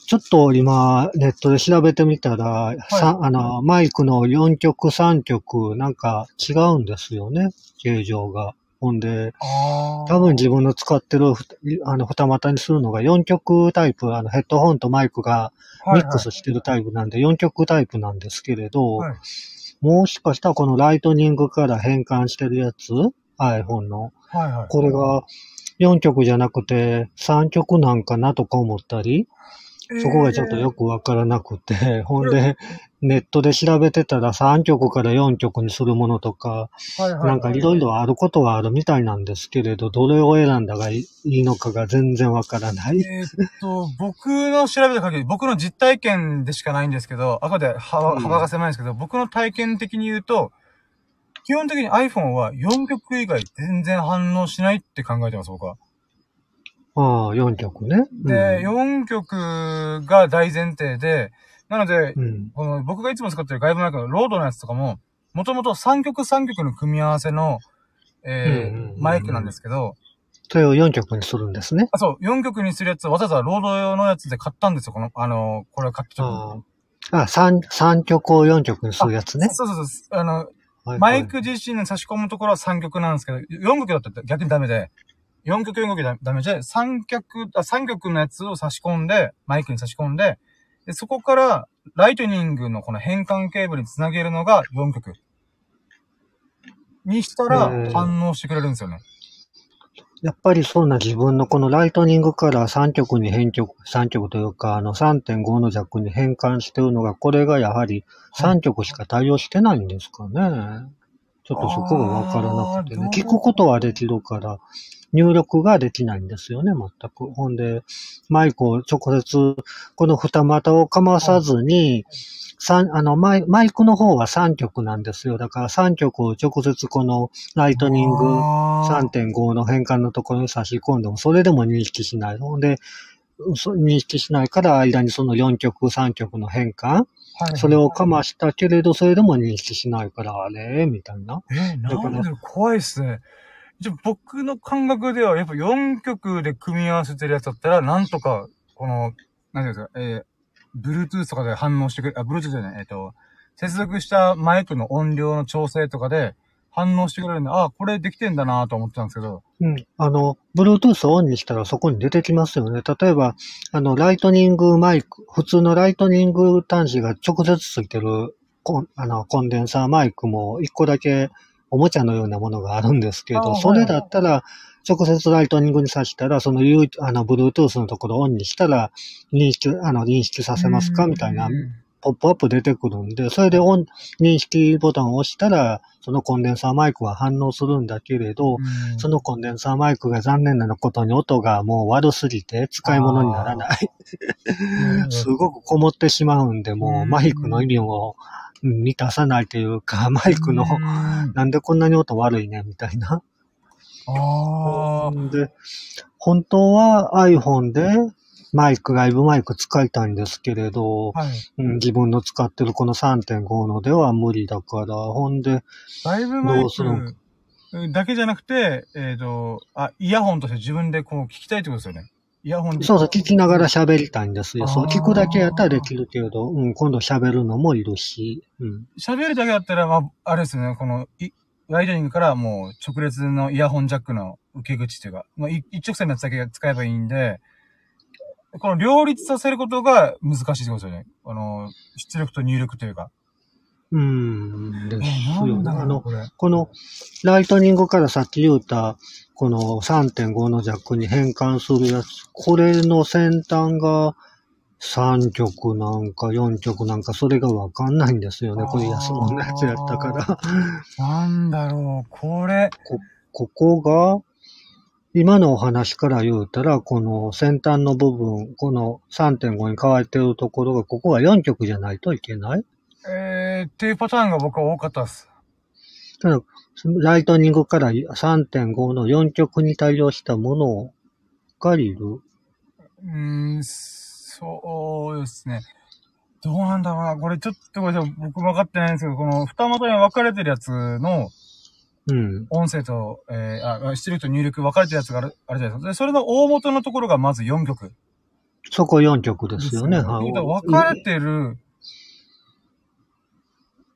ちょっと今、ネットで調べてみたら、さあの、マイクの4曲、3曲、なんか違うんですよね、形状が。ほんで、多分自分の使ってる、あの、二股にするのが4曲タイプ、あの、ヘッドホンとマイクがミックスしてるタイプなんで、4曲タイプなんですけれど、はい。もしかしたらこのライトニングから変換してるやつ、iPhone の、はいはい。これが4曲じゃなくて3曲なんかなとか思ったり、そこがちょっとよくわからなくて、ほんで、ネットで調べてたら3曲から4曲にするものとか、なんかいろいろあることはあるみたいなんですけれど、どれを選んだがいいのかが全然わからない。えーっと、僕の調べた限り、僕の実体験でしかないんですけど、あくまで幅うん幅が狭いんですけど、僕の体験的に言うと、基本的に iPhone は4曲以外全然反応しないって考えてます、僕は。ああ、4曲ね。で、4曲が大前提で、なので、うん。うん。この僕がいつも使ってる外部マイクのロードのやつとかも、もともと3曲3曲の組み合わせの、えマイクなんですけど、それを4曲にするんですね。あ、そう、4曲にするやつわざわざロード用のやつで買ったんですよ、この、あの、これを買った時にああ、あ3、三曲を4曲にするやつね。そうそうそう。あの、はいマイク自身に差し込むところは3曲なんですけど、4曲だったら逆にダメで、4曲4曲ダダメで、3曲、あ、3曲のやつを差し込んで、マイクに差し込んで、でそこから、ライトニングのこの変換ケーブルにつなげるのが4曲。にしたら反応してくれるんですよね。やっぱりそんな自分のこのライトニングから3曲に変曲、3曲というか、あの3.5のジャックに変換してるのが、これがやはり3曲しか対応してないんですかね。ちょっとそこがわからなくてね。聞くことはできるから、入力ができないんですよね、全く。ほんで、マイクを直接、この二股をかまさずに、三あのマイ、マイクの方は3曲なんですよ。だから3曲を直接このライトニングあー3.5の変換のところに差し込んでも、それでも認識しない。ほんで、そ認識しないから間にその4曲、3曲の変換、はいそれをかましたけれど、それでも認識しないから、あれ？みたいな。えー、なんで怖いっすね。じゃ、僕の感覚では、やっぱ4曲で組み合わせてるやつだったら、なんとか、この、なんていうんですか、えー、Bluetooth とかで反応してくれ、あ、Bluetooth じゃない、えっ、と、接続したマイクの音量の調整とかで反応してくれるんで、あ、これできてんだなと思ってたんですけど、うん。あの、Bluetooth をオンにしたらそこに出てきますよね。例えば、あの、ライトニングマイク、普通のライトニング端子が直接ついてるコンあのコンデンサーマイクも一個だけおもちゃのようなものがあるんですけど、それだったら、直接ライトニングに挿したら、そのあの、Bluetooth のところをオンにしたら、認識、あの、認識させますか？みたいなうんポップアップ出てくるんで、それでオン、認識ボタンを押したら、そのコンデンサーマイクは反応するんだけれど、うん。そのコンデンサーマイクが残念なことに音がもう悪すぎて使い物にならない。うん すごくこもってしまうんで、もううん。マイクの意味をうん満たさないというか、マイクのうん。なんでこんなに音悪いねみたいな。あー。で、本当は iPhone でマイク、外部マイク使いたいんですけれど、はい。うん自分の使ってるこの3.5のでは無理だから、ほんで、ライブマイクだけじゃなくて、えっ、と、あ、イヤホンとして自分でこう聞きたいってことですよね。イヤホンで。そうそう、聞きながら喋りたいんですよ。そう、聞くだけやったらできるけれど、うん、今度喋るのもいるし、うん。喋るだけだったら、まあ、あれですね、この、い、ライトニングからもう直列のイヤホンジャックの受け口っていうか、まあ、い一直線のやつだけ使えばいいんで、この両立させることが難しいってことですよね。あの、出力と入力というか。うん、ですよ。なんだろうあの、この、ライトニングからさっき言った、この3.5のジャックに変換するやつ、これの先端が3曲なんか4曲なんか、それがわかんないんですよね。これ安物のやつやったから。なんだろう、これ。ここが、今のお話から言うたら、この先端の部分、この3.5に変わってるところが、ここが4極じゃないといけない？えー、っていうパターンが僕は多かったです。ただ、ライトニングから3.5の4極に対応したものを借りる。うーん、そうですね。どうなんだろうな。これちょっとこれ僕分かってないんですけど、この二股に分かれてるやつのうん。音声と、えー、あ、出力と入力分かれてるやつがある、あるじゃないですか。で、それの大元のところがまず4曲。そこ4極ですよね。はい分かれてる、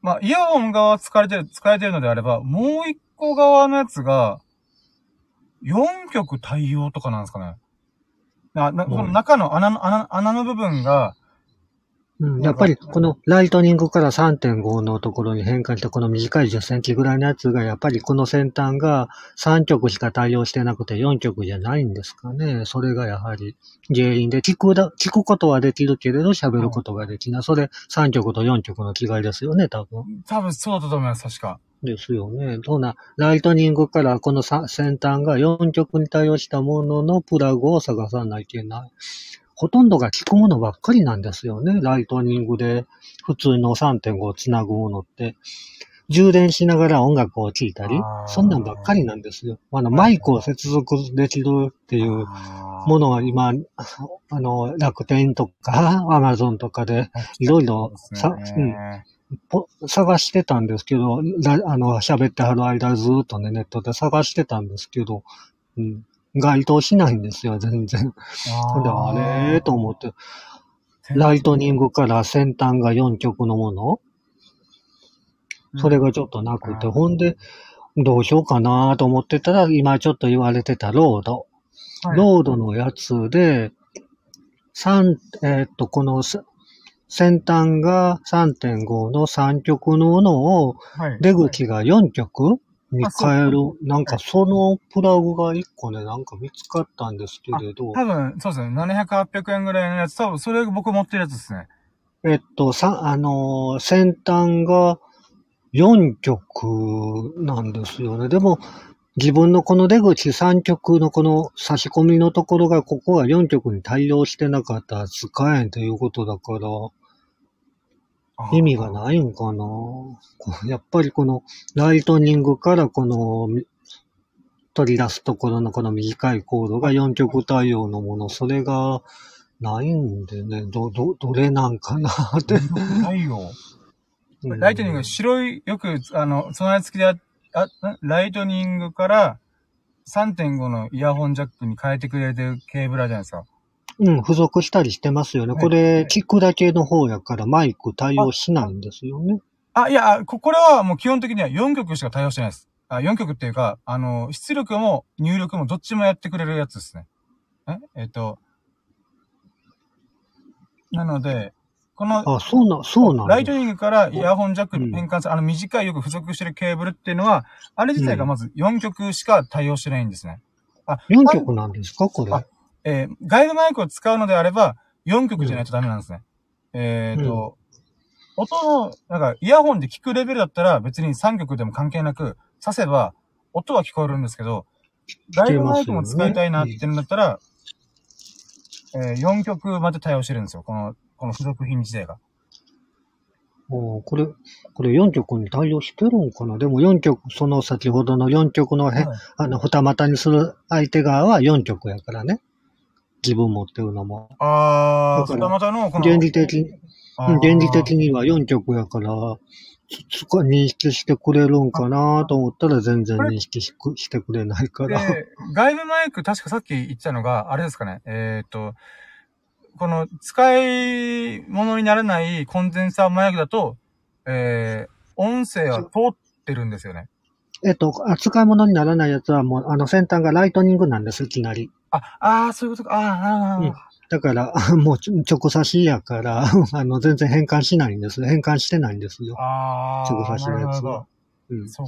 まあ、イヤホン側使われてる、使えてるのであれば、もう一個側のやつが、4曲対応とかなんですかね。な、な、この中の穴の、穴、穴の部分が、うん、やっぱり、このライトニングから3.5のところに変換したこの短い10センチぐらいのやつが、やっぱりこの先端が3曲しか対応してなくて4曲じゃないんですかね。それがやはり原因で、聞くだ、聞くことはできるけれど喋ることができない。それ3曲と4曲の違いですよね、多分。多分そうだと思います、確か。ですよね。そんな、ライトニングからこのさ先端が4曲に対応したもののプラグを探さないといけない。ほとんどが聞くものばっかりなんですよね。ライトニングで普通の3.5をつなぐものって。充電しながら音楽を聴いたりそんなんばっかりなんですよ。あの、マイクを接続できるっていうものは今、あの、楽天とか、アマゾンとかで、いろいろ探してたんですけど、らあの、喋ってはる間ずっとね、ネットで探してたんですけど、うん、該当しないんですよ、全然。で、あれと思って、ライトニングから先端が4極のもの、それがちょっとなくて、うんほんで、どうしようかなと思ってたら、今ちょっと言われてたロード。はい。ロードのやつで、三えーっと、このせ先端が3.5の3極のものを、はい。出口が4極にあそう変える。なんかそのプラグが1個ね、なんか見つかったんですけれど、多分、そうですね。700、800円ぐらいのやつ、多分、それが僕持ってるやつですね。えっと、さ、あのー先端が4極なんですよね。でも、自分のこの出口3極のこの差し込みのところが、ここが4極に対応してなかったら使えんということだから、意味がないんかな？やっぱりこのライトニングからこのみ取り出すところのこの短いコードが4極対応のもの、それがないんでね、ど、ど、どれなんかなって。ないよ。ライトニング、白い、よく、あの、備え付きであ、あ、なライトニングから3.5のイヤホンジャックに変えてくれてるケーブルあるじゃないですか。うん、付属したりしてますよね。はいこれ、聞くだけの方やからマイク対応しないんですよね。あ、いや、ここれはもう基本的には4曲しか対応してないです。あ、4曲っていうか、あの、出力も入力もどっちもやってくれるやつですね。ええっと、なので、この、あ、そうな、そうなんだライトニングからイヤホンジャックに変換する、あの短いよく付属してるケーブルっていうのは、あれ自体がまず4曲しか対応してないんですね。4曲なんですか？これ。あえー外部マイクを使うのであれば、4曲じゃないとダメなんですね。えっ、と、音の、なんか、イヤホンで聞くレベルだったら別に3曲でも関係なく、させば、音は聞こえるんですけど、外部マイクも使いたいなって言うんだったら、えー4曲まで対応してるんですよ。この、この付属品自体が。おーこれ、これ4曲に対応してるんかな？でも4曲、その先ほどの4曲のへ、はいあの、二股にする相手側は4曲やからね。自分持ってるのも。あー、だかのこの、原理的原理的には4曲やから、認識してくれるんかなと思ったら全然認識しくしてくれないから。で、外部マイク、確かさっき言ってたのが、あれですかね、えっ、と、この使い物にならないコンデンサーマイクだと、えー、音声は通ってるんですよね。えっと、扱い物にならないやつはもう、あの先端がライトニングなんです、いきなり。あ、あーそういうことか。あーあー、うんだから、もうちょ直差しやから、あの、全然変換しないんです。変換してないんですよ。あー直差しのやつは。うん。そう。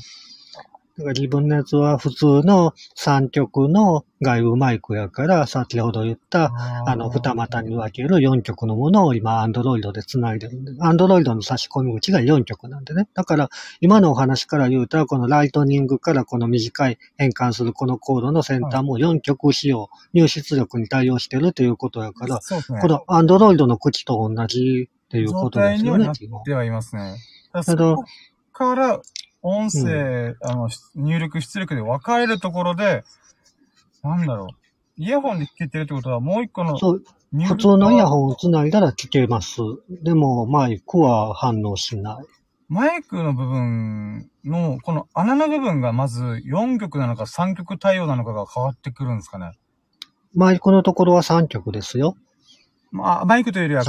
だから自分のやつは普通の3曲の外部マイクやから、先ほど言った、あの、二股に分ける4曲のものを今、アンドロイドで繋いでるんで、アンドロイドの差し込み口が4曲なんでね。だから、今のお話から言うと、このライトニングからこの短い変換するこのコードの先端も4曲使用、入出力に対応してるということやから。このアンドロイドの口と同じっていうことですよね状態にはなっ。てはいますね。だから音声、あの、入力、出力で分かれるところで、なんだろう。イヤホンで聞けてるってことは、もう一個のそう、入普通のイヤン。ホンをつないだら聞けます。でも、マイクは反応しない。マイクの部分の、この穴の部分がまず4曲なのか3曲対応なのかが変わってくるんですかね。マイクのところは3曲ですよ。まあ、マイクというよりは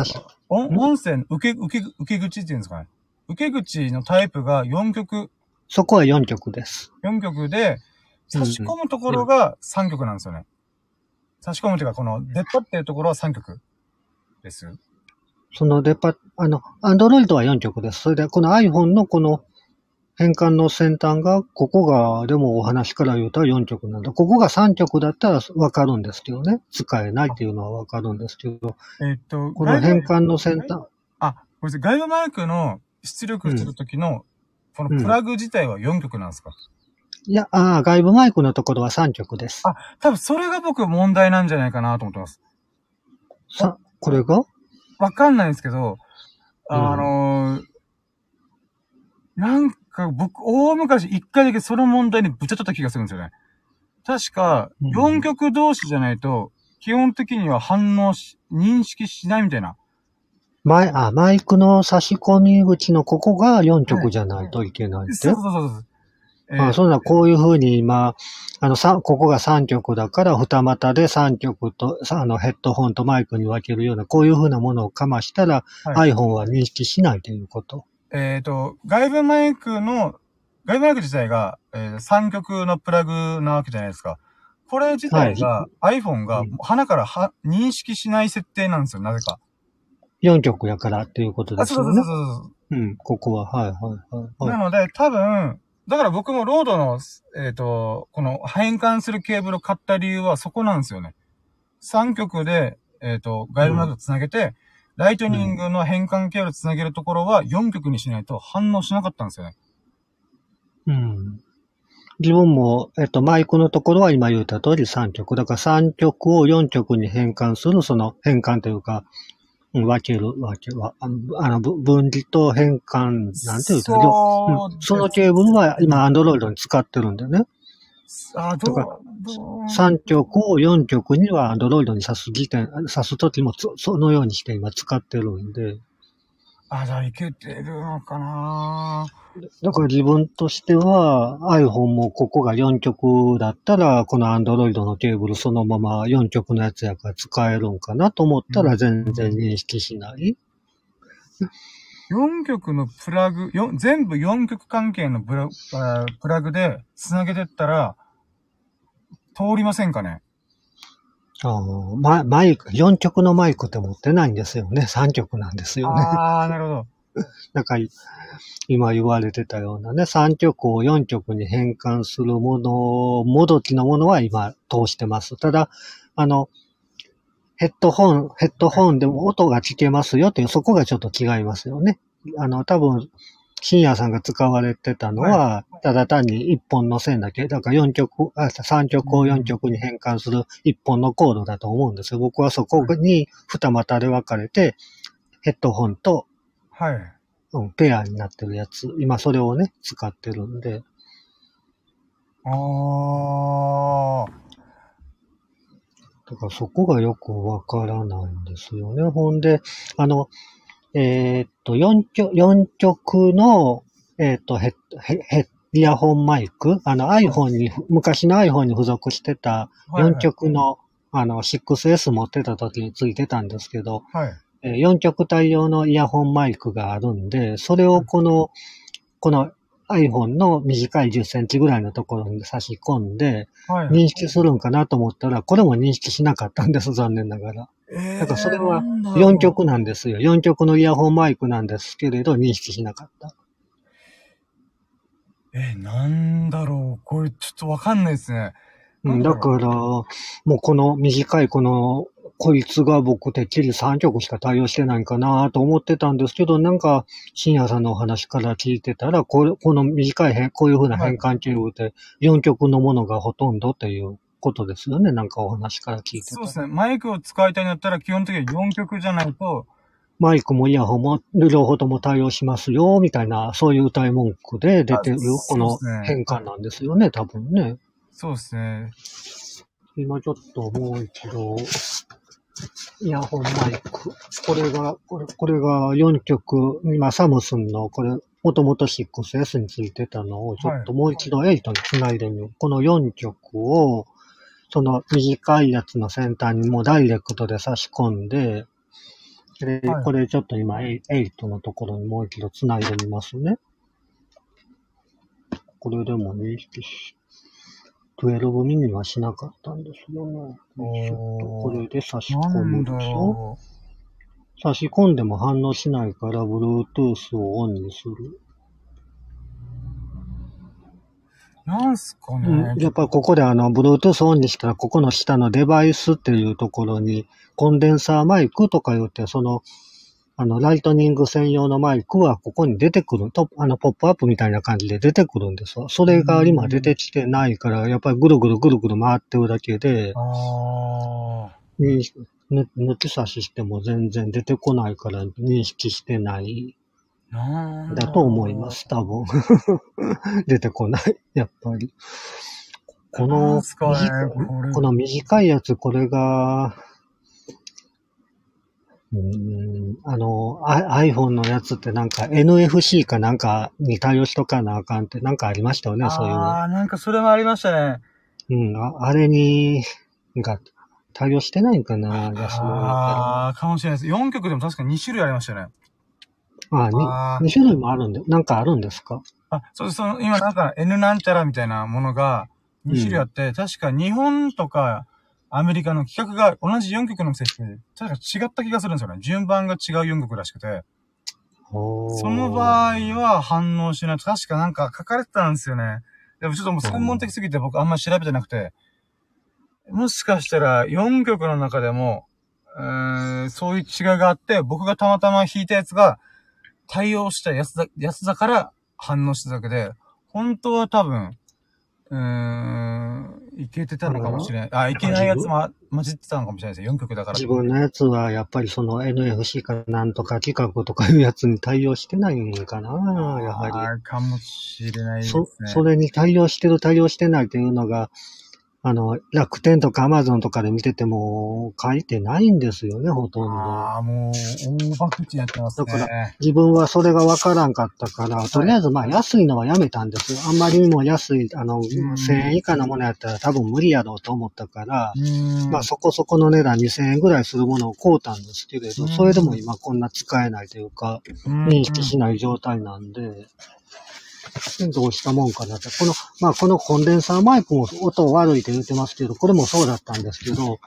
音声の受け、受け、受け口っていうんですかね。受け口のタイプが4曲、そこは4曲です。4曲で、差し込むところが3曲なんですよね。差し込むというか、この出っ張ってるところは3曲です？そのデパ、あの、アンドロイドは4曲です。それで、この iPhone のこの変換の先端が、ここが、でもお話から言うと4曲なんだ。ここが3曲だったらわかるんですけどね。使えないっていうのはわかるんですけど、えっと、この変換の先端、あ、これ外部マイクの出力するときの、このプラグ自体は4曲なんですか、いや、ああ、外部マイクのところは3曲です。あ多分それが僕問題なんじゃないかなと思ってます。さ、これが？わかんないんですけど、あのーなんか僕、大昔一回だけその問題にぶちゃっとった気がするんですよね。確か、うん4曲同士じゃないと、基本的には反応し、認識しないみたいな。マイ、あ、マイクの差し込み口のここが4曲じゃないといけないって？そうそうそうそう。えーあそんな、こういう風に今、あの、さ、ここが3曲だから、二股で3曲と、さあの、ヘッドホンとマイクに分けるような、こういう風なものをかましたら、はい iPhone は認識しないということ。えっ、と、外部マイクの、外部マイク自体が、えー3曲のプラグなわけじゃないですか。これ自体が、iPhone がうん鼻からは認識しない設定なんですよ、なぜか。4曲やからっていうことであ、すそうそうよそうそうね。うん、ここは、はい、はい、はい。はいなので、多分、だから僕もロードの、えっ、と、この変換するケーブルを買った理由はそこなんですよね。3曲で、えっ、と、外部マイクと繋げて、ライトニングの変換ケーブルつなげるところは4曲にしないと反応しなかったんですよね。うん。自分も、えっと、マイクのところは今言った通り3曲。だから3曲を4曲に変換する、その変換というか、うん分ける、分けは、あの、分離と変換、なんていうか、そううんそのケーブルは今、アンドロイドに使ってるんでね。あ、とどう？3曲を4曲にはアンドロイドに挿す時点、挿すときもつそのようにして今使ってるんで。あ、じゃあいけてるのかなだから自分としては iPhone もここが4曲だったら、この Android のケーブルそのまま4曲のやつやから使えるんかなと思ったら全然認識しない。4曲のプラグ、よ全部4曲関係のブラあプラグで繋げてったら、通りませんかね？あマイク、4曲のマイクって持ってないんですよね。3曲なんですよね。ああ、なるほど。だから今言われてたようなね、3曲を4曲に変換するもの、もどきのものは今通してます。ただ、あの、ヘッドホン、ヘッドホンでも音が聞けますよっていう、そこがちょっと違いますよね。あの、多分、深夜さんが使われてたのは、ただ単に1本の線だけ、だから4曲、あ3曲を4曲に変換する1本のコードだと思うんですよ。僕はそこに二股で分かれて、ヘッドホンとはい。うん、ペアになってるやつ。今それをね、使ってるんで。ああ。だからそこがよくわからないんですよね。ほんで、あの、えーっと、4曲、四曲の、えーっと、ヘッ、ヘヘイヤホンマイク、あの iPhone に、昔の iPhone に付属してた4曲の、あの 6S 持ってた時についてたんですけど、はい。えー4曲対応のイヤホンマイクがあるんで、それをこの、この iPhone の短い10センチぐらいのところに差し込んで、はい。認識するんかなと思ったら、これも認識しなかったんです、残念ながら。えだからそれは4 4曲なんですよ。4曲のイヤホンマイクなんですけれど、認識しなかった。え、なんだろう。これちょっとわかんないですね。うん、だから、もうこの短いこの、こいつが僕てっきり3曲しか対応してないんかなと思ってたんですけど、なんか、深夜さんのお話から聞いてたら、これこの短い変、こういう風な変換器具って4曲のものがほとんどっていうことですよね。なんかお話から聞いてたそうですね。マイクを使いたいんだったら基本的に4曲じゃないと、マイクもイヤホンも両方とも対応しますよ、みたいな、そういう歌い文句で出てるあ、この変換なんですよね、多分ね。そうですね。今ちょっともう一度、イヤホンマイク。これが、これ、これが4曲、今サムスンの、これ、もともと 6S についてたのを、ちょっともう一度8につないでみよう。この4曲を、その短いやつの先端にもうダイレクトで差し込んで、ではいこれちょっと今8のところにもう一度つないでみますね。これでも認識し、12ミニはしなかったんですよね。ちょっとこれで差し込むでしょ？ろ差し込んでも反応しないから、Bluetooth をオンにする。う。なんすかね。うん、やっぱりここであの、Bluetooth オンにしたら、ここの下のデバイスっていうところに、コンデンサーマイクとか言って、その、あの、ライトニング専用のマイクはここに出てくる。とあの、ポップアップみたいな感じで出てくるんですわ。それが今出てきてないから、やっぱりぐるぐるぐるぐる回ってるだけで、抜き差ししても全然出てこないから認識してないだと思いま。す、多分。出てこない、やっぱり。こなのねこの短いやつ、これが、うーんあの、I- iPhone のやつってなんか NFC かなんかに対応しとかなあかんってなんかありましたよね、そういうの。ああ、なんかそれもありましたね。うん、ああれに、が対応してないんかな。ああ、かもしれないです。4曲でも確かに2種類ありましたね。ああーに、2種類もあるんで、なんかあるんですか？あ、そう。その、今なんか N なんちゃらみたいなものが2種類あって、確か日本とかアメリカの企画が同じ4曲の設定で、確か違った気がするんですよね。順番が違う4曲らしくて。そその場合は反応しないと、確かなんか書かれてたんですよね。でもちょっともう専門的すぎて僕あんまり調べてなくて、もしかしたら4曲の中でも、えー、そういう違いがあって、僕がたまたま弾いたやつが対応したやつだ、やつだから反応してただけで、本当は多分、うーん、いけてたのかもしれない。あ、いけないやつも混じってたのかもしれないですよ。4曲だから。自分のやつはやっぱりその NFC かなんとか企画とかいうやつに対応してないんかな、やはり。あーかもしれないですそね。、それに対応してる対応してないというのが、あの、楽天とかアマゾンとかで見てても書いてないんですよね、ほとんど。ああ、もう、大博打やってますね。だか自分はそれがわからんかったから、とりあえずまあ安いのはやめたんですよ。あんまりにも安い、あの、1000円以下のものやったら多分無理やろうと思ったから。まあそこそこの値段2000円ぐらいするものを買うたんですけれど、うんそれでも今こんな使えないというか、うん認識しない状態なんで、どうしたもんかなって。この、まあこのコンデンサーマイクも音悪いって言ってますけど、これもそうだったんですけど、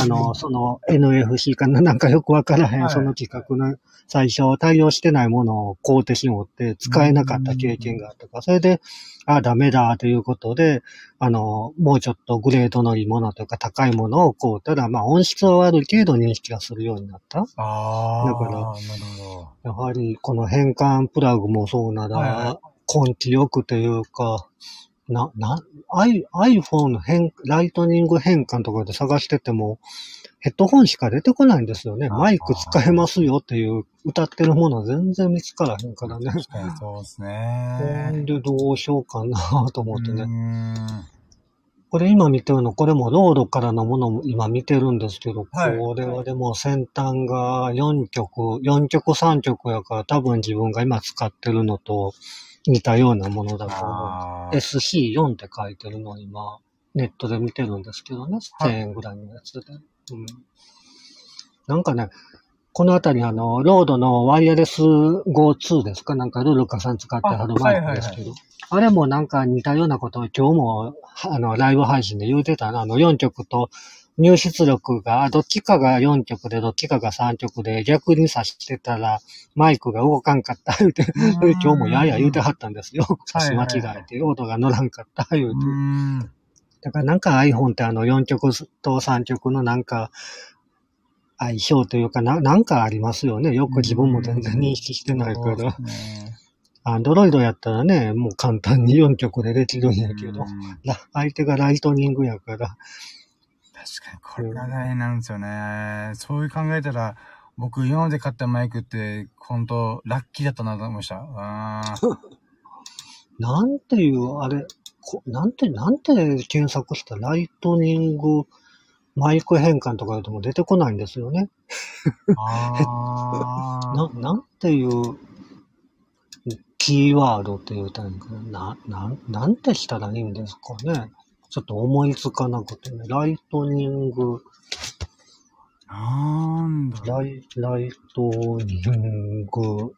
あの、その NFC かななんかよくわからへん、はいその企画の最初対応してないものを買うてしもって使えなかった経験があったから、それで、あダメだということで、あの、もうちょっとグレードのいいものというか高いものを買うたら、まあ音質は悪いけど認識がするようになった。ああ。だからなるほやはりこの変換プラグもそうなら、は根気よくというか、な、な、iPhone の変、ライトニング変換とかで探してても、ヘッドホンしか出てこないんですよね。マイク使えますよっていう歌ってるもの全然見つからへんからねど。。確かにそうですほね。んでどうしようかなと思ってね。ん。これ今見てるの、これもロードからのものも今見てるんですけど、はいこれはでも先端が4曲、4曲3曲やから多分自分が今使ってるのと似たようなものだと思う。あー SC4 って書いてるのを今、ネットで見てるんですけどね、はい1000円ぐらいのやつで。うん、なんかね、このあたりあの、ロードのワイヤレス GO2 ですか？なんかルルカさん使ってはるマイクですけど。あれもなんか似たようなことを今日も、あの、ライブ配信で言うてたな。あの、4曲と入出力が、どっちかが4曲で、どっちかが3曲で、逆にさしてたら、マイクが動かんかった、言うて、今日もやや言うてはったんですよ。差し間違えて、音が乗らんかった、言うて。うん。だからなんか iPhone ってあの4曲と3曲のなんか、相性というかな、なんかありますよね。よく自分も全然認識してないから。アンドロイドやったらね、もう簡単に4曲でできるんやけど、相手がライトニングやから、確かに、これが大変なんですよね。そういう考えたら、僕今まで買ったマイクって、本当ラッキーだったなと思いました。なんていう、あれ、こなんて、なんて検索したライトニングマイク変換とか言うとも出てこないんですよね。な、なんていうキーワードって言うたんかな。な、なん、なんてしたらいいんですかね。ちょっと思いつかなくてね。ライトニング、なんだ。ライ、ライトニング、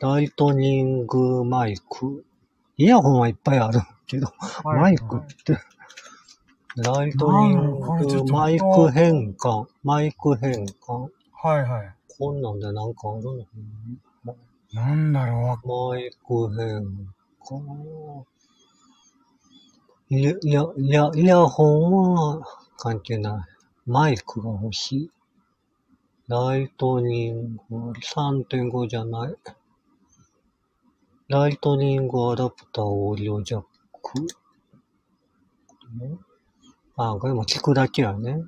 ライトニングマイク。イヤホンはいっぱいあるけど、マイクって、ライトニングマイク変換、マイク変換。はいはい。こんなんでなんかあるのなんだろマイク変換。いや、いや、いや、イヤホンは関係ない。マイクが欲しい。ライトニング3.5じゃない。ライトニングアダプターオーディオジャック。ねあ、これも聞くだけやね。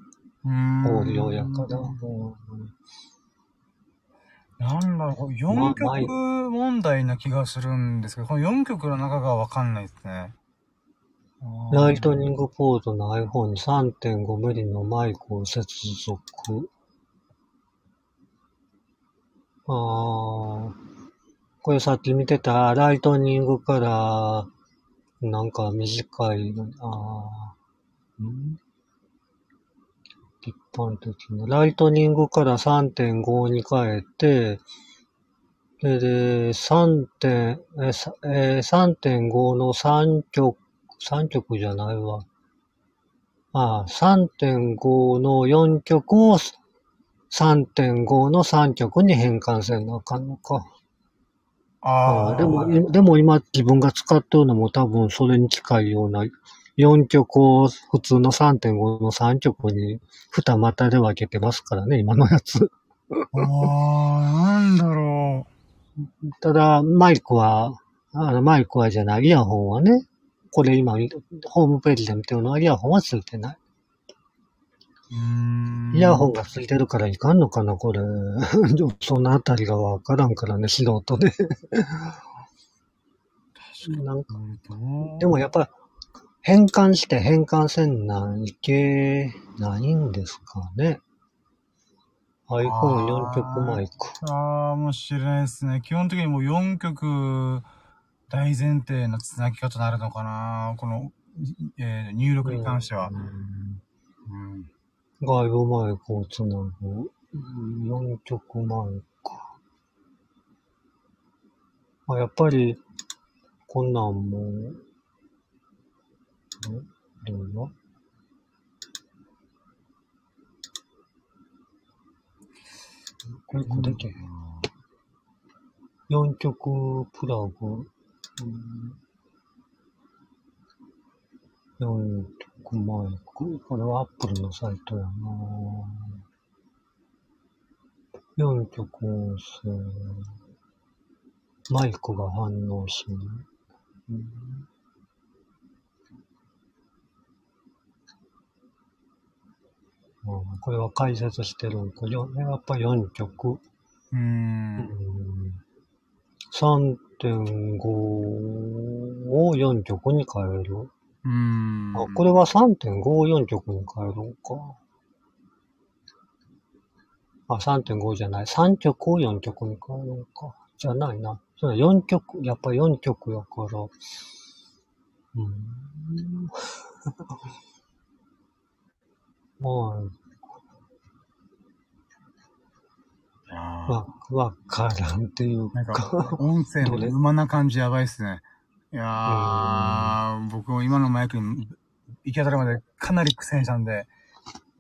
オーディオやから。うんなんだろう、これ4極問題な気がするんですけど、この4極の中がわかんないですね。ライトニングポートの iPhone に 3.5mm のマイクを接続。あー。これさっき見てたライトニングから、なんか短い、あー。ん一般的な。ライトニングから3.5に変えて、で、で、3点、え、さえー3.5の3曲、3曲じゃないわ。ああ、3.5の4曲を3.5の3曲に変換せなあかんのか。ああでも、いでも今自分が使ってるのも多分それに近いような4曲を普通の3.5の3曲に二股で分けてますからね、今のやつ。あー、なんだろただ、マイクは、あの、マイクはじゃない、イヤホンはね、これ今、ホームページで見てるのはイヤホンはついてない。イヤホンがついてるからいかんのかな、これ。そのあたりがわからんからね、素人で。なんか、ンでもやっぱ、変換して変換せんないけないんですかね。iPhone4 曲マイク。ああ、もしれないですね。基本的にもう4曲大前提のつなぎ方になるのかな。この、えー入力に関しては。うん。外部マイクをつなぐ。4曲マイク。あ、やっぱり、こんなんも、んどうぞ。これ、これで、4曲プラグ。4曲マイク。これはアップルのサイトやな4曲音声。マイクが反応しない。うんあこれは解説してるんか。よやっぱ4曲。うーん。3.5を4曲に変える。うーん。あ、これは3.5を4曲に変えるのか。あ、3.5じゃない。3曲を4曲に変えるのか。じゃないな。それ4曲、やっぱ4曲やから。うーん。はい。いやーわ、わからんっていうなんかか。、音声の馬な感じやばいっすね。いやー、僕も今のマイクに行き当たりまでかなり苦戦したんで、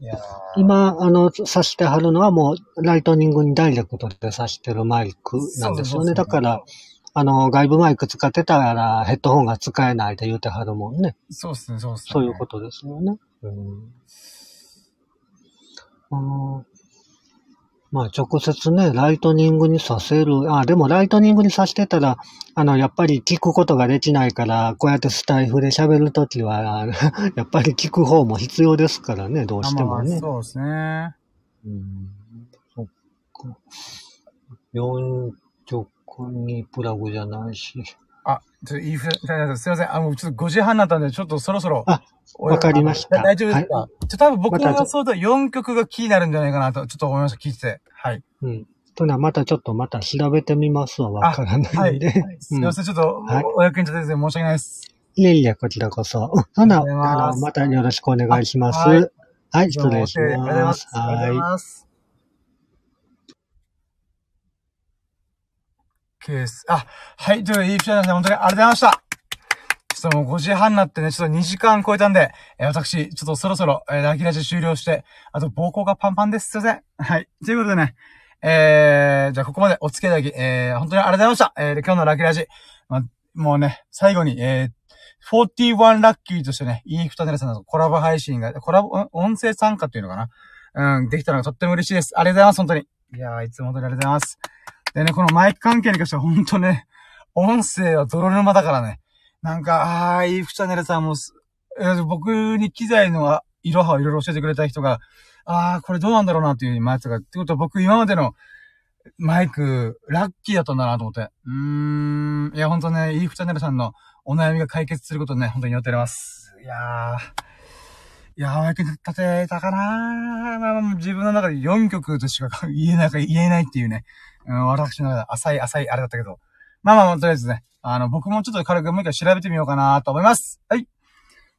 いやー今、あの、挿してはるのはもう、ライトニングにダイレクトで挿してるマイクなんですよね。だから、あの、外部マイク使ってたらヘッドホンが使えないで言うてはるもんね。そうっすね、そうっすね。そういうことですよね。うん。あのまあ、直接ね、ライトニングにさせる。あ、でもライトニングにさしてたら、あの、やっぱり聞くことができないから、こうやってスタイフで喋るときは、やっぱり聞く方も必要ですからね、どうあしてもね。まあそうですね。うん。そっか。4直にプラグじゃないし。あ、ちょっといいふら、すいません。あ、もうちょっと5時半になったんで、ちょっとそろそろ。あおわかりましたあ大丈夫ですか、はちょっと多分僕またがそうだ4曲が気になるんじゃないかなと、ちょっと思いました、聞いてて。はい。うん。とな、またちょっとまた調べてみますわ。わからないんで。すいません、ちょっと、はいお役に立てず申し訳ないです。いえいえ、こちらこそ。うんそんな、あの、またよろしくお願いします。あはいはい、失礼しどうもありがとうございま。ますいはます。ケース。あ、はい、ということで、いいピアノさん、本当にありがとうございました。ちょっともう5時半になってね、ちょっと2時間超えたんで、えー私、ちょっとそろそろ、えー、ラキラジ終了して、あと、膀胱がパンパンです。すいません。はい。ということでね、えー、じゃあここまでお付き合いいただき、えー、本当にありがとうございました。えー、で今日のラキラジ、ま、もうね、最後に、えー、41ラッキーとしてね、イーフタネルさんのコラボ配信が、コラボ、音声参加っていうのかなうん、できたのがとっても嬉しいです。ありがとうございます、本当に。いやー、いつも本当にありがとうございます。でね、このマイク関係に関しては本当ね、音声は泥沼だからね。なんか、あー、イーフチャンネルさんも、え僕に機材のいろはをいろいろ教えてくれた人が、あー、これどうなんだろうなっていう前やつが、ってことは僕今までのマイク、ラッキーだったんだなと思って。うーん、いや、ほんとね、イーフチャンネルさんのお悩みが解決することをね、本当に祈っております。いやー、いやー、お役に立てたかなー、まあ自分の中で4曲としか言えない、言えないっていうね、うん、私の中で浅い浅いあれだったけど。まあまあ、とりあえずね、あの、僕もちょっと軽くもう一回調べてみようかなと思います。はい。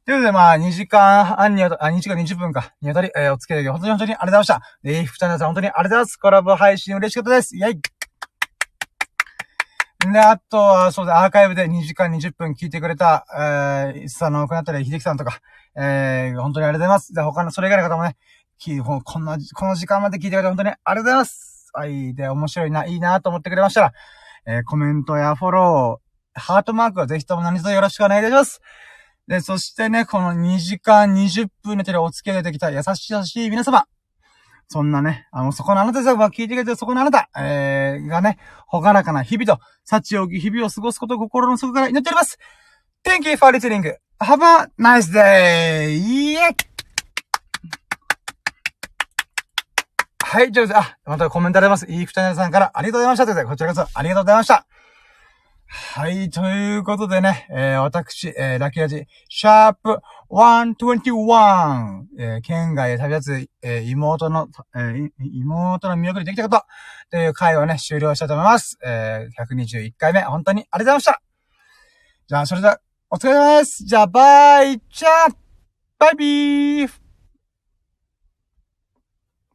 ということで、まあ、2時間半にわた、あ、2時間20分か、にわたり、えーお付き合い、本当に本当にありがとうございました。で、イーフチャンネルさん、本当にありがとうございます。コラボ配信嬉しかったです。イェイで、あとは、そうだ、アーカイブで2時間20分聞いてくれた、えー、いつさんの奥なったり、秀樹さんとか、えー、本当にありがとうございます。で、他の、それ以外の方もね、きほこんな、この時間まで聞いてくれて本当にありがとうございます。はい。で、面白いな、いいなと思ってくれましたら、えーコメントやフォロー、ハートマークはぜひとも何卒よろしくお願いいたします。で、そしてね、この2時間20分の手でお付き合いできた優しい優しい皆様。そんなね、あの、そこのあなた様が聞いてくれてるそこのあなた、えー、がね、ほがらかな日々と、幸多き日々を過ごすことを心の底から祈っております。Thank you for listening. Have a nice day! イはい、ということで、あ、またコメントあります。いい二人さんからありがとうございました。ということで、こちらこそありがとうございました。はい、ということでね、えー、私、えー、ラッキーラジ、シャープ121、えー、県外へ旅立つ、えー、妹の、えー、妹の見送りできたこと、という回をね、終了したいと思います。えー、121回目、本当にありがとうございました。じゃあ、それでは、お疲れ様です。じゃあ、バイチャーバイビー